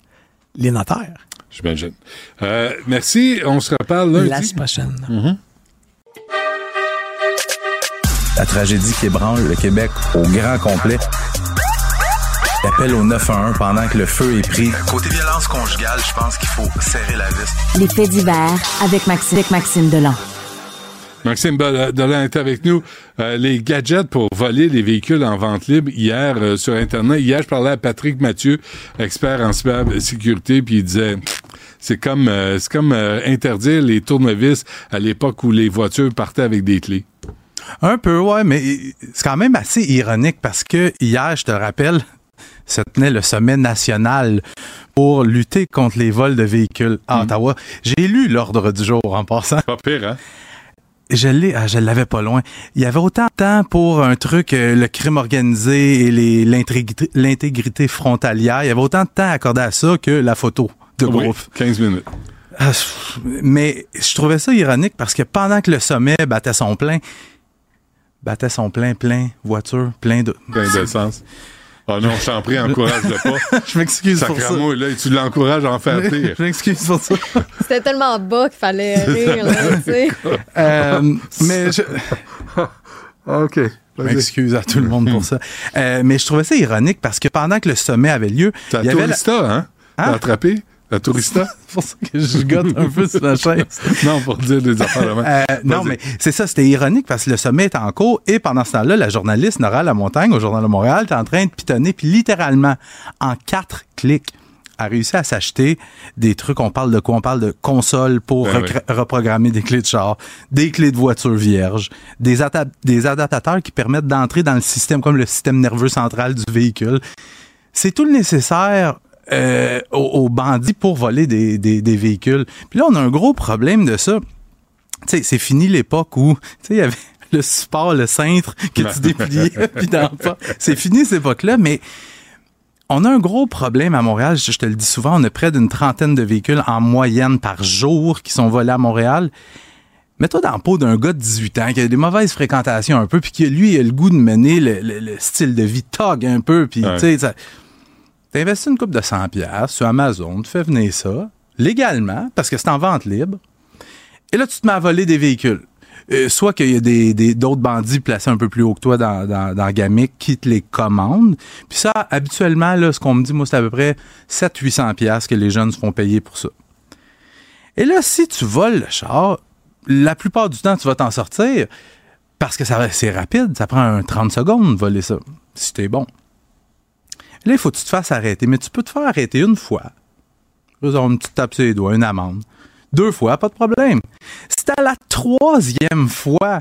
Les notaires. J'imagine. Euh, merci. On se reparle lundi. La semaine prochaine. Mhm. La tragédie qui ébranle le Québec au grand complet. Appel au 911 pendant que le feu est pris. Côté violence conjugale, je pense qu'il faut serrer la vis. Les faits divers avec Maxime, avec Maxime Delan. Maxime Bol- Dolan est avec nous. Euh, les gadgets pour voler les véhicules en vente libre hier euh, sur Internet. Hier, je parlais à Patrick Mathieu, expert en cybersécurité, puis il disait c'est comme euh, c'est comme euh, interdire les tournevis à l'époque où les voitures partaient avec des clés. Un peu, ouais, mais c'est quand même assez ironique parce que hier, je te rappelle, se tenait le sommet national pour lutter contre les vols de véhicules à Ottawa. J'ai lu l'ordre du jour en passant. Pas pire, hein? Je l'ai, ah, je l'avais pas loin. Il y avait autant de temps pour un truc, euh, le crime organisé et les- l'intégrité frontalière. Il y avait autant de temps accordé à ça que la photo de Oui, groupe. 15 minutes. Ah, mais je trouvais ça ironique parce que pendant que le sommet battait son plein, battait son plein, plein, voiture, plein de... Plein d'essence. Oh non, je t'en prie, encourage-le pas. je m'excuse pour ça. Là, tu l'encourage à en faire pire. je m'excuse pour ça. C'était tellement bas qu'il fallait rire, là, tu sais. Euh, mais je... OK. Je m'excuse à tout le monde pour ça. Euh, mais je trouvais ça ironique parce que pendant que le sommet avait lieu, T'as il y avait la- hein? T'as attrapé? La Tourista? C'est pour ça que je gotte un peu sur la chaise. non, pour dire des affaires. Euh, non, mais c'est ça, c'était ironique parce que le sommet est en cours et pendant ce temps-là, la journaliste Nora Lamontagne au Journal de Montréal est en train de pitonner, puis littéralement, en quatre clics, a réussi à s'acheter des trucs. On parle de quoi? On parle de consoles pour Ben reprogrammer des clés de char, des clés de voiture vierges, des, des adaptateurs qui permettent d'entrer dans le système, comme le système nerveux central du véhicule. C'est tout le nécessaire euh, aux, aux bandits pour voler des, des- des véhicules. Puis là, on a un gros problème de ça. Tu sais, c'est fini l'époque où, tu sais, il y avait le support, le cintre que tu dépliais, puis dans le pas. C'est fini cette époque-là, mais on a un gros problème à Montréal. Je, te le dis souvent, on a près d'une trentaine de véhicules en moyenne par jour qui sont volés à Montréal. Mets-toi dans la peau d'un gars de 18 ans qui a des mauvaises fréquentations un peu, puis qui, lui, a le goût de mener le, le- le style de vie tog un peu, puis Ouais. tu sais, ça- t'investis une coupe de 100 pièces sur Amazon, tu fais venir ça, légalement, parce que c'est en vente libre, et là, tu te mets à voler des véhicules. Euh, soit qu'il y a des, d'autres bandits placés un peu plus haut que toi dans, dans, qui te les commandent. Puis ça, habituellement, là, ce qu'on me dit, moi, c'est à peu près 700-800 pièces que les jeunes se font payer pour ça. Et là, si tu voles le char, la plupart du temps, tu vas t'en sortir parce que ça, c'est rapide. Ça prend un 30 secondes de voler ça, si t'es bon. Là, il faut que tu te fasses arrêter. Mais tu peux te faire arrêter une fois. Ils ont une petite tape sur les doigts, une amende. Deux fois, pas de problème. C'est à la troisième fois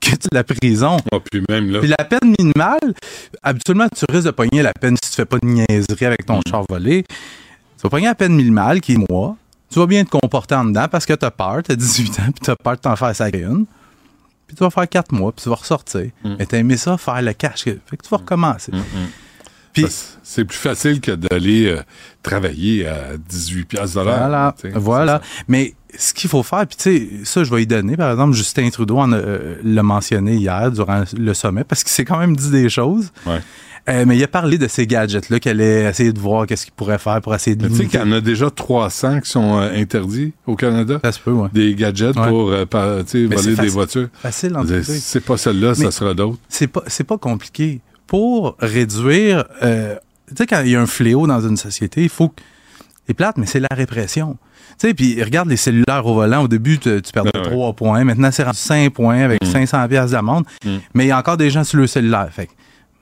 que tu la prison. Ah, puis même là. Puis la peine minimale, habituellement, tu risques de pogner la peine si tu fais pas de niaiserie avec Mm. ton char volé. Tu vas pogner la peine minimale, qui est moi. Tu vas bien te comporter en dedans parce que t'as peur, t'as 18 ans, puis t'as peur de t'en faire sacrer une. Puis tu vas faire 4 mois, puis tu vas ressortir. Mm. Mais t'as aimé ça, faire le cash. Fait que tu vas recommencer. Puis- c'est plus facile que d'aller euh, travailler à 18 piastres de l'heure. Voilà, voilà. Mais ce qu'il faut faire, puis tu sais, ça, je vais y donner. Par exemple, Justin Trudeau en a, euh, l'a mentionné hier durant le sommet parce qu'il s'est quand même dit des choses. Ouais. Euh, mais il a parlé de ces gadgets-là qu'elle allait essayer de voir qu'est-ce qu'il pourrait faire pour essayer de Tu sais qu'il y en a déjà 300 qui sont euh, interdits au Canada. Ça se peut, ouais. Des gadgets Ouais. pour euh, par- voler des voitures. Facile en. C'est pas celle-là, ça sera d'autres. C'est pas, c'est pas compliqué. Pour réduire, euh, tu sais, quand il y a un fléau dans une société, il faut que. C'est plate, mais c'est la répression. Tu sais, puis regarde les cellulaires au volant. Au début, tu, tu perdais Ben ouais. 3 points. Maintenant, c'est rendu 5 points avec Mm. 500 pièces d'amende. Mm. Mais il y a encore des gens sur le cellulaire. Fait que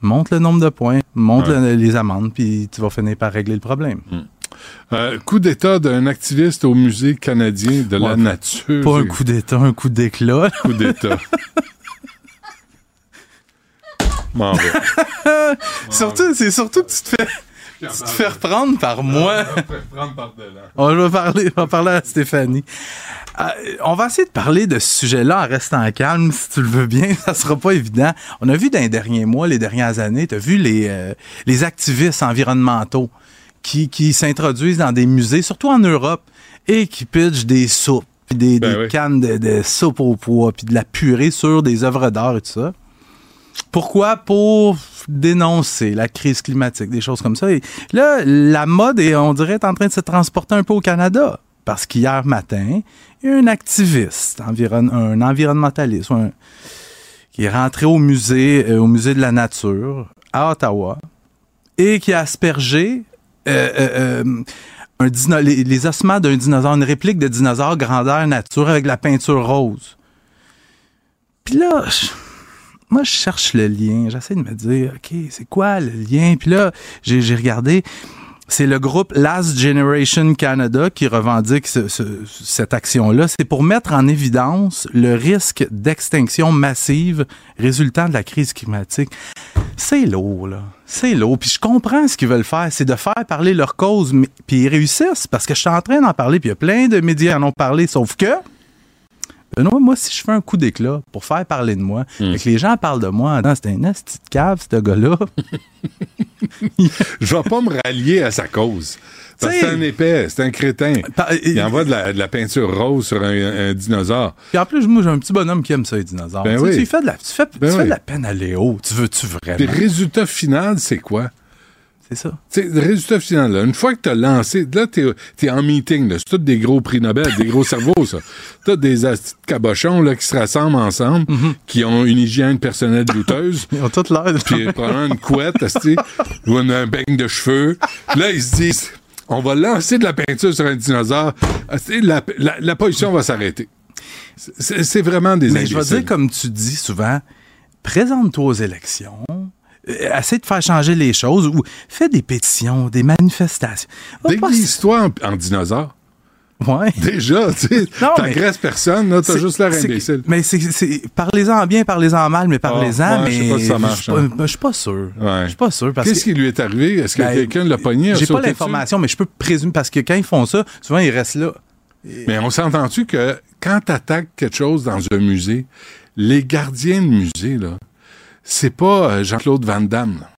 monte le nombre de points, monte Ouais. le- les amendes, puis tu vas finir par régler le problème. Euh, coup d'État d'un activiste au Musée canadien de la nature. Pas un coup d'état, un coup d'éclat. coup d'État. M'en vais. surtout, c'est surtout que tu te fais, tu te fais reprendre par moi. On va parler, on va parler à Stéphanie. Euh, on va essayer de parler de ce sujet-là en restant calme, si tu le veux bien. Ça sera pas évident. On a vu dans les derniers mois, les dernières années, tu as vu les, euh, les activistes environnementaux qui, qui s'introduisent dans des musées, surtout en Europe, et qui pitchent des soupes, puis des, Ben des oui. cannes de, de soupe au pois, puis de la purée sur des œuvres d'art et tout ça. Pourquoi? Pour dénoncer la crise climatique, des choses comme ça. Et là, la mode, est, on dirait, est en train de se transporter un peu au Canada. Parce qu'hier matin, il y a un activiste, environ, un environnementaliste, qui est rentré au musée, euh, au musée de la nature à Ottawa et qui a aspergé euh, euh, les, ossements d'un dinosaure, une réplique de dinosaure grandeur nature avec la peinture rose. Puis là, je- moi, je cherche le lien. J'essaie de me dire, OK, c'est quoi le lien? Puis là, j'ai regardé. C'est le groupe Last Generation Canada qui revendique ce- ce- cette action-là. C'est pour mettre en évidence le risque d'extinction massive résultant de la crise climatique. C'est lourd, là. C'est lourd. Puis je comprends ce qu'ils veulent faire. C'est de faire parler leur cause. Puis ils réussissent parce que je suis en train d'en parler. Puis il y a plein de médias qui en ont parlé. Sauf que, Benoît, moi, si je fais un coup d'éclat pour faire parler de moi, et que les gens parlent de moi, c'est un asti de cave, ce gars-là. Je vais pas me rallier à sa cause. Parce que c'est un épais, c'est un crétin. Il envoie de la, de la peinture rose sur un, un dinosaure. Puis en plus, moi, j'ai un petit bonhomme qui aime ça, les dinosaures. Ben Tu oui. Tu fais de la, tu fais, tu Ben fais oui. de la peine à Léo. Tu veux-tu vraiment? Puis le résultat final, c'est quoi? C'est ça. Tu le résultat final, là, une fois que tu as lancé, là, tu es, en meeting, là, c'est tous des gros prix Nobel, des gros cerveaux, ça. T'as des cabochons là, qui se rassemblent ensemble, qui ont une hygiène personnelle douteuse. Ils ont toutes l'air de Puis probablement une couette, ou un, un beigne de cheveux. Là, ils se disent, on va lancer de la peinture sur un dinosaure, la, la, la pollution va s'arrêter. C'est vraiment des Mais je vais imbéciles. dire, comme tu dis souvent, présente-toi aux élections. Euh, Essaie de faire changer les choses ou fais des pétitions, des manifestations. Déguise-toi en, en dinosaure. Ouais. Déjà, tu sais, Non, mais- t'agresses personne, là, t'as juste l'air imbécile. Mais c'est, parlez-en bien, parlez-en mal, mais parlez-en. Ah, ouais, mais je sais pas si ça marche, Je suis pas, hein. pas sûr. Ouais. Je suis pas sûr parce Qu'est-ce que qui lui est arrivé? Est-ce que Ben, quelqu'un l'a pogné? j'ai pas l'information, mais je peux présumer parce que quand ils font ça, souvent ils restent là. Mais on s'entend-tu que quand t'attaques quelque chose dans un musée, les gardiens de musée, là, c'est pas euh, Jean-Claude Van Damme. là.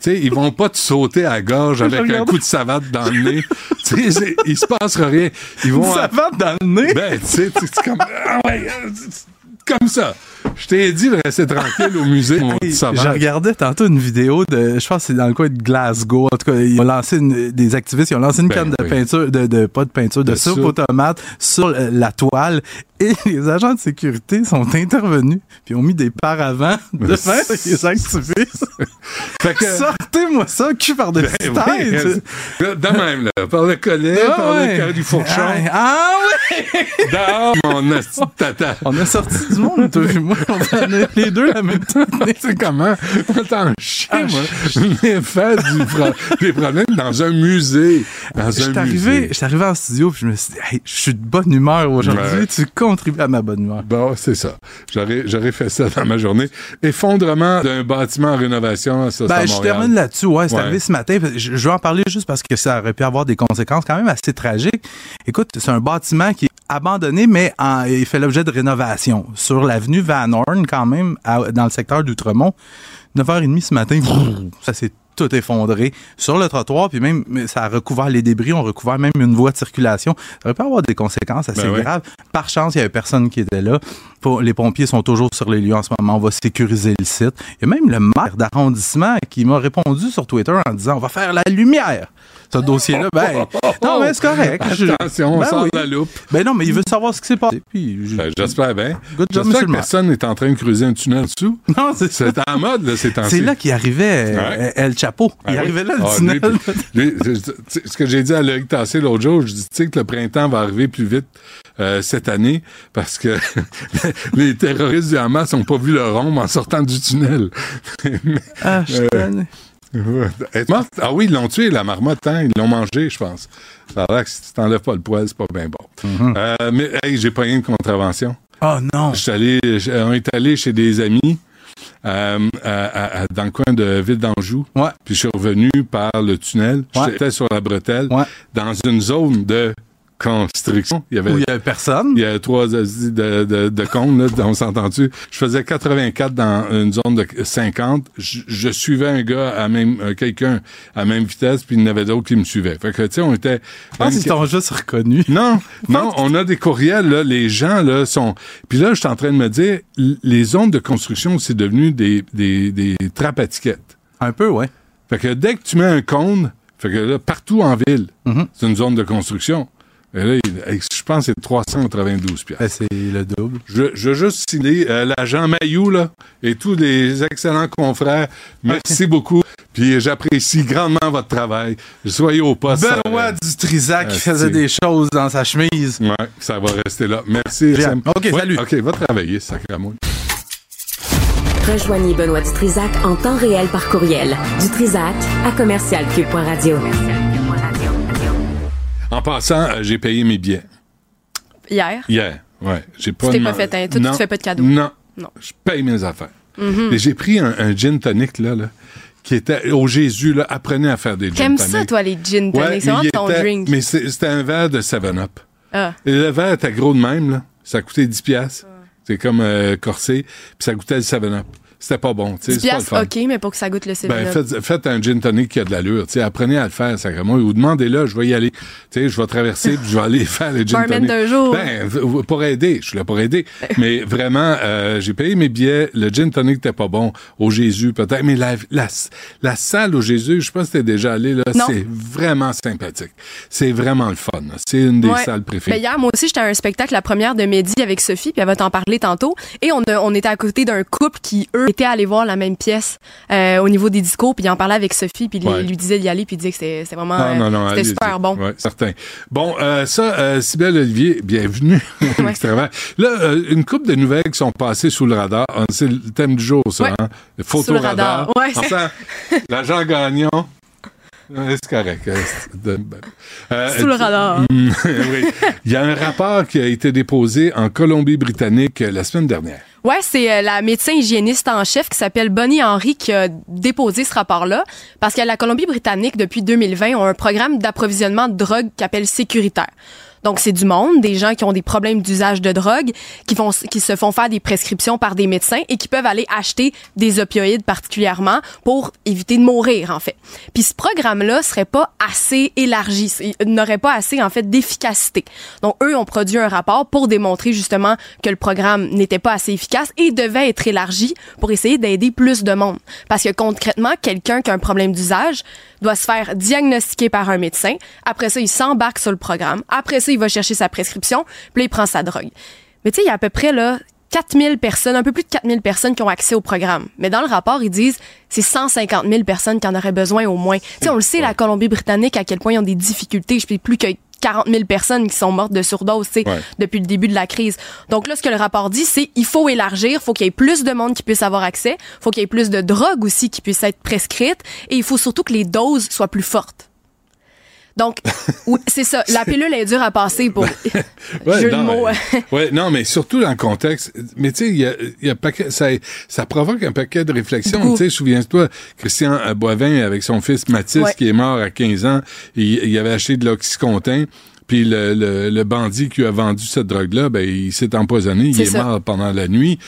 Tu sais, ils vont pas te sauter à la gorge avec un coup de savate dans le nez. tu sais, c'est- il se passera rien. Ils vont. Une savate dans le nez? Ben, tu sais, comme. Ah ouais, euh, comme ça. Je t'ai dit de rester tranquille au musée, Hey, je regardais tantôt une vidéo de, je pense que c'est dans le coin de Glasgow. En tout cas, ils ont lancé une- des activistes, ils ont lancé une Ben canne de peinture, de, de- pas de peinture, de, De soupe soupe. aux tomates sur euh, la toile. Et les agents de sécurité sont intervenus, puis ont mis des paravents devant les activistes. Fait que- Sortez-moi ça, cul par dessus Ben tête. oui, de même, là. Par le collet, Ah par ouais. le cœur du fourchon. Ah, ah ouais! Dehors, mon asti de tata. On a sorti du monde, toi et moi. On en les deux la même temps. C'est comment? On t'en chie, Ah, moi. Venir faire du pro- des problèmes dans un musée. Dans Je un musée. je suis arrivé en studio puis je me suis dit, Hey, je suis de bonne humeur aujourd'hui. Tu contribues à ma bonne humeur. Bon, c'est ça. J'aurais, fait ça dans ma journée. Effondrement d'un bâtiment en rénovation, ça, Ben, je termine là-dessus. Ouais, c'est Ouais. arrivé ce matin. Je, je vais en parler juste parce que ça aurait pu avoir des conséquences quand même assez tragiques. Écoute, c'est un bâtiment qui est abandonné, mais en- il fait l'objet de rénovation. Sur l'avenue Van Horn, quand même, à- dans le secteur d'Outremont. 9h30 ce matin, ça s'est tout effondré sur le trottoir, puis même ça a recouvert les débris, on recouvert même une voie de circulation. Ça aurait pu avoir des conséquences assez Ben ouais. graves. Par chance, il y avait personne qui était là. Les pompiers sont toujours sur les lieux en ce moment. On va sécuriser le site. Il y a même le maire d'arrondissement qui m'a répondu sur Twitter en disant on va faire la lumière. Ce dossier-là, ben, non, mais c'est correct. Je- Attention, on Ben sort oui. de la loupe. Ben non, mais il veut savoir ce qui s'est passé. Je- Ben, j'espère bien. Good job, J'espère que personne n'est en train de creuser un tunnel dessous. Non, c'est. C'est en mode, là, ces temps-ci. C'est là qu'il arrivait euh, Ouais. El Chapo. Ah il oui? arrivait là, le Ah, tunnel. lui, puis- lui, tu sais, ce que j'ai dit à Loïc Tassé l'autre jour, je dis, tu sais que le printemps va arriver plus vite euh, cette année parce que les terroristes du Hamas n'ont pas vu le rond en sortant du tunnel. Ah, je Euh, Ah oui, ils l'ont tué, la marmotte, hein? Ils l'ont mangé, je pense. Ça a l'air que si tu t'enlèves pas le poil, c'est pas bien bon. Mhm. Euh, mais, hey, j'ai pas une contravention. Oh non. Je suis allé, je- on est allé chez des amis euh, à- à- à- dans le coin de Ville d'Anjou. Ouais. Puis je suis revenu par le tunnel. Ouais. J'étais sur la bretelle. Ouais. Dans une zone de construction. Il y avait, Où il y avait personne. il y avait trois assis de, de, de cônes, là, on s'entend-tu? Je faisais 84 dans une zone de 50. Je, je suivais un gars à même, euh, quelqu'un à même vitesse, puis il y en avait d'autres qui me suivaient. Fait que, tu sais, on était... Je pense qu'ils t'ont juste reconnu. Non, non, on a des courriels, là, les gens, là, sont... Puis là, je suis en train de me dire, les zones de construction, c'est devenu des, des, des trappes à tickets. Un peu, ouais. Fait que dès que tu mets un cône, fait que là, partout en ville, Mhm. c'est une zone de construction. Et là, il- je pense que c'est 392 piastres. Ben, c'est le double. Je, je veux juste signer euh, l'agent Mayou là, et tous les excellents confrères. Merci beaucoup. Puis j'apprécie grandement votre travail. Soyez au poste. Benoît euh, Dutrisac qui faisait des choses dans sa chemise. Ouais, ça va rester là. Merci. Sam. OK, Ouais, salut. OK, va travailler, sacrément. Rejoignez Benoît Dutrisac en temps réel par courriel. Dutrisac à commercialcube.radio. En passant, euh, j'ai payé mes billets Hier? hier. Ouais, j'ai pas. Tu t'es pas fait un- toi, tu fais pas de cadeau. Non. Non. Je paye mes affaires. Et j'ai pris un, un gin tonic là, là, qui était au Jésus là. Apprenez à faire des gin T'aimes tonic. ça, toi, les gin tonic? Ouais, c'est vraiment ton était- drink. Mais c'était un verre de 7-Up. Ah. Et le verre était gros de même, là. Ça coûtait 10 piastres. C'est comme euh, corsé. Puis ça goûtait le 7-Up. C'était pas bon. tu sais, 10 c'est pas le piastres, fun. OK, mais pour que ça goûte le Ben, céleri. faites, faites un gin tonic qui a de l'allure. tu sais, Apprenez à le faire, sacrément. Ou demandez-le, je vais y aller. Tu sais, je vais traverser, puis je vais aller faire le gin tonic. d'un jour. Ben, pour aider. Je suis là pour aider. Mais vraiment, euh, j'ai payé mes billets. Le gin tonic n'était pas bon. Au Jésus, peut-être. Mais la, la, la salle au Jésus, je sais pas si t'es déjà allé, là. C'est vraiment sympathique. C'est vraiment le fun. C'est une des Ouais. salles préférées. Ben, hier, moi aussi, j'étais à un spectacle, la première de Mehdi avec Sophie, puis elle va t'en parler tantôt. Et on, a- on était à côté d'un couple qui, eux, étaient allés voir la même pièce euh, au niveau des discours, puis ils en parlait avec Sophie, puis il Ouais. lui disait d'y aller, puis il disait que c'était vraiment... Non, non, non, allez-y. super bon. Ouais, certain. Bon, euh, ça, euh, Sybelle Olivier, bienvenue Extravert. Là, une couple de nouvelles qui sont passées sous le radar. C'est le thème du jour, ça. Ouais. Hein? Le Sous le radar. Ouais, c'est- Enfin, l'agent Gagnon. Ouais, C'est correct. euh, Sous le radar. Oui. Il y a un rapport qui a été déposé en Colombie-Britannique la semaine dernière. Ouais, c'est euh, la médecin hygiéniste en chef qui s'appelle Bonnie Henry qui a déposé ce rapport-là parce que la Colombie-Britannique, depuis 2020, a un programme d'approvisionnement de drogue qu'appelle sécuritaire. Donc, c'est du monde, des gens qui ont des problèmes d'usage de drogue, qui, font, qui se font faire des prescriptions par des médecins et qui peuvent aller acheter des opioïdes particulièrement pour éviter de mourir, en fait. Puis ce programme-là serait pas assez élargi, n'aurait pas assez, en fait, d'efficacité. Donc, eux ont produit un rapport pour démontrer justement que le programme n'était pas assez efficace et devait être élargi pour essayer d'aider plus de monde. Parce que concrètement, quelqu'un qui a un problème d'usage doit se faire diagnostiquer par un médecin. Après ça, il s'embarque sur le programme. Après ça, il va chercher sa prescription, puis là, il prend sa drogue. Mais tu sais, il y a à peu près là 4000 personnes, un peu plus de 4000 personnes qui ont accès au programme. Mais dans le rapport, ils disent c'est 150 000 personnes qui en auraient besoin au moins. Tu sais, on le sait, la Colombie-Britannique, à quel point ils ont des difficultés. Je sais plus que 40 000 personnes qui sont mortes de surdose, depuis le début de la crise. Donc là, ce que le rapport dit, c'est il faut élargir, faut qu'il y ait plus de monde qui puisse avoir accès, faut qu'il y ait plus de drogues aussi qui puissent être prescrites, et il faut surtout que les doses soient plus fortes. Donc, oui, c'est ça. La pilule est dure à passer pour Ouais, jeu de non, mots. mais- ouais, non, mais surtout dans le contexte. Mais tu sais, il y a, il y a paquet- ça, ça provoque un paquet de réflexions. Tu sais, souviens-toi, Christian Boivin, avec son fils Mathis, Ouais. qui est mort à 15 ans, il, il avait acheté de l'oxycontin. Puis le, le, le bandit qui a vendu cette drogue-là, ben, il s'est empoisonné, il est ça. mort pendant la nuit.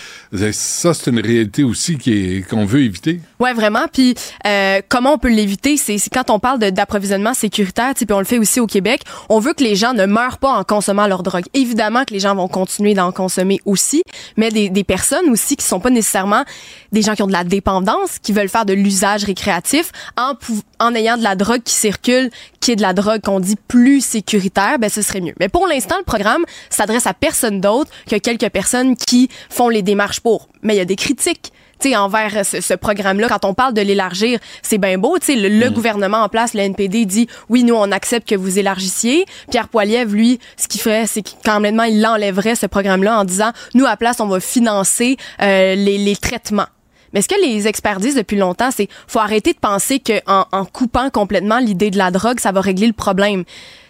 Ça, c'est une réalité aussi qui est, qu'on veut éviter. Ouais, vraiment. Puis euh, comment on peut l'éviter? C'est quand on parle d'approvisionnement sécuritaire, puis on le fait aussi au Québec. On veut que les gens ne meurent pas en consommant leur drogue. Évidemment que les gens vont continuer d'en consommer aussi, mais des, des personnes aussi qui sont pas nécessairement des gens qui ont de la dépendance, qui veulent faire de l'usage récréatif en en ayant de la drogue qui circule, qui est de la drogue qu'on dit plus sécuritaire, ben ce serait mieux. Mais pour l'instant, le programme s'adresse à personne d'autre que quelques personnes qui font les démarches pour. Mais il y a des critiques tu sais, envers ce, ce programme-là. Quand on parle de l'élargir, c'est bien beau. Tu sais, le, le gouvernement en place, le NPD, dit oui, nous, on accepte que vous élargissiez. Pierre Poilievre, lui, ce qu'il ferait, c'est qu'il complètement, il l'enlèverait, ce programme-là, en disant nous, à place, on va financer euh, les, les traitements. Mais ce que les experts disent depuis longtemps, c'est faut arrêter de penser que en, en coupant complètement l'idée de la drogue, ça va régler le problème.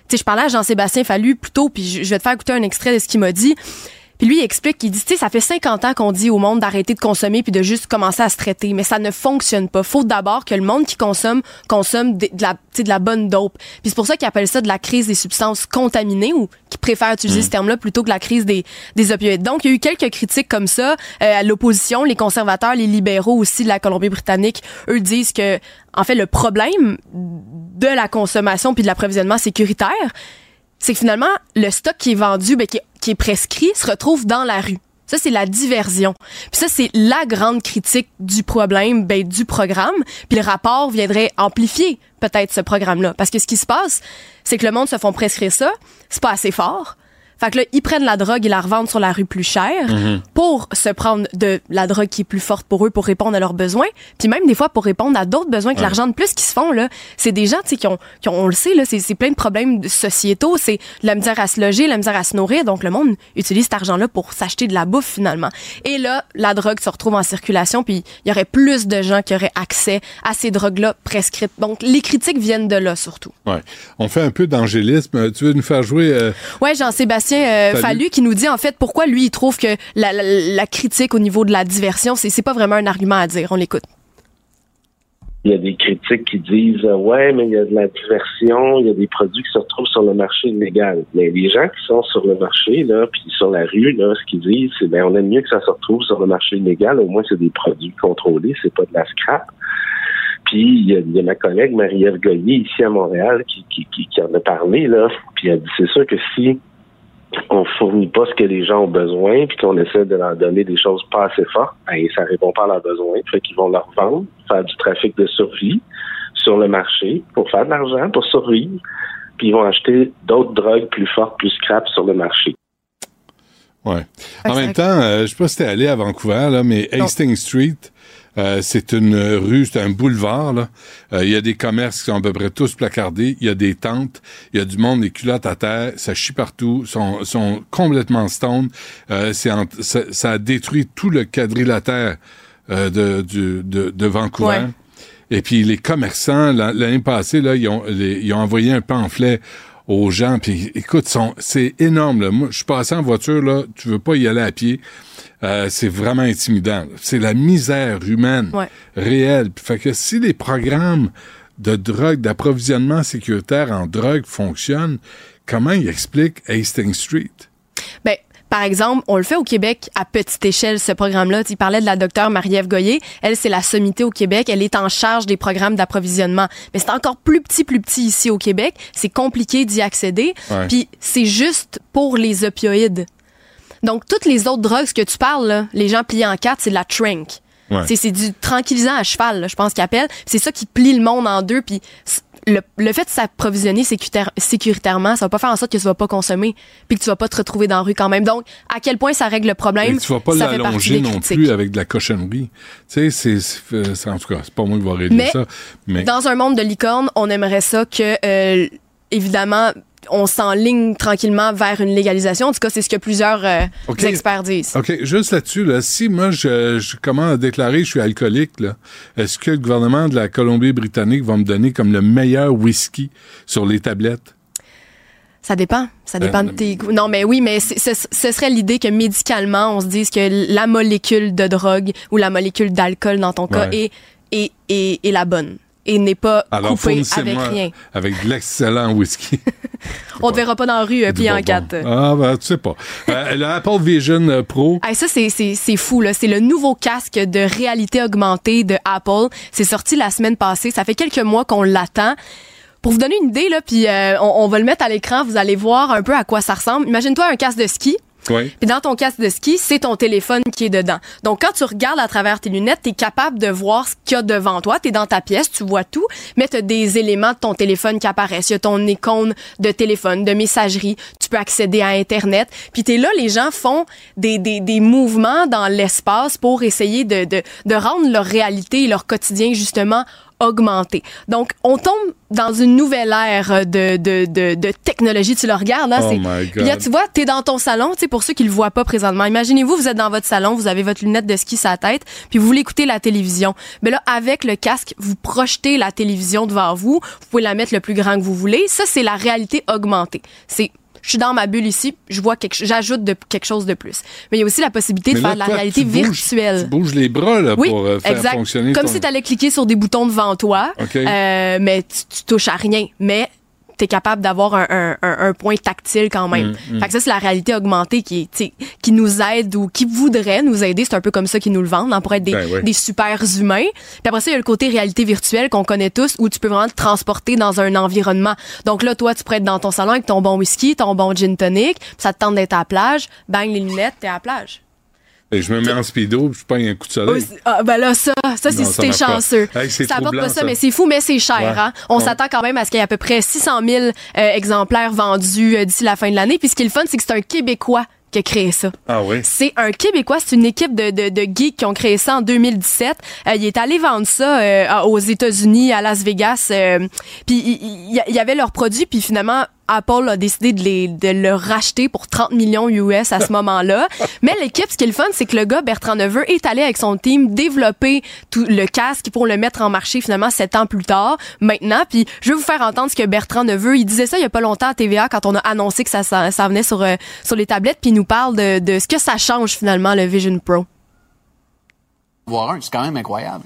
Tu sais, je parlais à Jean-Sébastien Fallu plus tôt, puis je, je vais te faire écouter un extrait de ce qu'il m'a dit. Puis lui, il explique qu'il dit, tu sais, ça fait 50 ans qu'on dit au monde d'arrêter de consommer puis de juste commencer à se traiter, mais ça ne fonctionne pas. Faut d'abord que le monde qui consomme consomme de, de la, tu sais, de la bonne dope. Puis c'est pour ça qu'ils appellent ça de la crise des substances contaminées ou qui préfèrent utiliser ce terme-là plutôt que la crise des, des opioïdes. Donc, il y a eu quelques critiques comme ça euh, à l'opposition, les conservateurs, les libéraux aussi de la Colombie-Britannique, eux disent que, en fait, le problème de la consommation puis de l'approvisionnement sécuritaire, c'est que finalement, le stock qui est vendu, ben, qui, est, qui est prescrit, se retrouve dans la rue. Ça, c'est la diversion. Puis ça, c'est la grande critique du problème, ben, du programme. Puis le rapport viendrait amplifier peut-être ce programme-là. Parce que ce qui se passe, c'est que le monde se font prescrire ça. C'est pas assez fort. Fait que là, ils prennent la drogue et la revendent sur la rue plus cher Mhm. pour se prendre de la drogue qui est plus forte pour eux pour répondre à leurs besoins. Puis même des fois pour répondre à d'autres besoins que Ouais. l'argent de plus qui se font là. C'est des gens tu sais qui ont, qui ont on le sait là, c'est c'est plein de problèmes sociétaux, c'est la misère à se loger, la misère à se nourrir. Donc le monde utilise cet argent là pour s'acheter de la bouffe finalement. Et là, la drogue se retrouve en circulation puis il y aurait plus de gens qui auraient accès à ces drogues là prescrites. Donc les critiques viennent de là surtout. Ouais. On fait un peu d'angélisme. Tu veux nous faire jouer euh, Ouais, Jean-Sébastien euh, Fallu. Qui nous dit en fait pourquoi lui il trouve que la, la, la critique au niveau de la diversion, c'est c'est pas vraiment un argument à dire. On l'écoute. Il y a des critiques qui disent euh, ouais, mais il y a de la diversion, il y a des produits qui se retrouvent sur le marché illégal. Mais les gens qui sont sur le marché là, puis sur la rue là, ce qu'ils disent, c'est ben on aime mieux que ça se retrouve sur le marché illégal. Au moins c'est des produits contrôlés, c'est pas de la scrap. Puis il y, a, il y a ma collègue Marie-Ève Goyer ici à Montréal qui, qui, qui, qui en a parlé là. Puis elle dit c'est sûr que si on fournit pas ce que les gens ont besoin, puis qu'on essaie de leur donner des choses pas assez fortes, ben, ça répond pas à leurs besoins. Fait qu'ils vont leur vendre, faire du trafic de survie sur le marché pour faire de l'argent, pour survivre, puis ils vont acheter d'autres drogues plus fortes, plus scrap sur le marché. Ouais. En même temps, euh, je sais pas si t'es allé à Vancouver, là, mais Hastings Street, euh, c'est une rue, c'est un boulevard. Euh, Il y a des commerces qui sont à peu près tous placardés. Il y a des tentes. Il y a du monde, des culottes à terre. Ça chie partout. sont sont complètement stone. Euh, c'est en- ça, ça a détruit tout le quadrilatère euh, de, du- de, de Vancouver. Ouais. Et puis les commerçants, la- l'année passée, là, ils ont, les- ils ont envoyé un pamphlet aux gens. Puis écoute, c'est énorme. Là. Moi, je suis passé en voiture, là, tu veux pas y aller à pied. Euh, c'est vraiment intimidant. C'est la misère humaine Ouais. réelle. Fait que si les programmes de drogue, d'approvisionnement sécuritaire en drogue fonctionnent, comment il explique Hastings Street? Ben, par exemple, on le fait au Québec à petite échelle, ce programme-là. Tu parlais de la docteure Marie-Ève Goyer. Elle, c'est la sommité au Québec. Elle est en charge des programmes d'approvisionnement. Mais c'est encore plus petit, plus petit ici au Québec. C'est compliqué d'y accéder. Ouais. Puis c'est juste pour les opioïdes. Donc, toutes les autres drogues que tu parles, là, les gens pliés en quatre, c'est de la trank. Ouais. C'est- C'est du tranquillisant à cheval, là, je pense qu'ils appellent. C'est ça qui plie le monde en deux. Puis le, le fait de s'approvisionner sécuritaire- sécuritairement, ça va pas faire en sorte que tu vas pas consommer puis que tu vas pas te retrouver dans la rue quand même. Donc, à quel point ça règle le problème? Et tu vas pas l'allonger non plus avec de la cochonnerie. Tu sais, c'est, c'est- en tout cas, c'est pas moi qui va régler Mais, ça. Mais Dans un monde de licorne, on aimerait ça que, euh, évidemment, on s'enligne tranquillement vers une légalisation. En tout cas, c'est ce que plusieurs euh, experts disent. OK, juste là-dessus, là, si moi, je, je commence à déclarer que je suis alcoolique, est-ce que le gouvernement de la Colombie-Britannique va me donner comme le meilleur whisky sur les tablettes? Ça dépend. Ça Ben, dépend de tes goûts. Non, mais oui, mais ce, ce serait l'idée que médicalement, on se dise que la molécule de drogue ou la molécule d'alcool dans ton cas Ouais. est, est, est, est la bonne et n'est pas Alors, coupée avec rien. avec de l'excellent whisky. On te verra pas dans la rue euh, plié en quatre. ah, ben, tu sais pas. Euh, le Apple Vision euh, Pro, Hey, ça, c'est, fou, là. C'est le nouveau casque de réalité augmentée de Apple. C'est sorti la semaine passée. Ça fait quelques mois qu'on l'attend. Pour vous donner une idée, là, puis euh, on, on va le mettre à l'écran, vous allez voir un peu à quoi ça ressemble. Imagine-toi un casque de ski. Oui. Puis dans ton casque de ski, c'est ton téléphone qui est dedans. Donc quand tu regardes à travers tes lunettes, tu es capable de voir ce qu'il y a devant toi. Tu es dans ta pièce, tu vois tout, mais tu as des éléments de ton téléphone qui apparaissent. Il y a ton icône de téléphone, de messagerie. Tu peux accéder à Internet. Puis tu es là, les gens font des, des, des mouvements dans l'espace pour essayer de, de, de rendre leur réalité et leur quotidien justement augmenté. Donc, on tombe dans une nouvelle ère de, de, de, de technologie. Tu le regardes, là. Oh Puis là, tu vois, t'es dans ton salon, tu sais, pour ceux qui le voient pas présentement. Imaginez-vous, vous êtes dans votre salon, vous avez votre lunette de ski sur la tête, puis vous voulez écouter la télévision. Mais là, avec le casque, vous projetez la télévision devant vous. Vous pouvez la mettre le plus grand que vous voulez. Ça, c'est la réalité augmentée. C'est je suis dans ma bulle ici, je vois quelque, j'ajoute de, quelque chose de plus. Mais il y a aussi la possibilité Mais de là, faire de la toi, réalité tu bouges- virtuelle. tu bouges les bras là, Oui, pour euh, faire exact. fonctionner Comme ton... si tu allais cliquer sur des boutons devant toi, euh, mais tu, tu touches à rien. Mais tu es capable d'avoir un, un- un- un point tactile quand même. Mm, mm. Fait que ça, c'est la réalité augmentée qui, qui nous aide ou qui voudrait nous aider. C'est un peu comme ça qu'ils nous le vendent, hein, pour être des, Ben oui. des super humains. Puis après ça, il y a le côté réalité virtuelle qu'on connaît tous, où tu peux vraiment te transporter dans un environnement. Donc là, toi, tu pourrais être dans ton salon avec ton bon whisky, ton bon gin tonic, puis ça te tente d'être à la plage, bang les lunettes, t'es à la plage. Et je me mets en speedo, puis je prends un coup de soleil. Ah, ben là, ça, ça c'est si t'es chanceux. Hey, ça apporte troublant, pas ça, ça. mais c'est fou, mais c'est cher. Ouais. Hein? On Ouais. s'attend quand même à ce qu'il y ait à peu près 600 000 euh, exemplaires vendus euh, d'ici la fin de l'année. Puis ce qui est le fun, c'est que c'est un Québécois qui a créé ça. Ah oui? C'est un Québécois, c'est une équipe de, de, de geeks qui ont créé ça en 2017. Euh, il est allé vendre ça euh, aux États-Unis, à Las Vegas. euh, puis il y, avait leurs produits, puis finalement Apple a décidé de, les, de le racheter pour 30 millions US à ce moment-là. Mais l'équipe, ce qui est le fun, c'est que le gars, Bertrand Neveu, est allé avec son team développer tout le casque pour le mettre en marché finalement sept ans plus tard, maintenant. Puis je vais vous faire entendre ce que Bertrand Neveu, il disait ça il y a pas longtemps à TVA quand on a annoncé que ça, ça, ça venait sur, euh, sur les tablettes, puis il nous parle de, de ce que ça change finalement le Vision Pro. voir un, c'est quand même incroyable.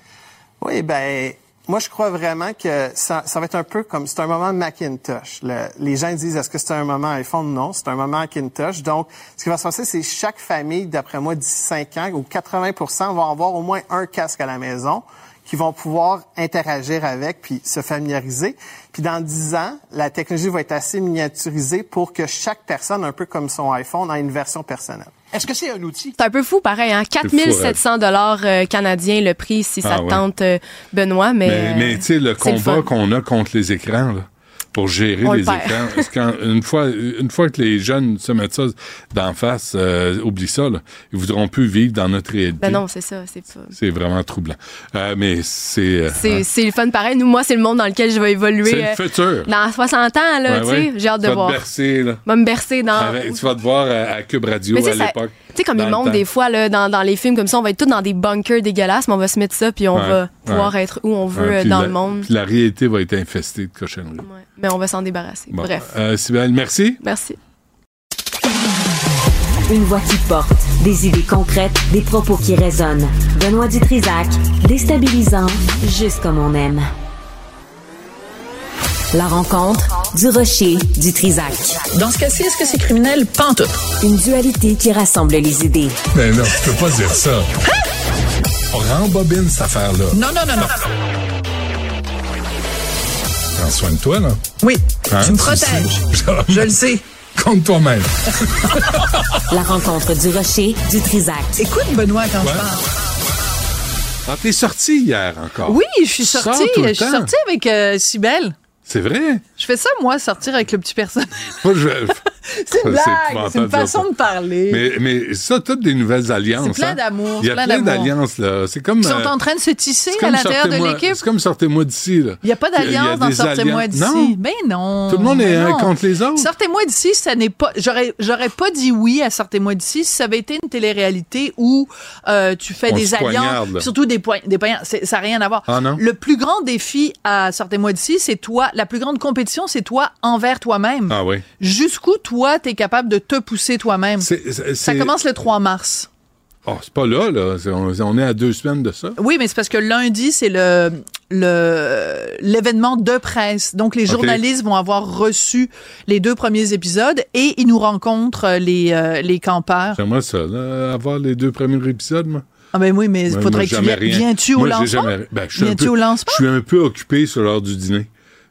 Oui, ben, moi, je crois vraiment que ça, ça va être un peu comme, c'est un moment Macintosh. Le- les gens disent, est-ce que c'est un moment iPhone? Non, c'est un moment Macintosh. Donc, ce qui va se passer, c'est chaque famille, d'après moi, d'ici 5 ans, ou 80% vont avoir au moins un casque à la maison qui vont pouvoir interagir avec puis se familiariser. Puis dans 10 ans, la technologie va être assez miniaturisée pour que chaque personne, un peu comme son iPhone, ait une version personnelle. Est-ce que c'est un outil? C'est un peu fou, pareil, hein? 4700 dollars euh, canadiens le prix si ça Ah te ouais. tente, euh, Benoît, mais... Mais, mais tu sais, le le combat qu'on a contre les écrans, là, pour gérer On les perd. écrans, parce que quand- une, fois, une fois que les jeunes se mettent ça d'en face, euh, oublie ça, là, ils voudront plus vivre dans notre réalité. Ben non, c'est ça, c'est pas... C'est vraiment troublant. Euh, mais c'est... euh, C'est, c'est le fun pareil. Nous, moi, c'est le monde dans lequel je vais évoluer. C'est le euh, futur. Dans 60 ans, là, sais. ouais. J'ai hâte Tu de vas voir. Te bercer, là. Va me bercer dans... Avec- tu vas te voir à, à Cube Radio Mais à l'époque. Tu sais, comme ils le montrent des fois là, dans, dans les films comme ça, on va être tous dans des bunkers dégueulasses, mais on va se mettre ça, puis on Ouais, va pouvoir être où on veut Ouais, dans la- le monde. la réalité va être infestée de cochonneries. Mais on va s'en débarrasser. Bon. Bref. Euh, Sybelle, merci. Merci. Une voix qui porte, des idées concrètes, des propos qui résonnent. Benoît Dutrisac, déstabilisant, juste comme on aime. La rencontre du rocher du Trisac. Dans ce cas-ci, est-ce que c'est criminel? Pantoute. Une dualité qui rassemble les idées. Mais non, tu peux pas dire ça. On rembobine cette affaire-là. Non, non, non, non. Prends soin de toi, là. Oui, Hein, tu me protèges. Je le sais. Compte toi-même. La rencontre du rocher du Trisac. Écoute, Benoît, quand Ouais. je parle. Ah, t'es sorti hier encore. Oui, je suis sortie. Je suis sortie avec euh, Cybelle. C'est vrai? Je fais ça, moi, sortir avec le petit je- C'est une blague, c'est une façon ça. de parler. Mais, mais ça, toutes des nouvelles alliances. C'est plein hein. d'amour, Il y a plein d'alliances, là. C'est comme. Ils sont euh, en train de se tisser à l'intérieur de l'équipe. C'est comme sortez-moi d'ici, là. Il n'y a pas d'alliance dans des Sortez-moi d'ici. Ben non. Tout le monde est Ben un non. contre les autres. Sortez-moi d'ici, ça n'est pas. J'aurais, pas dit oui à Sortez-moi d'ici si ça avait été une télé-réalité où euh, tu fais On des alliances, surtout des points, des poignards. C'est- Ça n'a rien à voir. Ah? Le plus grand défi à Sortez-moi d'ici, c'est toi. La plus grande compétition, c'est toi envers toi-même. Ah oui. Jusqu'où toi, t'es capable de te pousser toi-même? Ça commence le 3 mars. Oh, c'est pas là, là. On, est à deux semaines de ça. Oui, mais c'est parce que lundi, c'est le l'événement de presse. Donc les journalistes vont avoir reçu les deux premiers épisodes et ils nous rencontrent euh, les euh, les campeurs. J'aimerais ça, là, avoir les deux premiers épisodes, moi. Ah ben oui, mais il Ouais, faudrait moi, que tu viennes. Viens-tu au Moi, lancement? jamais- ben, je suis un Viens-tu peu- au lancement? Je suis un peu occupé sur l'heure du dîner.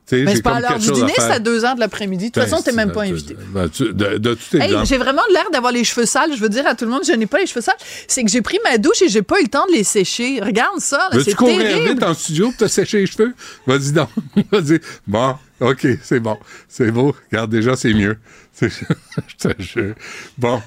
Tu Mais j'ai c'est pas à l'heure du dîner, c'est à 2 heures de l'après-midi. De toute Ben, façon, t'es même pas tu- invité. ben, tu- de, de tout Hey, exemple. j'ai vraiment l'air d'avoir les cheveux sales. Je veux dire à tout le monde, je n'ai pas les cheveux sales. C'est que j'ai pris ma douche et j'ai pas eu le temps de les sécher. Regarde ça, là, Veux-tu c'est courir terrible. vite en studio pour te sécher les cheveux? Vas-y donc. Vas-y. Bon, OK, c'est bon. C'est beau. Regarde, déjà, c'est mieux. Je te jure. Bon.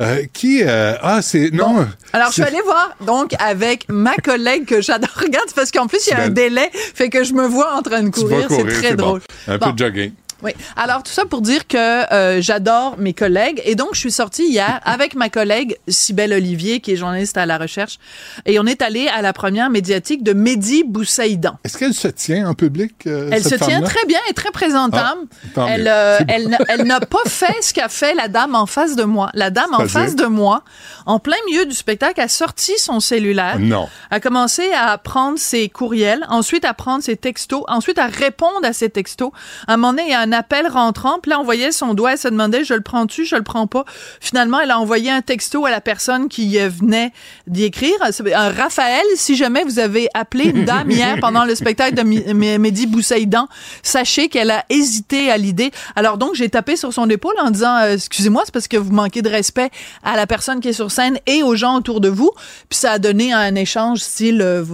Euh, qui... euh, ah, c'est... Non. Alors, je suis allée voir, donc, avec ma collègue que j'adore. Regarde, parce qu'en plus, il y a un délai, fait que je me vois en train de courir. C'est très bon. drôle. Un Bon. peu de jogging. Oui. Alors, tout ça pour dire que euh, j'adore mes collègues. Et donc, je suis sortie hier avec ma collègue Cybelle Olivier, qui est journaliste à la recherche. Et on est allé à la première médiatique de Mehdi Boussaïdan. Est-ce qu'elle se tient en public, euh, Elle se tient très bien et très présentable. Ah, elle, euh, elle, n'a- elle n'a pas fait ce qu'a fait la dame en face de moi. La dame en face de moi, en plein milieu du spectacle, a sorti son cellulaire. Non. A commencé à prendre ses courriels, ensuite à prendre ses textos, ensuite à répondre à ses textos. À un moment donné, il y a un appel rentrant, puis là, on voyait son doigt, elle se demandait, je le prends-tu, je le prends pas? Finalement, elle a envoyé un texto à la personne qui euh, venait d'y écrire. Un Raphaël, si jamais vous avez appelé une dame hier pendant le spectacle de Mehdi Boussaïdan, sachez qu'elle a hésité à l'idée. Alors donc, j'ai tapé sur son épaule en disant, euh, excusez-moi, c'est parce que vous manquez de respect à la personne qui est sur scène et aux gens autour de vous. Puis ça a donné un échange style, euh,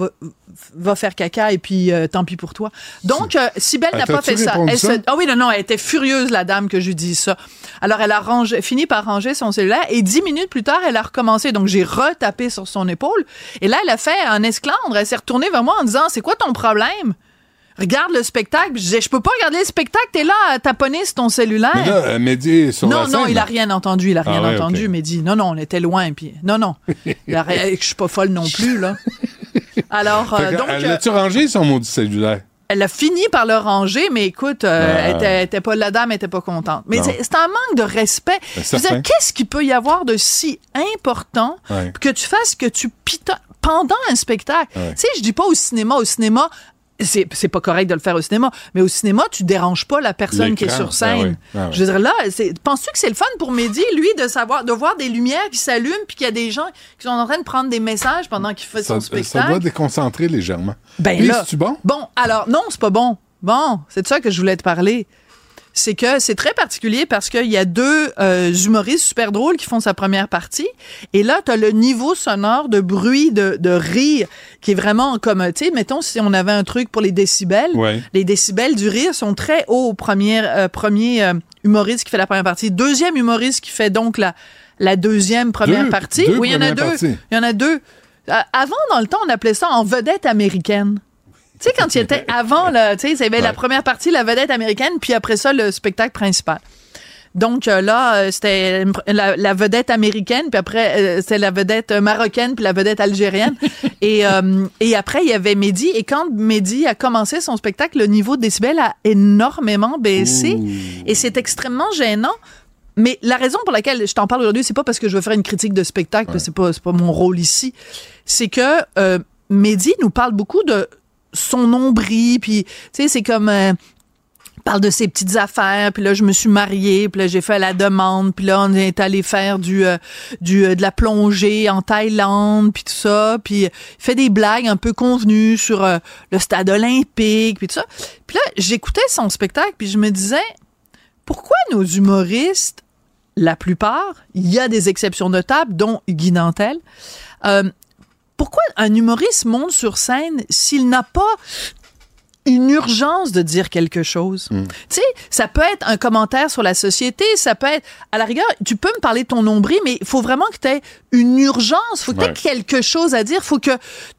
va, faire caca et puis euh, tant pis pour toi. Donc, euh, Sibelle Ah, n'a pas fait ça. Elle se- ah oui, non, non, elle était furieuse, la dame, que je lui dise ça. Alors, elle a rangé, fini par ranger son cellulaire et dix minutes plus tard, elle a recommencé. Donc, j'ai retapé sur son épaule. Et là, elle a fait un esclandre. Elle s'est retournée vers moi en disant, c'est quoi ton problème? Regarde le spectacle. Je disais, je peux pas regarder le spectacle. T'es là à taponner sur ton cellulaire. Mais là, euh, Mehdi sur non, la non, scène. il a rien entendu, il a Ah rien entendu, ok. mais dit non, non, on était loin, puis non, non, je suis pas folle non plus là. Alors, euh, donc, elle euh, a-tu rangé son maudit cellulaire? elle a fini par le ranger, mais écoute, euh, Ah. elle, était, elle était pas, la dame était pas contente. Mais c'est un manque de respect. Ben. Qu'est-ce qu'il peut y avoir de si important Ouais. que tu fasses que tu pitonnes pendant un spectacle? Ouais. Tu sais, je dis pas au cinéma, au cinéma. C'est c'est pas correct de le faire au cinéma, mais au cinéma, tu déranges pas la personne qui est sur scène. Ah ouais. Ah ouais. Je veux dire, là, c'est- penses-tu que c'est le fun pour Mehdi, lui, de savoir, de voir des lumières qui s'allument, puis qu'il y a des gens qui sont en train de prendre des messages pendant qu'il fait Ça, son ça spectacle? doit déconcentrer légèrement. Ben là. c'est-tu bon? Bon, alors, non, c'est pas bon. Bon, c'est de ça que je voulais te parler. C'est que c'est très particulier parce qu'il y a deux euh, humoristes super drôles qui font sa première partie. Et là, tu as le niveau sonore de bruit, de, de rire, qui est vraiment comme, tu sais, mettons, si on avait un truc pour les décibels, Ouais. les décibels du rire sont très hauts au premier, euh, premier euh, humoriste qui fait la première partie. Deuxième humoriste qui fait donc la, la deuxième première Deux- partie. deux oui, il y en a deux. parties. Il y en a deux. Avant, dans le temps, on appelait ça en vedette américaine. Tu sais, quand il était avant, là, tu sais, avait la Ouais. première partie, la vedette américaine, puis après ça, le spectacle principal. Donc euh, là, euh, c'était la, la vedette américaine, puis après, euh, c'était la vedette marocaine, puis la vedette algérienne. et, euh, et après, il y avait Mehdi. Et quand Mehdi a commencé son spectacle, le niveau de décibels a énormément baissé. Et c'est extrêmement gênant. Mais la raison pour laquelle je t'en parle aujourd'hui, c'est pas parce que je veux faire une critique de spectacle, parce que c'est pas, c'est pas mon rôle ici. C'est que euh, Mehdi nous parle beaucoup de son nombril, puis tu sais, c'est comme euh, parle de ses petites affaires, puis là je me suis mariée, puis là j'ai fait la demande, puis là on est allé faire du euh, euh, de la plongée en Thaïlande, puis tout ça, puis il fait des blagues un peu convenues sur euh, le stade olympique, puis tout ça. Puis là j'écoutais son spectacle, puis je me disais pourquoi nos humoristes, la plupart, il y a des exceptions notables, dont Guy Nantel, pourquoi un humoriste monte sur scène s'il n'a pas une urgence de dire quelque chose. Tu sais, ça peut être un commentaire sur la société, ça peut être, à la rigueur, tu peux me parler de ton nombril, mais il faut vraiment que tu aies une urgence, faut que tu aies Ouais. quelque chose à dire, faut que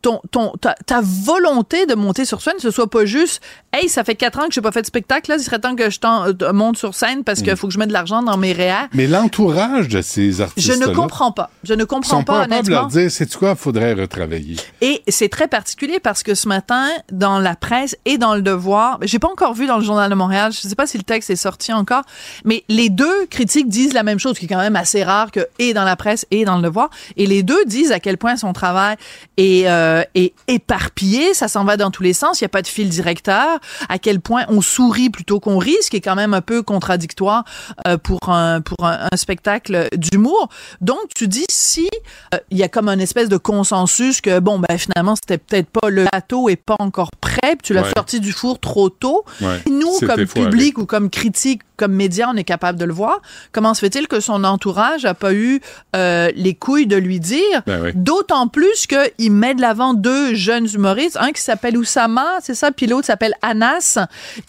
ton, ton, ta, ta volonté de monter sur scène, ce soit pas juste, hey, ça fait quatre ans que j'ai pas fait de spectacle, là, il serait temps que je euh, monte sur scène parce qu'il Mm. faut que je mette de l'argent dans mes réels. Mais l'entourage de ces Je artistes ne comprends pas. Je ne comprends sont pas, pas honnêtement. leur dire, c'est quoi, faudrait retravailler? Et c'est très particulier parce que ce matin, dans la presse et dans le Devoir, j'ai pas encore vu dans le Journal de Montréal, je sais pas si le texte est sorti encore, mais les deux critiques disent la même chose, qui est quand même assez rare que et dans la presse et dans le Devoir. Et les deux disent à quel point son travail est, euh, est éparpillé, ça s'en va dans tous les sens, il y a pas de fil directeur, à quel point on sourit plutôt qu'on rit, ce qui est quand même un peu contradictoire euh, pour un pour un, un spectacle d'humour. Donc tu dis si euh, il y a comme une espèce de consensus que bon ben finalement c'était peut-être pas le bateau est pas encore prêt, puis tu l'as Ouais. Sorti du four trop tôt. Ouais. Nous comme public ou comme critique, comme média, on est capable de le voir. Comment se fait-il que son entourage a pas eu euh, les couilles de lui dire? Ben oui. D'autant plus qu'il met de l'avant deux jeunes humoristes, un qui s'appelle Oussama, c'est ça, puis l'autre s'appelle Anas,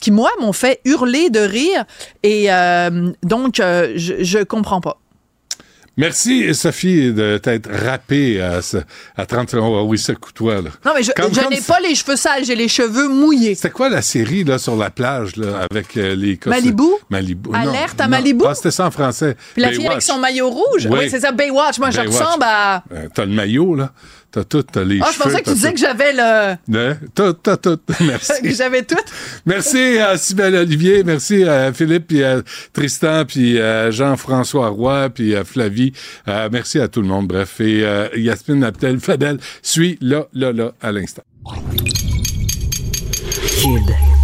qui moi m'ont fait hurler de rire. Et euh, donc euh, je, je comprends pas. Merci, Sophie, de t'être rappée à, à 30 secondes. Ah oui, ça toi, là. Non mais je, Comme- je comme n'ai ça- pas les cheveux sales, j'ai les cheveux mouillés. C'était quoi la série, là, sur la plage, là, avec euh, les... costumes? Malibu? Malibu. Alerte non, à non. Malibu? Ah, c'était ça en français. Puis la fille avec Baywatch. son maillot rouge, Oui. oui, c'est ça Baywatch. Moi je Baywatch. ressemble à. Euh, t'as le maillot, là. T'as tout, t'as les Ah, je cheveux. pensais que tu t'as disais tout. que j'avais le. Hein? Tout, tout, tout. Merci. que j'avais tout. Merci à Sybelle Olivier, merci à Philippe, puis à Tristan, puis à Jean-François Roy, puis à Flavie. Euh, merci à tout le monde, bref. Et euh, Yasmine Abdel Fadel suit là, là, là, à l'instant. Cube.